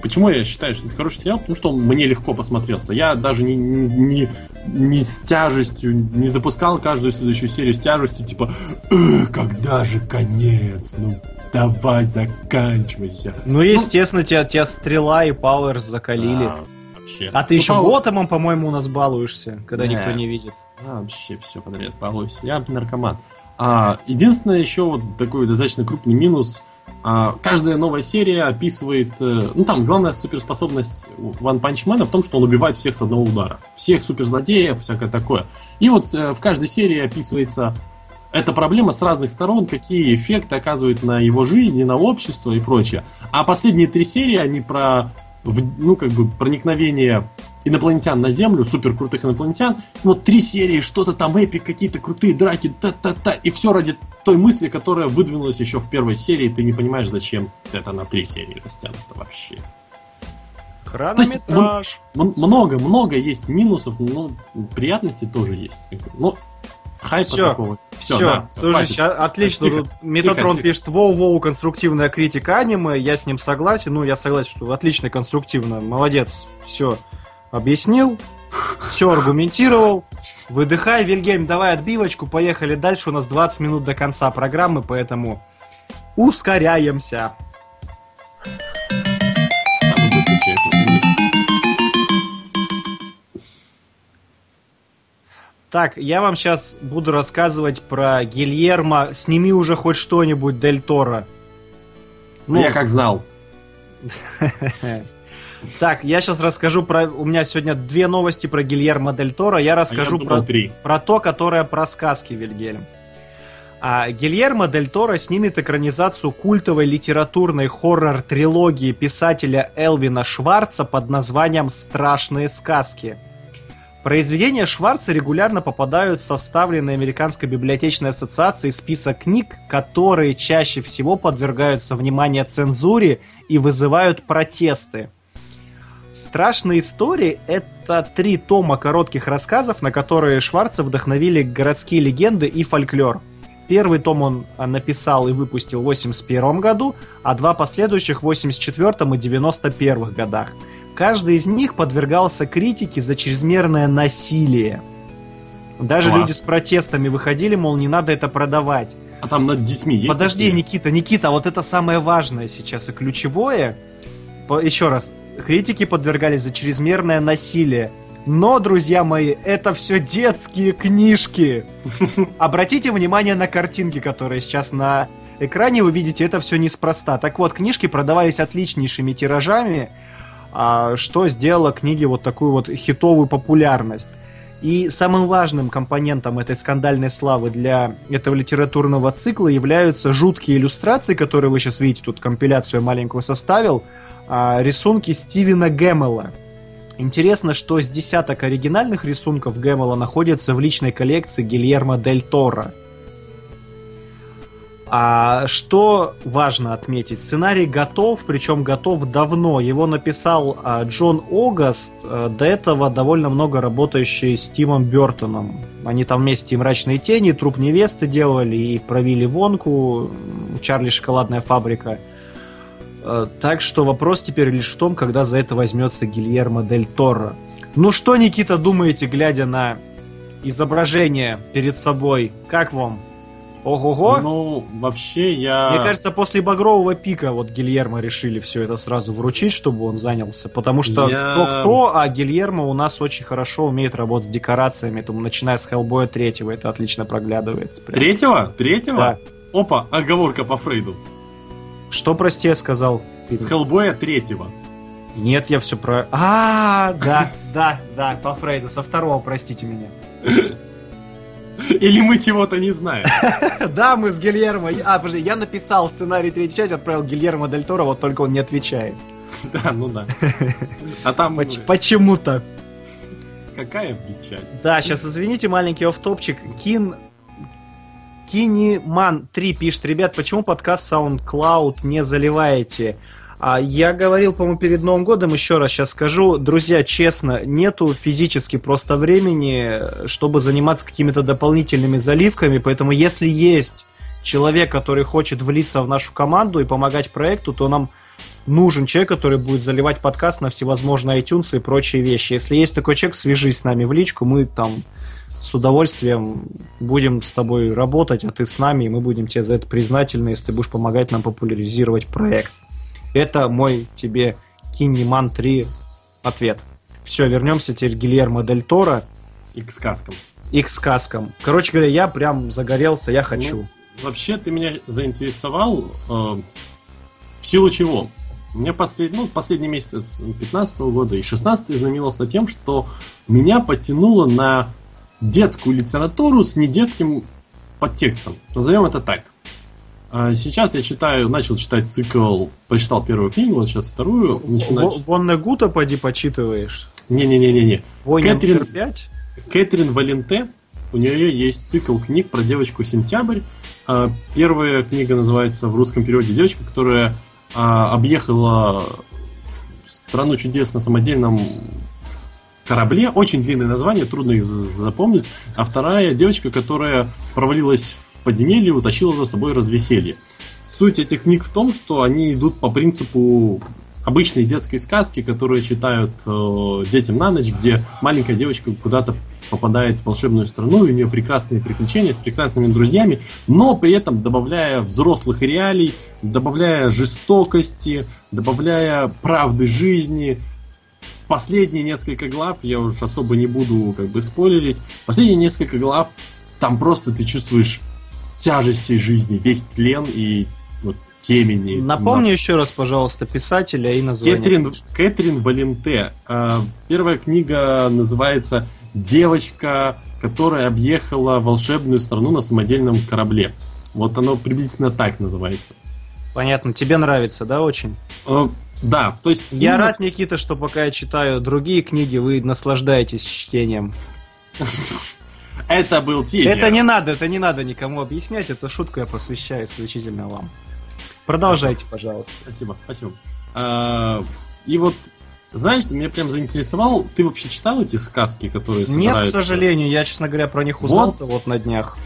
Почему я считаю, что это хороший сериал? Потому что он мне легко посмотрелся. Я даже не, не, не с тяжестью, не запускал каждую следующую серию с тяжестью, типа, «Э, когда же конец? Ну, давай заканчивайся. Ну, естественно, тебя, тебя стрела и пауэрс закалили. А, вообще. А ты Ну, еще Power- Готэмом, по-моему, у нас балуешься, когда Не. никто не видит. А, вообще все подряд балуюсь. Я наркоман. А, единственное, еще вот такой достаточно крупный минус. А, каждая новая серия описывает... э, ну, там, главная суперспособность Punch Man в том, что он убивает всех с одного удара. Всех суперзлодеев, всякое такое. И вот э, в каждой серии описывается эта проблема с разных сторон, какие эффекты оказывает на его жизнь, на общество и прочее. А последние три серии, они про, ну, как бы, проникновение инопланетян на Землю, супер крутых инопланетян. Вот три серии, что-то там эпик, какие-то крутые драки, та-та-та. И все ради той мысли, которая выдвинулась еще в первой серии. Ты не понимаешь, зачем это на три серии растянуто вообще. Хронометраж. М- много, много есть минусов, но приятности тоже есть. Ну, хайпа Всё, такого. Все, да, всё, тоже ща- отлично. Тихо, Метатрон тихо. пишет, воу-воу, конструктивная критика аниме, я с ним согласен, ну, я согласен, что отлично конструктивно, молодец, все объяснил, все аргументировал. Выдыхай, Вильгельм, давай отбивочку, поехали дальше, у нас 20 минут до конца программы, поэтому ускоряемся. Так, я вам сейчас буду рассказывать про Гильермо. Сними уже хоть что-нибудь Дель Торо. Ну, я как знал. <laughs> Так, я сейчас расскажу про... У меня сегодня две новости про Гильермо Дель Торо. Я А расскажу я думал, про, три. про то, которое про сказки, Вильгельм. А Гильермо Дель Торо снимет экранизацию культовой литературной хоррор-трилогии писателя Элвина Шварца под названием «Страшные сказки». Произведения Шварца регулярно попадают в составленный Американской библиотечной ассоциацией список книг, которые чаще всего подвергаются вниманию цензуре и вызывают протесты. Страшные истории — это три тома коротких рассказов, на которые Шварца вдохновили городские легенды и фольклор. Первый том он а, написал и выпустил в 81 году, а два последующих в 84 и 91 годах. Каждый из них подвергался критике за чрезмерное насилие. Даже Класс. люди с протестами выходили, мол, не надо это продавать. А там над детьми есть Подожди, такие? Никита, Никита, вот это самое важное сейчас и ключевое. По- еще раз, критики подвергались за чрезмерное насилие. Но, друзья мои, это все детские книжки. Обратите внимание на картинки, которые сейчас на экране вы видите, это все неспроста. Так вот, книжки продавались отличнейшими тиражами, а, что сделало книге вот такую вот хитовую популярность. И самым важным компонентом этой скандальной славы для этого литературного цикла являются жуткие иллюстрации, которые вы сейчас видите, тут компиляцию маленькую составил, рисунки Стивена Гэммела. Интересно, что с десяток оригинальных рисунков Гэммела находятся в личной коллекции Гильермо Дель Торо. А что важно отметить? Сценарий готов, причем готов давно. Его написал а, Джон Огаст, а, до этого довольно много работающий с Тимом Бертоном. Они там вместе и «Мрачные тени», и «Труп невесты» делали, и «Провили вонку», «Чарли шоколадная фабрика». А, Так что вопрос теперь лишь в том, когда за это возьмется Гильермо Дель Торо. Ну что, Никита, думаете, глядя на изображение перед собой? Как вам? Ого-го! Ну, вообще я... Мне кажется, после багрового пика вот Гильермо решили все это сразу вручить, чтобы он занялся. Потому что Я- кто-кто, а Гильермо у нас очень хорошо умеет работать с декорациями. Там, начиная с Хеллбоя третьего, это отлично проглядывается. прям. Третьего? Третьего? Да. Опа, оговорка по Фрейду. Что, прости, я сказал? Ты- С Хеллбоя третьего. Нет, я все про... А, да, да, да, по Фрейду. Со второго, простите меня. Или мы чего-то не знаем. <laughs> Да, мы с Гильермо... А, подожди, я написал сценарий третьей части, отправил Гильермо Дель Торо, вот только он не отвечает. <laughs> Да, ну да. <laughs> А там Поч- Почему-то. какая печаль. Да, сейчас извините, маленький офтопчик. Кин... Киниман 3 пишет, ребят, почему подкаст SoundCloud не заливаете? А я говорил, по-моему, перед Новым годом, еще раз сейчас скажу. Друзья, честно, нету физически просто времени, чтобы заниматься какими-то дополнительными заливками, поэтому если есть человек, который хочет влиться в нашу команду и помогать проекту, то нам нужен человек, который будет заливать подкаст на всевозможные iTunes и прочие вещи. Если есть такой человек, свяжись с нами в личку, мы там с удовольствием будем с тобой работать, а ты с нами, и мы будем тебе за это признательны, если ты будешь помогать нам популяризировать проект. Это мой тебе Кинеман 3 ответ. Все, вернемся теперь к Гильермо Дель Торо И к сказкам. и к сказкам. Короче говоря, я прям загорелся, я хочу. Ну, вообще, ты меня заинтересовал э, в силу чего? У меня послед... ну, последний месяц 15 года и 16 знаменовался тем, что меня потянуло на детскую литературу с недетским подтекстом. Назовем это так. А Сейчас я читаю, начал читать цикл, прочитал первую книгу, вот сейчас вторую. начинаю В- Вонне Гута поди почитываешь. Не-не-не-не-не. Война Кэтрин- номер 5? Кэтрин Валенте, у нее есть цикл книг про девочку Сентябрь. А, Первая книга называется в русском переводе «Девочка, которая а, объехала страну чудес на самодельном корабле». Очень длинное название, трудно их запомнить. А вторая девочка, которая провалилась в подземелье утащила за собой развеселье. Суть этих книг в том, что они идут по принципу обычной детской сказки, которые читают э, детям на ночь, где маленькая девочка куда-то попадает в волшебную страну, и у нее прекрасные приключения с прекрасными друзьями, но при этом добавляя взрослых реалий, добавляя жестокости, добавляя правды жизни. Последние несколько глав, я уж особо не буду как бы спойлерить, последние несколько глав, там просто ты чувствуешь тяжесть всей жизни, весь тлен и вот темени. Напомни еще раз, пожалуйста, писателя и название. Кэтрин, Кэтрин Валенте. А, Первая книга называется «Девочка, которая объехала волшебную страну на самодельном корабле». Вот оно приблизительно так называется. Понятно, тебе нравится, да, очень? Да, то есть... Я ну, рад, Никита, что пока я читаю другие книги, вы наслаждаетесь чтением. <laughs> Это был тизер. Это не надо, это не надо никому объяснять, эту шутку я посвящаю исключительно вам. Продолжайте, пожалуйста. Спасибо, спасибо. А, И вот, знаешь, ты меня прям заинтересовал. Ты вообще читал эти сказки, которые Нет, к сожалению, я, честно говоря, про них узнал-то вот на днях.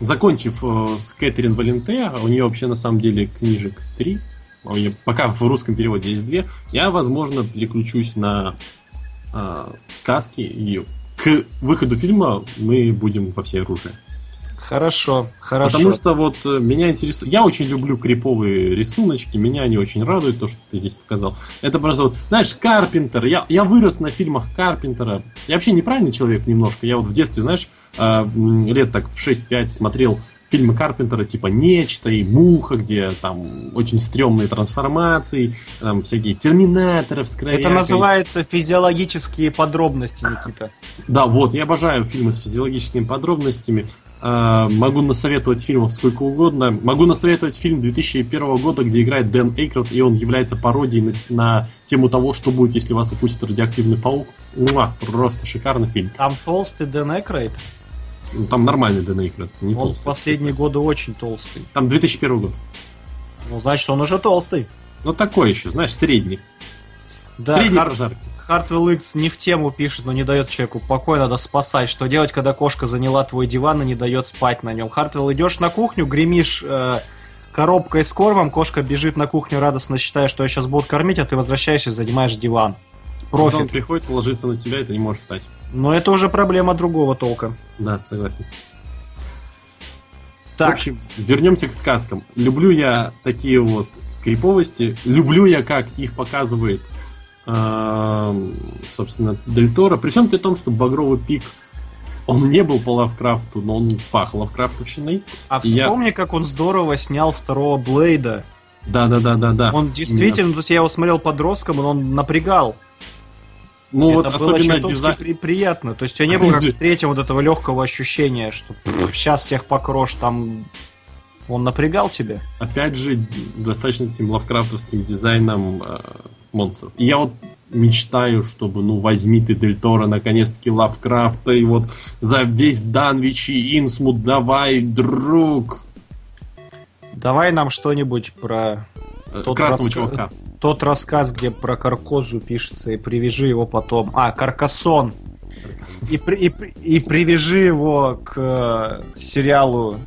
Закончив э, с Кэтрин Валенте, а у нее вообще на самом деле книжек три, пока в русском переводе есть две, я, возможно, переключусь на э, сказки, и к выходу фильма мы будем во все оружие. Хорошо, хорошо. Потому что вот э, меня интересует... Я очень люблю криповые рисуночки, меня они очень радуют, то, что ты здесь показал. Это просто вот, знаешь, Карпентер. Я, я вырос на фильмах Карпентера. Я вообще неправильный человек немножко. Я вот в детстве, знаешь, м, лет так в 6-5 смотрел фильмы Карпентера типа «Нечто» и «Муха», где там очень стрёмные трансформации, там всякие терминаторы с Это называется физиологические подробности, Никита. да, вот, я обожаю фильмы с физиологическими подробностями. А, могу насоветовать фильмов сколько угодно. Могу насоветовать фильм 2001 года, где играет Дэн Эйкрот, и он является пародией на, на тему того, что будет, если вас упустит радиоактивный паук. Муа, просто шикарный фильм. Там толстый Дэн Эйкройд. Ну, Там нормальный Дэн Эйкройд, не Он в толстый. последние годы очень толстый. Там 2001 год. Ну, значит, он уже толстый. Ну, такой еще, знаешь, средний. Да, средний Хар- прожарки. Хартвелл Икс не в тему пишет, но не дает человеку покой, надо спасать. Что делать, когда кошка заняла твой диван и не дает спать на нем? Хартвелл, идешь на кухню, гремишь э, коробкой с кормом, кошка бежит на кухню, радостно считая, что ее сейчас будут кормить, а ты возвращаешься и занимаешь диван. Потом он Профит. приходит, ложится на тебя, и ты не можешь встать. Но это уже проблема другого толка. Да, согласен. В Так, общем, вернемся к сказкам. Люблю я такие вот криповости. Люблю я, как их показывает, эм, собственно, Дель Торо. При всем при том, что Багровый пик, он не был по Лавкрафту, но он пах Лавкрафтовщиной. а я- вспомни, как он здорово снял второго Блейда. Да-да-да-да-да. Он действительно, то есть я его смотрел подростком, и он напрягал. Ну вот это было особенно дизайн... при- приятно. То есть у тебя не было как в третьем вот этого легкого ощущения, что сейчас всех покроешь, там он напрягал тебя. Опять же, достаточно таким лавкрафтовским дизайном э, монстров. И я вот мечтаю, чтобы, ну, возьми ты Дель Торо, наконец-таки Лавкрафта, и вот за весь Данвич и Инсмут давай, друг, Давай нам что-нибудь про э, Тот красного раска- чувака. Тот рассказ, где про Каркозу пишется, и привяжи его потом. А, Каркасон. И, при- и, и привяжи его к э, сериалу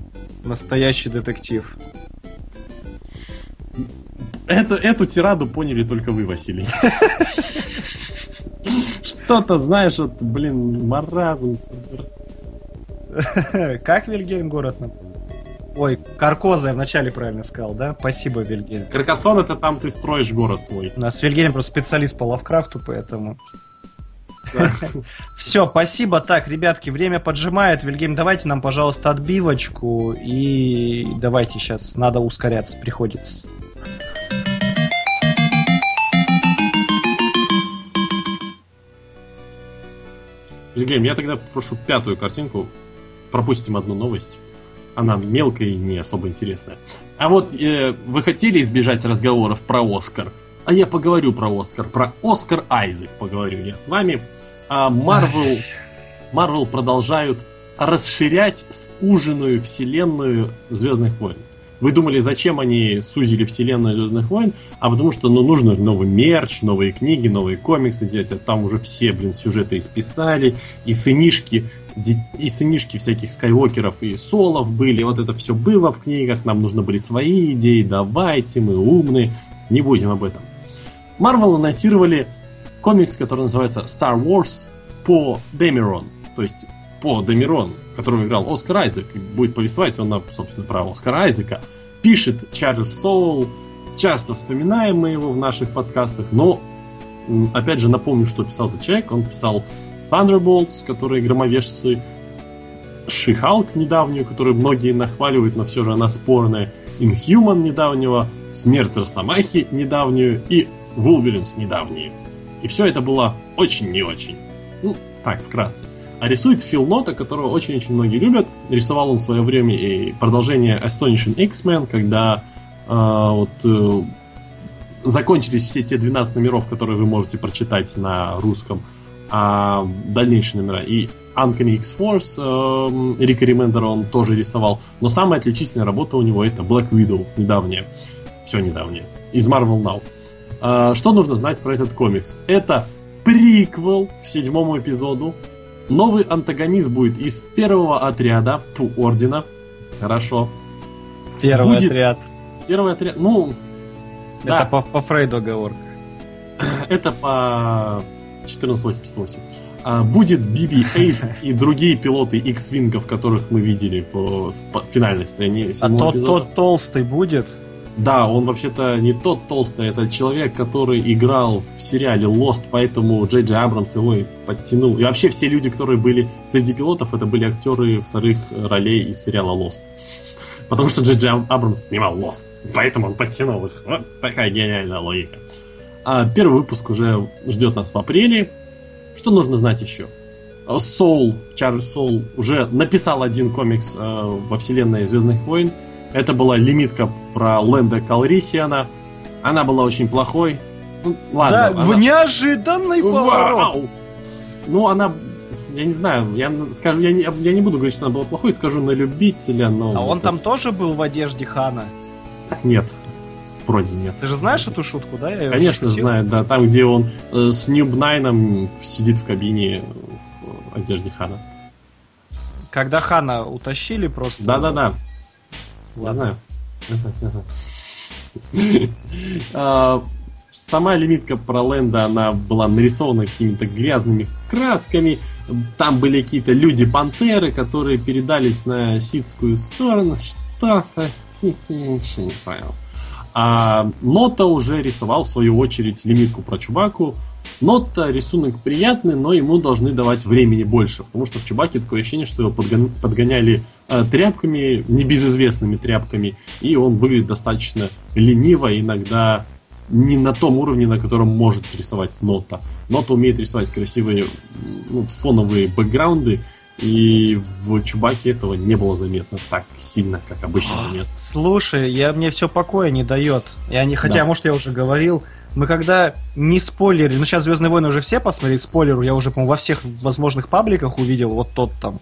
Настоящий детектив. Это, эту тираду поняли только вы, Василий. Что-то, знаешь, вот, блин, маразм. <laughs> Как Вильгельм город? нам? Ой, Каркоза я вначале правильно сказал, да? Спасибо, Вильгельм. Каркасон это там ты строишь город свой. У нас Вильгельм просто специалист по Лавкрафту, поэтому... <laughs> Все, спасибо. Так, ребятки, время поджимает. Вильгельм, давайте нам, пожалуйста, отбивочку. И давайте сейчас, надо ускоряться, приходится. Вильгельм, я тогда прошу пятую картинку. Пропустим одну новость. Она мелкая и не особо интересная. А вот э, вы хотели избежать разговоров про Оскар? А я поговорю про Оскар. Про Оскар Айзек поговорю я с вами. А Марвел, Марвел продолжают расширять суженную вселенную Звездных войн. Вы думали, зачем они сузили вселенную Звездных войн? А потому что ну, нужно новый мерч, новые книги, новые комиксы делать. А там уже все, блин, сюжеты исписали. И сынишки, и сынишки всяких скайуокеров и солов были. Вот это все было в книгах. Нам нужны были свои идеи. Давайте, мы умные. Не будем об этом. Марвел анонсировали комикс, который называется Star Wars по Демирон. То есть по Демирон, которого играл Оскар Айзек. Будет повествовать он, на, собственно, про Оскара Айзека. Пишет Чарльз Соул. Часто вспоминаем мы его в наших подкастах, но опять же напомню, что писал этот человек. Он писал Thunderbolts, которые громовержцы, Шихалк недавнюю, которую многие нахваливают, но все же она спорная, Inhuman недавнего, Смерть Росомахи недавнюю и Вулверинс недавнюю. И все это было очень не очень. Ну, так, вкратце. А рисует Фил Нота, которого очень-очень многие любят. Рисовал он в свое время и продолжение Astonishing X-Men, когда э, вот э, закончились все те 12 номеров, которые вы можете прочитать на русском, а дальнейшие номера. И Uncanny X-Force э, Рика Ремендера он тоже рисовал. Но самая отличительная работа у него это Black Widow, недавняя. Все недавнее. Из Marvel Now. А, Что нужно знать про этот комикс? Это приквел к седьмому эпизоду. Новый антагонист будет из первого отряда Пу Ордена. Хорошо. Первый Будет- отряд. Первый отряд, ну, да. Это по, по Фрейду оговорка. <clears throat> это по 1488. А, будет BB-8 и другие пилоты X-Wingов, которых мы видели в, в финальной сцене А тот, эпизода. тот толстый будет? Да, он вообще-то не тот толстый, это человек, который играл в сериале Lost, поэтому Джей Джей Абрамс его и подтянул. И вообще все люди, которые были среди пилотов, это были актеры вторых ролей из сериала Lost. Потому что Джей Джей Абрамс снимал Lost, поэтому он подтянул их. Вот такая гениальная логика. А первый выпуск уже ждет нас в апреле. Что нужно знать еще? Соул, Чарльз Соул уже написал один комикс э, во вселенной Звездных войн. Это была лимитка про Лэнда Калрисиана. Она была очень плохой. Ну, ладно. да, она- в неожиданный поворот. Вау! Ну, она... Я не знаю, я скажу, я не, я не буду говорить, что она была плохой, скажу на любителя, но... А он это там тоже был в одежде Хана? Нет, вроде нет. Ты же знаешь эту шутку, да? Я Конечно, знает, да. Там, где он э, с Ньюб Найном сидит в кабине в одежде Хана. Когда Хана утащили просто... Да-да-да. Я знаю. Я знаю, я <laughs> знаю. А, Сама лимитка про Лэнда, она была нарисована какими-то грязными красками. Там были какие-то люди-пантеры, которые передались на ситскую сторону. Что, простите, я ничего не понял. А Нота уже рисовал, в свою очередь, лимитку про Чубаку. Нота рисунок приятный, но ему должны давать времени больше, потому что в Чубаке такое ощущение, что его подгон- подгоняли тряпками, небезызвестными тряпками, и он выглядит достаточно лениво, иногда не на том уровне, на котором может рисовать Нота. Нота умеет рисовать красивые ну, фоновые бэкграунды, и в Чубаке этого не было заметно так сильно, как обычно заметно. Слушай, я, мне все покоя не дает. Я не, хотя, Да. может, я уже говорил, мы когда не спойлерили, ну сейчас Звездные войны уже все посмотрели, спойлеру я уже, по-моему, во всех возможных пабликах увидел, вот тот там.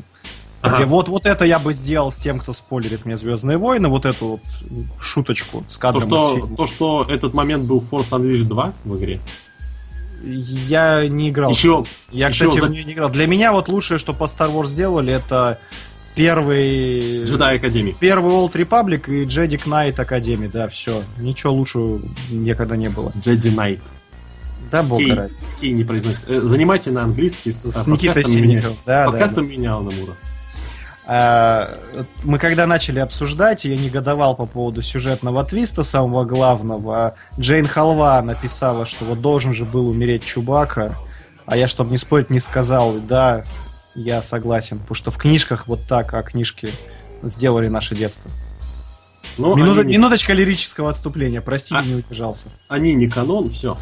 Ага. Где вот, вот это я бы сделал с тем, кто спойлерит мне Звездные войны, вот эту вот шуточку с То кадром из что, то, что этот момент был в Force Unleashed 2 в игре. Я не играл. Еще, Я, еще кстати, за- в нее не играл. Для меня вот лучшее, что по Star Wars сделали, это первый... Джедай Академик. Первый Old Republic и Jedi Knight Academy, да, все. Ничего лучше никогда не было. Джеди Найт. Да, бог Кей. Кей не произносит. Э, Занимайте на английский с, С Никитой подкастом меня- Синниковым. с Да, да, подкастом меня Алана Мура. А, Мы когда начали обсуждать, я негодовал по поводу сюжетного твиста самого главного. Джейн Халва написала, что вот должен же был умереть Чубака, а я, чтобы не спорить, не сказал, да, я согласен, потому что в книжках вот так, а книжки сделали наше детство. Но Минута- они, Минуточка лирического отступления, простите, А- не удержался. они не канон, все.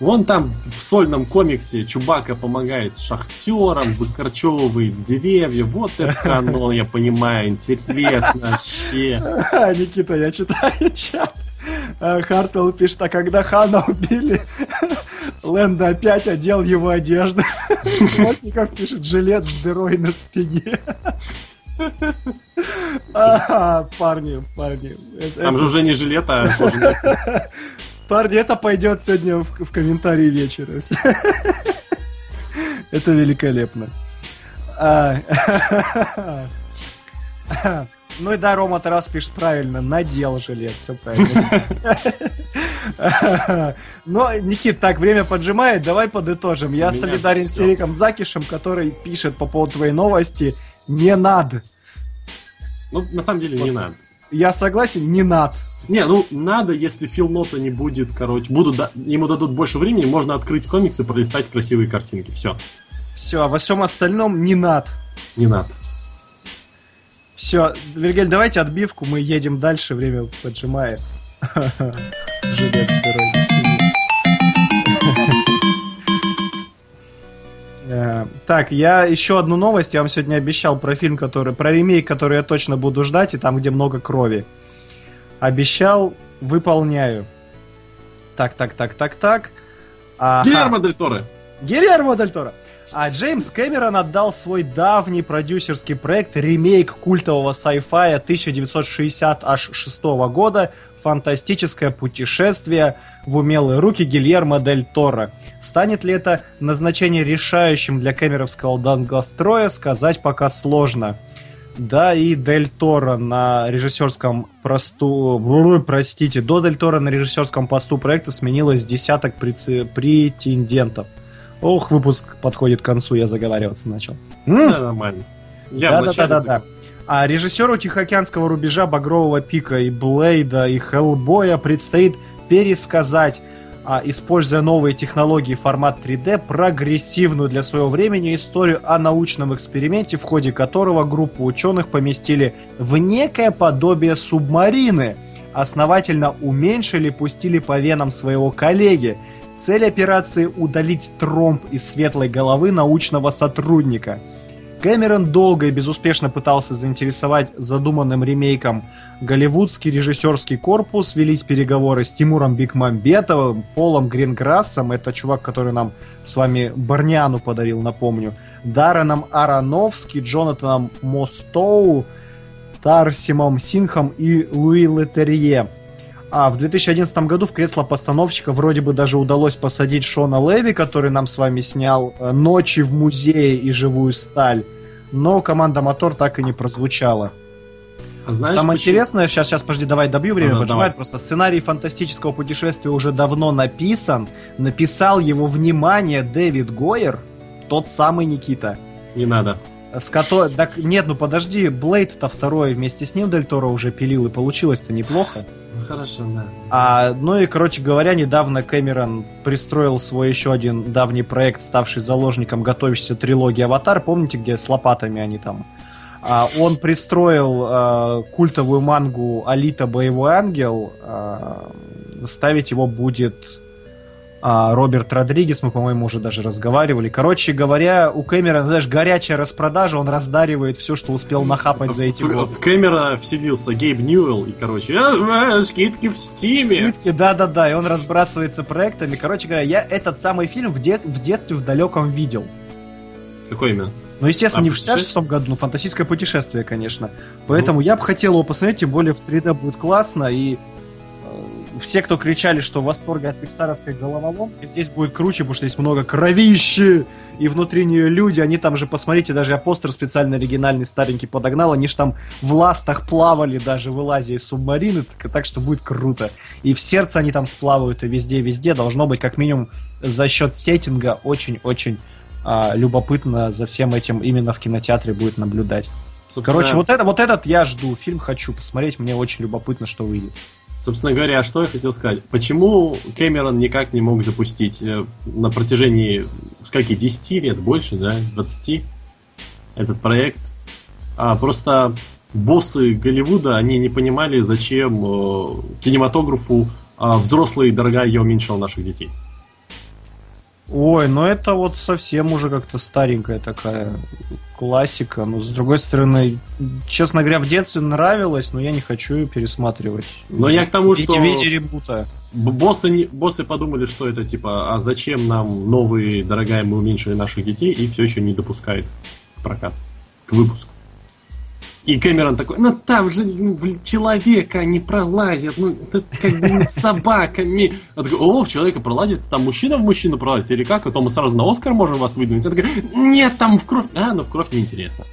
Вон там в сольном комиксе Чубака помогает шахтерам, выкорчевывает деревья. Вот это <laughs> канон, я понимаю, интересно вообще. <laughs> Никита, я читаю чат. А, Хартвелл пишет, а когда Хана убили, <laughs> Лэнда опять одел его одежду. Плотников пишет, жилет с дырой на спине. А, парни, парни. это- Там же уже не жилет, а. Парни, это пойдет сегодня в, в комментарии вечера. <laughs> Это великолепно. А, <laughs> Ну и да, Рома Тарас пишет правильно, надел жилет, все правильно. <laughs> Но, Никит, так, время поджимает, давай подытожим. Я солидарен с всё. Эриком Закишем, который пишет по поводу твоей новости «Не надо». Ну, на самом деле, не надо. Я согласен, не надо. Не, ну надо, если Фил Нота не будет, короче, будут, да- ему дадут больше времени, можно открыть комикс и пролистать красивые картинки. Все, Все, а во всем остальном не надо. не надо. Все, Вильгель, давайте отбивку, мы едем дальше, время поджимает. <laughs> Жилет с Так, я еще одну новость, я вам сегодня обещал про фильм, который, про ремейк, который я точно буду ждать, и там, где много крови. Обещал, выполняю. Так, так, так, так, так. Ага. Гильермо Дель Торо. Гильермо Дель Торо. А Джеймс Кэмерон отдал свой давний продюсерский проект ремейк культового sci-fi 1966 года «Фантастическое путешествие в умелые руки Гильермо Дель Торо». Станет ли это назначение решающим для кэмеровского долгостроя, сказать пока сложно. Да, и Дель Торо на режиссерском просту... Простите, до Дель Торо на режиссерском посту проекта сменилось десяток претендентов. Ох, выпуск подходит к концу, я заговариваться начал. М? Да, нормально. Я Да, да, вначале да, да, да. А режиссеру Тихоокеанского рубежа Багрового пика и Блейда и Хеллбоя предстоит пересказать, а, используя новые технологии формат 3D, прогрессивную для своего времени историю о научном эксперименте, в ходе которого группу ученых поместили в некое подобие субмарины, основательно уменьшили, пустили по венам своего коллеги. Цель операции – удалить тромб из светлой головы научного сотрудника – Кэмерон долго и безуспешно пытался заинтересовать задуманным ремейком голливудский режиссерский корпус, велись переговоры с Тимуром Бекмамбетовым, Полом Гринграссом, это чувак, который нам с вами Барняну подарил, напомню, Дарреном Аронофски, Джонатаном Мостоу, Тарсимом Синхом и Луи Летерье. А в 2011 году в кресло постановщика вроде бы даже удалось посадить Шона Леви, который нам с вами снял э, «Ночи в музее» и «Живую сталь». Но команда «Мотор» так и не прозвучала. А знаешь, Самое почему? интересное, сейчас, сейчас, подожди, давай добью, время Ага, поджимает. давай. Просто сценарий фантастического путешествия уже давно написан. Написал его, внимание, Дэвид Гойер, тот самый Никита. Не надо. С кото... Так, нет, ну подожди, Блейд-то второй вместе с ним Дель Торо уже пилил, и получилось-то неплохо. Ну хорошо, да. А, ну и, короче говоря, недавно Кэмерон пристроил свой еще один давний проект, ставший заложником готовящейся трилогии «Аватар». Помните, где с лопатами они там? А, он пристроил а, культовую мангу «Алита. Боевой ангел». А, ставить его будет а, Роберт Родригес, мы, по-моему, уже даже разговаривали. Короче говоря, у Кэмерона, знаешь, горячая распродажа, он раздаривает все, что успел нахапать за эти в, годы. в Кэмера вселился Гейб Ньюэлл, и, короче, «А, а, скидки в Стиме. Скидки, да-да-да, и он разбрасывается проектами. Короче говоря, я этот самый фильм в, де- в детстве в далеком видел. Какой именно? Ну, естественно, А, не в путешествие? 66 году, ну, фантастическое путешествие, конечно. Поэтому я бы хотел его посмотреть, тем более в 3D будет классно, и э, все, кто кричали, что в восторге от пиксаровской головоломки, здесь будет круче, потому что здесь много кровищи, и внутри нее люди, они там же, посмотрите, даже я постер специально оригинальный старенький подогнал, они же там в ластах плавали даже, вылазя из субмарины, так, так что будет круто. И в сердце они там сплавают, и везде-везде должно быть, как минимум, за счет сеттинга очень-очень а, любопытно за всем этим именно в кинотеатре будет наблюдать. Собственно, Короче, вот, это, вот этот я жду, фильм хочу посмотреть, мне очень любопытно, что выйдет. Собственно говоря, что я хотел сказать. Почему Кэмерон никак не мог запустить э, на протяжении, скольки, 10 лет, больше, да, 20, этот проект? А просто боссы Голливуда, они не понимали, зачем э, кинематографу э, взрослый, дорогая, я уменьшил наших детей. Ой, ну это вот совсем уже как-то старенькая такая классика. Но с другой стороны, честно говоря, в детстве нравилось, но я не хочу ее пересматривать. Но я к тому, Видите, что- видите ребута. Боссы, не- боссы подумали, что это типа, а зачем нам новые, дорогая, мы уменьшили наших детей, и все еще не допускают в прокат, к выпуску. И Кэмерон такой, ну там же ну, человека не пролазит, ну это как бы с собаками. Он такой, о, в человека пролазит, там мужчина в мужчину пролазит, или как? А то мы сразу на Оскар можем вас выдвинуть. Я такой, нет, там в кровь. А, ну в кровь неинтересно.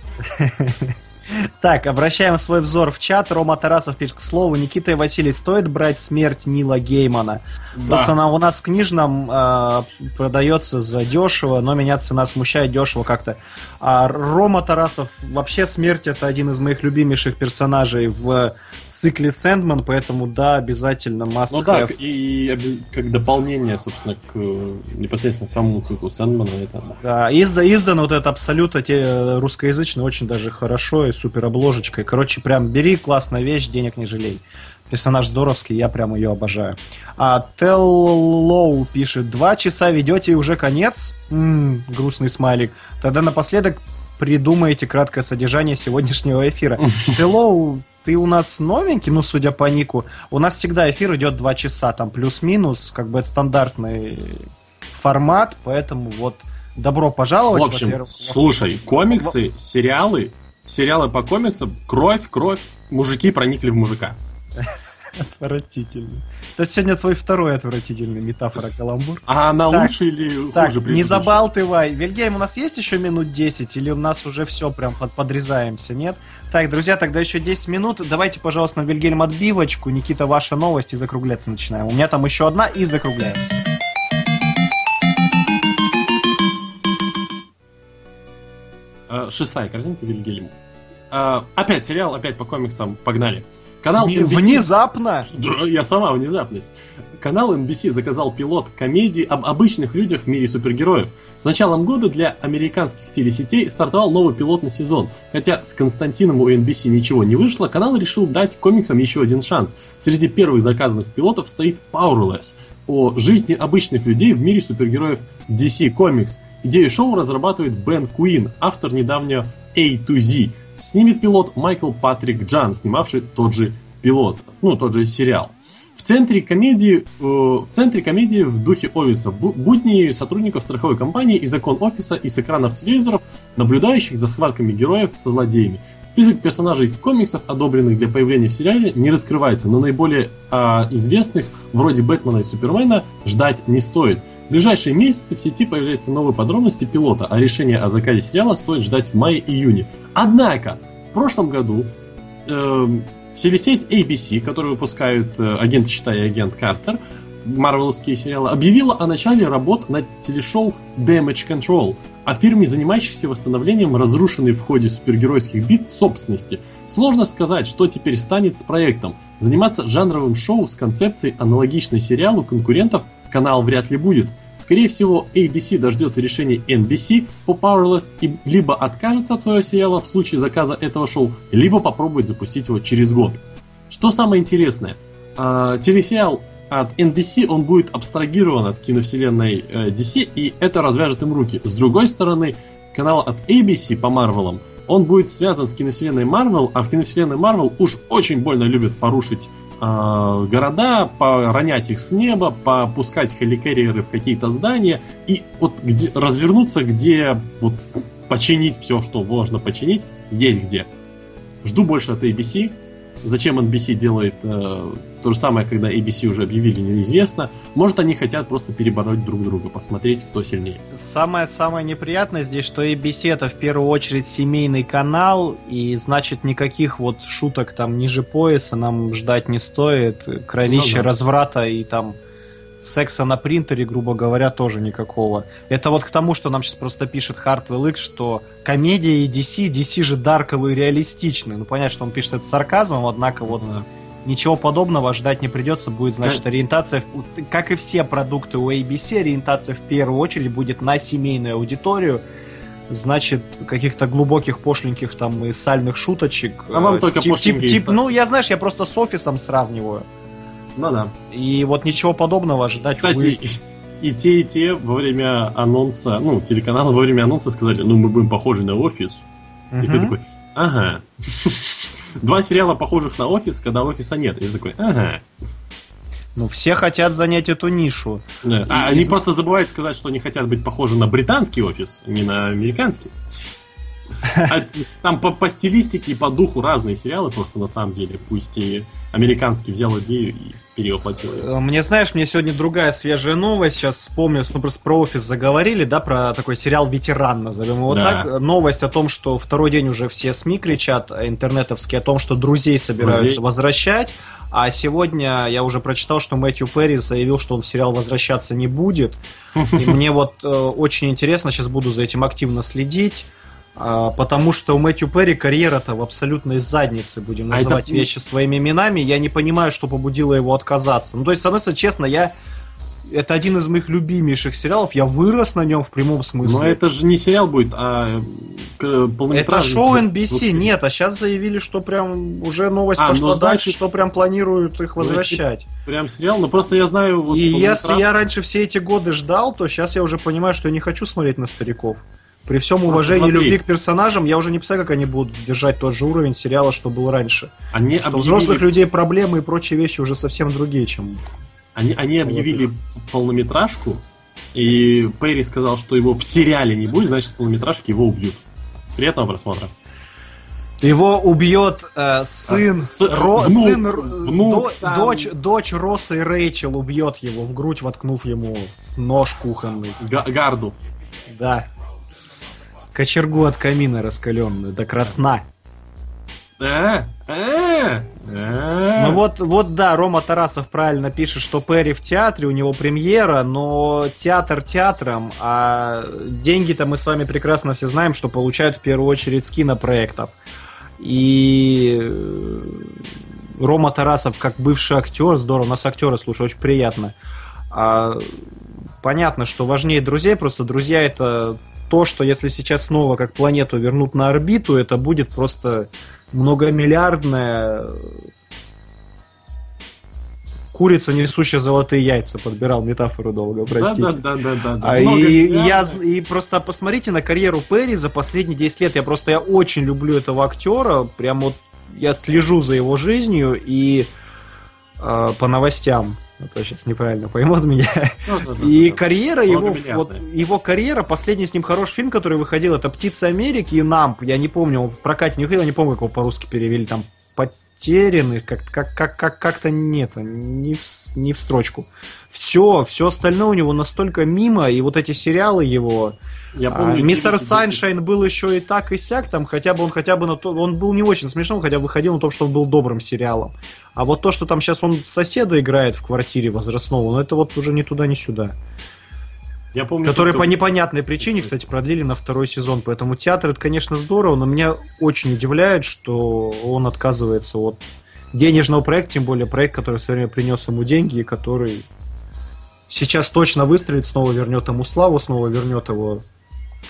Так, обращаем свой взор в чат. Рома Тарасов пишет к слову. Никита и Василий, стоит брать смерть Нила Геймана? Просто она у нас в книжном э, продается за дешево, но меня цена смущает дешево как-то. А Рома Тарасов, вообще смерть это один из моих любимейших персонажей в цикле Сэндман, поэтому да, обязательно must Ну have. так, и как дополнение, собственно, к э, непосредственно самому циклу Сэндмана, это да. Да, изда, издан вот этот абсолютно те, русскоязычный очень даже хорошо и супер обложечкой. Короче, прям бери, классная вещь, денег не жалей. Персонаж здоровский, я прям ее обожаю. А Теллоу пишет, два часа ведете и уже конец? М, грустный смайлик. Тогда напоследок придумайте краткое содержание сегодняшнего эфира. <laughs> Теллоу, ты у нас новенький, ну, судя по нику. У нас всегда эфир идет два часа, там плюс-минус, как бы это стандартный формат, поэтому вот добро пожаловать. В общем, во-первых. слушай, комиксы, сериалы, сериалы по комиксам, кровь, кровь, мужики проникли в мужика. Отвратительно. Это сегодня твой второй отвратительный метафора каламбур. А она Так, лучше или Так, хуже не забалтывай. Вильгельм, у нас есть еще минут 10? Или у нас уже все прям под, подрезаемся, нет? Так, друзья, тогда еще 10 минут. Давайте, пожалуйста, на Вильгельм отбивочку. Никита, ваша новость и закругляться начинаем. У меня там еще одна и закругляемся. Шестая корзинка Вильгельм. Э, Опять сериал, опять по комиксам, погнали. Канал NBC Внезапно! Да, я сама внезапность. Канал NBC заказал пилот комедии об обычных людях в мире супергероев. С началом года для американских телесетей стартовал новый пилотный сезон. Хотя с Константином у NBC ничего не вышло, канал решил дать комиксам еще один шанс. Среди первых заказанных пилотов стоит Powerless о жизни обычных людей в мире супергероев DC Comics. Идею шоу разрабатывает Бен Куин, автор недавнего A to Z. Снимет пилот Майкл Патрик Джан, снимавший тот же пилот, ну, тот же сериал. В центре комедии, э, в центре комедии в духе Овиса бу- будни сотрудников страховой компании и закон офиса и с экранов телевизоров, наблюдающих за схватками героев со злодеями. Список персонажей комиксов, одобренных для появления в сериале, не раскрывается, но наиболее а, известных, вроде Бэтмена и Супермена, ждать не стоит. В ближайшие месяцы в сети появляются новые подробности пилота, а решение о заказе сериала стоит ждать в мае-июне. Однако, в прошлом году эм, телесеть ABC, которая выпускает э, агент Чита и агент Картер, марвеловские сериалы, объявила о начале работ над телешоу Damage Control, о фирме, занимающейся восстановлением разрушенной в ходе супергеройских бит собственности. Сложно сказать, что теперь станет с проектом. Заниматься жанровым шоу с концепцией аналогичной сериалу конкурентов канал вряд ли будет. Скорее всего, ABC дождется решения NBC по Powerless и либо откажется от своего сериала в случае заказа этого шоу, либо попробует запустить его через год. Что самое интересное, а, телесериал от NBC, он будет абстрагирован от киновселенной э, DC, и это развяжет им руки. С другой стороны, канал от ABC по Марвелам, он будет связан с киновселенной Марвел, а в киновселенной Марвел уж очень больно любят порушить а, города, поронять их с неба, попускать хеликерриеры в какие-то здания и вот где развернуться, где вот починить все, что можно починить, есть где. Жду больше от ABC. Зачем NBC делает э, То же самое, когда ABC уже объявили, неизвестно. Может, они хотят просто перебороть друг друга, посмотреть, кто сильнее. Самое-самое неприятное здесь, что ABC это в первую очередь семейный канал, и значит никаких вот шуток там ниже пояса нам ждать не стоит. Кровище Ну да. разврата и там секса на принтере, грубо говоря, тоже никакого. Это вот к тому, что нам сейчас просто пишет Hardwell X, что комедия и DC, DC же дарковые и реалистичные. Ну, понятно, что он пишет это с сарказмом, однако вот ничего подобного ждать не придется. Будет, значит, ориентация, в- как и все продукты у ABC, ориентация в первую очередь будет на семейную аудиторию. Значит, каких-то глубоких, пошленьких там и сальных шуточек. А вам э, только тип- тип- тип- Ну, я, знаешь, я просто с офисом сравниваю. Ну да. И вот ничего подобного ожидать Кстати, увы, и, и те, и те во время анонса, ну, телеканалы во время анонса сказали, ну, мы будем похожи на офис. И ты такой, ага. Два сериала похожих на офис, когда офиса нет. И ты такой, ага. Ну, все хотят занять эту нишу. Да. А И- они просто забывают сказать, что они хотят быть похожи на британский офис, а не на американский. А Там по, по стилистике и по духу разные сериалы просто на самом деле. Пусть и американский взял идею и перевоплотил. Э, Мне, знаешь, мне сегодня другая свежая новость. Сейчас вспомню, ну просто про офис заговорили, да, про такой сериал «Ветеран», назовем его Да. так. Новость о том, что второй день уже все СМИ кричат, э, интернетовские, о том, что друзей собираются Друзей. возвращать. А сегодня я уже прочитал, что Мэтью Перри заявил, что он в сериал возвращаться не будет. И мне вот э, очень интересно, сейчас буду за этим активно следить. А, Потому что у Мэтью Перри карьера-то в абсолютной заднице, будем А называть это- вещи своими именами. Я не понимаю, что побудило его отказаться. Ну, то есть, с одной стороны, честно, я... Это один из моих любимейших сериалов. Я вырос на нем в прямом смысле. Но это же не сериал будет, а к- Это полнометражный. шоу. NBC, нет, а сейчас заявили, что прям уже новость А, пошла ну, дальше, значит- что прям планируют их возвращать. Прям сериал, но просто я знаю... Вот, И если полнометражный- я раньше все эти годы ждал, то сейчас я уже понимаю, что я не хочу смотреть на стариков. При всем уважении и любви к персонажам, я уже не представляю, как они будут держать тот же уровень сериала, что был раньше. Они Что у объявили, взрослых людей проблемы и прочие вещи уже совсем другие, чем... они, они объявили полнометражку, и Перри сказал, что его в сериале не будет, значит, в полнометражке его убьют. Приятного просмотра. Его убьет э, сын, А, с- Ро- внук, сын внук до- там. дочь, дочь Росса и Рэйчел убьет его в грудь, воткнув ему нож кухонный. Га- Гарду. Да. Кочергу от камина раскаленную, до красна. А, а, а. Ну вот, вот да, Рома Тарасов правильно пишет, что Перри в театре, у него премьера, но театр театром, а деньги-то мы с вами прекрасно все знаем, что получают в первую очередь с кинопроектов. И э, Рома Тарасов, как бывший актер, здорово, у нас актеры, слушай, очень приятно. А, понятно, что важнее друзей, просто друзья это то, что если сейчас снова как планету вернут на орбиту, это будет просто многомиллиардная курица, несущая золотые яйца. Подбирал метафору долго, простите. Да, да, да, да, да. А, Много и, я, и просто посмотрите на карьеру Перри за последние 10 лет. Я просто я очень люблю этого актера. Прям вот я слежу за его жизнью и э, по новостям. Это сейчас неправильно поймут меня. Да, да, И да. карьера его, вот, его карьера, последний с ним хороший фильм, который выходил, это «Птица Америки» и «Намп». Я не помню, в прокате не выходил, я не помню, как его по-русски перевели, там «Потеряны», как, как, как, как, как-то нет, не в, не в строчку. Все, все остальное у него настолько мимо, и вот эти сериалы его... Я а, помню, Мистер 9-10. Сайншайн был еще и так, и сяк, там хотя бы он хотя бы на то, он был не очень смешным, хотя бы выходил на том, что он был добрым сериалом. А вот то, что там сейчас он соседа играет в квартире возрастного, ну это вот уже ни туда, ни сюда. Я помню, Которые только- по непонятной причине, кстати, продлили на второй сезон. Поэтому театр это, конечно, здорово, но меня очень удивляет, что он отказывается от денежного проекта, тем более проект, который в свое время принес ему деньги, и который сейчас точно выстрелит, снова вернет ему славу, снова вернет его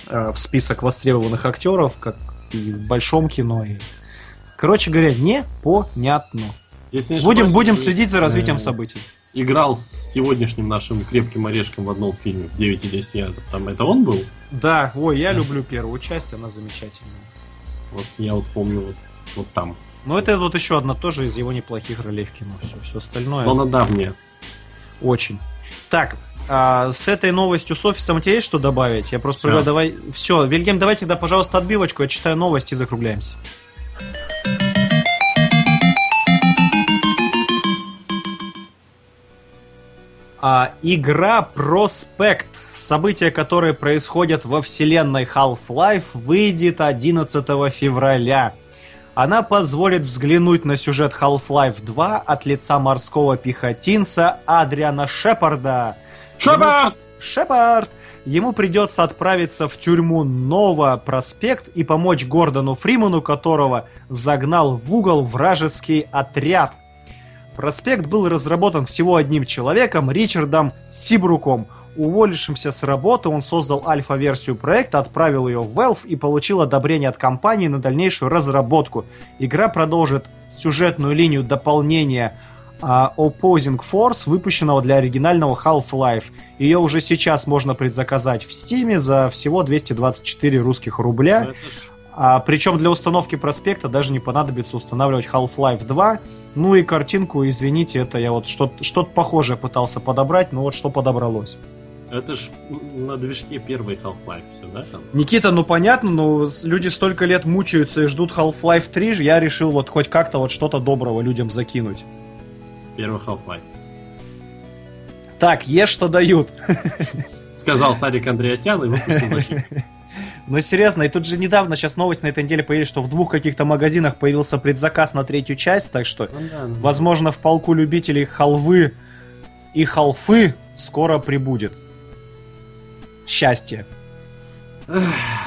в список востребованных актеров, как и в большом кино. И... Короче говоря, непонятно. Если не Будем, ошибаюсь, будем он, следить за развитием э, событий. Играл с сегодняшним нашим крепким орешком в одном фильме в 9 и 10 ярдов. Там это он был? Да, ой, я люблю первую часть, она замечательная. Вот я вот помню вот, вот там. Ну, это вот еще одна тоже из его неплохих ролей в кино. Все, все остальное Но она давняя. очень. Так, а, с этой новостью с офисом у тебя есть что добавить? Я просто предлагаю, давай. Все, Вильгельм, давай тогда, пожалуйста, отбивочку, я читаю новости и закругляемся. А, игра Проспект, события, которые происходят во вселенной Half-Life, выйдет 11 февраля. Она позволит взглянуть на сюжет Half-Life 2 от лица морского пехотинца Адриана Шепарда. Шепард! Шепард! Ему придется отправиться в тюрьму Нова Проспект и помочь Гордону Фриману, которого загнал в угол вражеский отряд. Проспект был разработан всего одним человеком, Ричардом Сибруком. Уволившимся с работы, он создал альфа-версию проекта, отправил ее в Valve и получил одобрение от компании на дальнейшую разработку. Игра продолжит сюжетную линию дополнения а, Opposing Force, выпущенного для оригинального Half-Life. Ее уже сейчас можно предзаказать в Steam за всего 224 русских рубля. Ж А, причем для установки проспекта даже не понадобится устанавливать Half-Life 2. Ну и картинку, извините, это я вот что-то что похожее пытался подобрать, но вот что подобралось. Это ж на движке первый Half-Life все, да? Там? Никита, ну понятно, но люди столько лет мучаются и ждут Half-Life 3, ж- я решил вот хоть как-то вот что-то доброго людям закинуть. Первый Half-Life. Так, ешь, что дают. Сказал Сарик Андреасян и выпустил защиту. <laughs> Ну серьезно, и тут же недавно, сейчас новость на этой неделе появилась, что в двух каких-то магазинах появился предзаказ на третью часть, так что, Ну да, ну. возможно, в полку любителей халвы и халфы скоро прибудет. Счастье.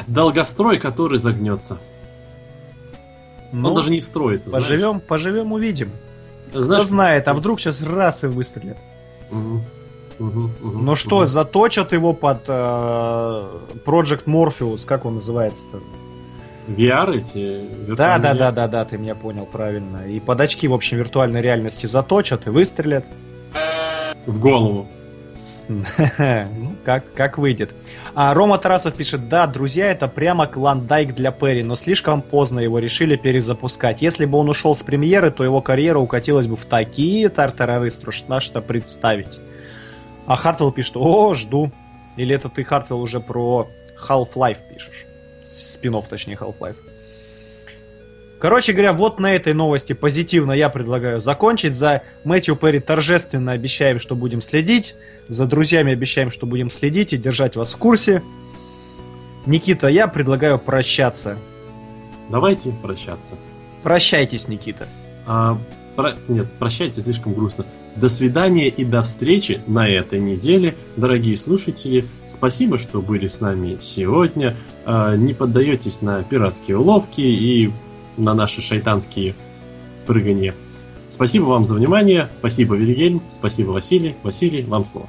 Долгострой, который загнется. Ну, Он даже не строится. знаешь. поживем, поживем, увидим. Знаешь, Кто знает, а вдруг сейчас раз и выстрелит. Мгм. Мгм, мгм, Ну что, мгм. заточат его под э, Project Morpheus, как он называется-то? VR эти Да, да, да, да, да, ты меня понял правильно. И под очки, в общем, виртуальной реальности заточат и выстрелят. В голову. <laughs> Ну, как, как выйдет. А Рома Тарасов пишет, да, друзья, это прямо клондайк для Перри, но слишком поздно его решили перезапускать. Если бы он ушел с премьеры, то его карьера укатилась бы в такие тартарары, страшно что представить. А Хартвелл пишет, о, жду. Или это ты, Хартвелл, уже про Half-Life пишешь? Спинов, точнее, Half-Life. Короче говоря, вот на этой новости позитивно я предлагаю закончить. За Мэтью Перри торжественно обещаем, что будем следить. За друзьями обещаем, что будем следить и держать вас в курсе. Никита, я предлагаю прощаться. Давайте прощаться. Прощайтесь, Никита. А, про- Нет, прощайте, слишком грустно. До свидания и до встречи на этой неделе, дорогие слушатели. Спасибо, что были с нами сегодня. А, Не поддаетесь на пиратские уловки и на наши шайтанские прыгания. Спасибо вам за внимание. Спасибо, Вильгельм. Спасибо, Василий. Василий, вам слово.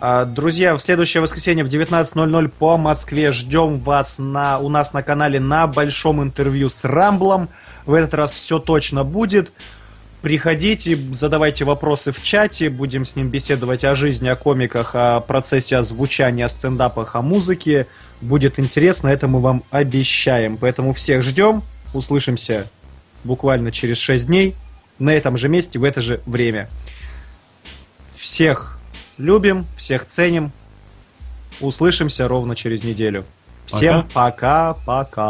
А, Друзья, в следующее воскресенье в 19.00 по Москве ждем вас на, у нас на канале на большом интервью с Рамблом. В этот раз все точно будет. Приходите, задавайте вопросы в чате, будем с ним беседовать о жизни, о комиках, о процессе озвучания, о стендапах, о музыке. Будет интересно, это мы вам обещаем. Поэтому всех ждем, услышимся буквально через 6 дней на этом же месте, в это же время. Всех любим, всех ценим. Услышимся ровно через неделю. Всем пока-пока.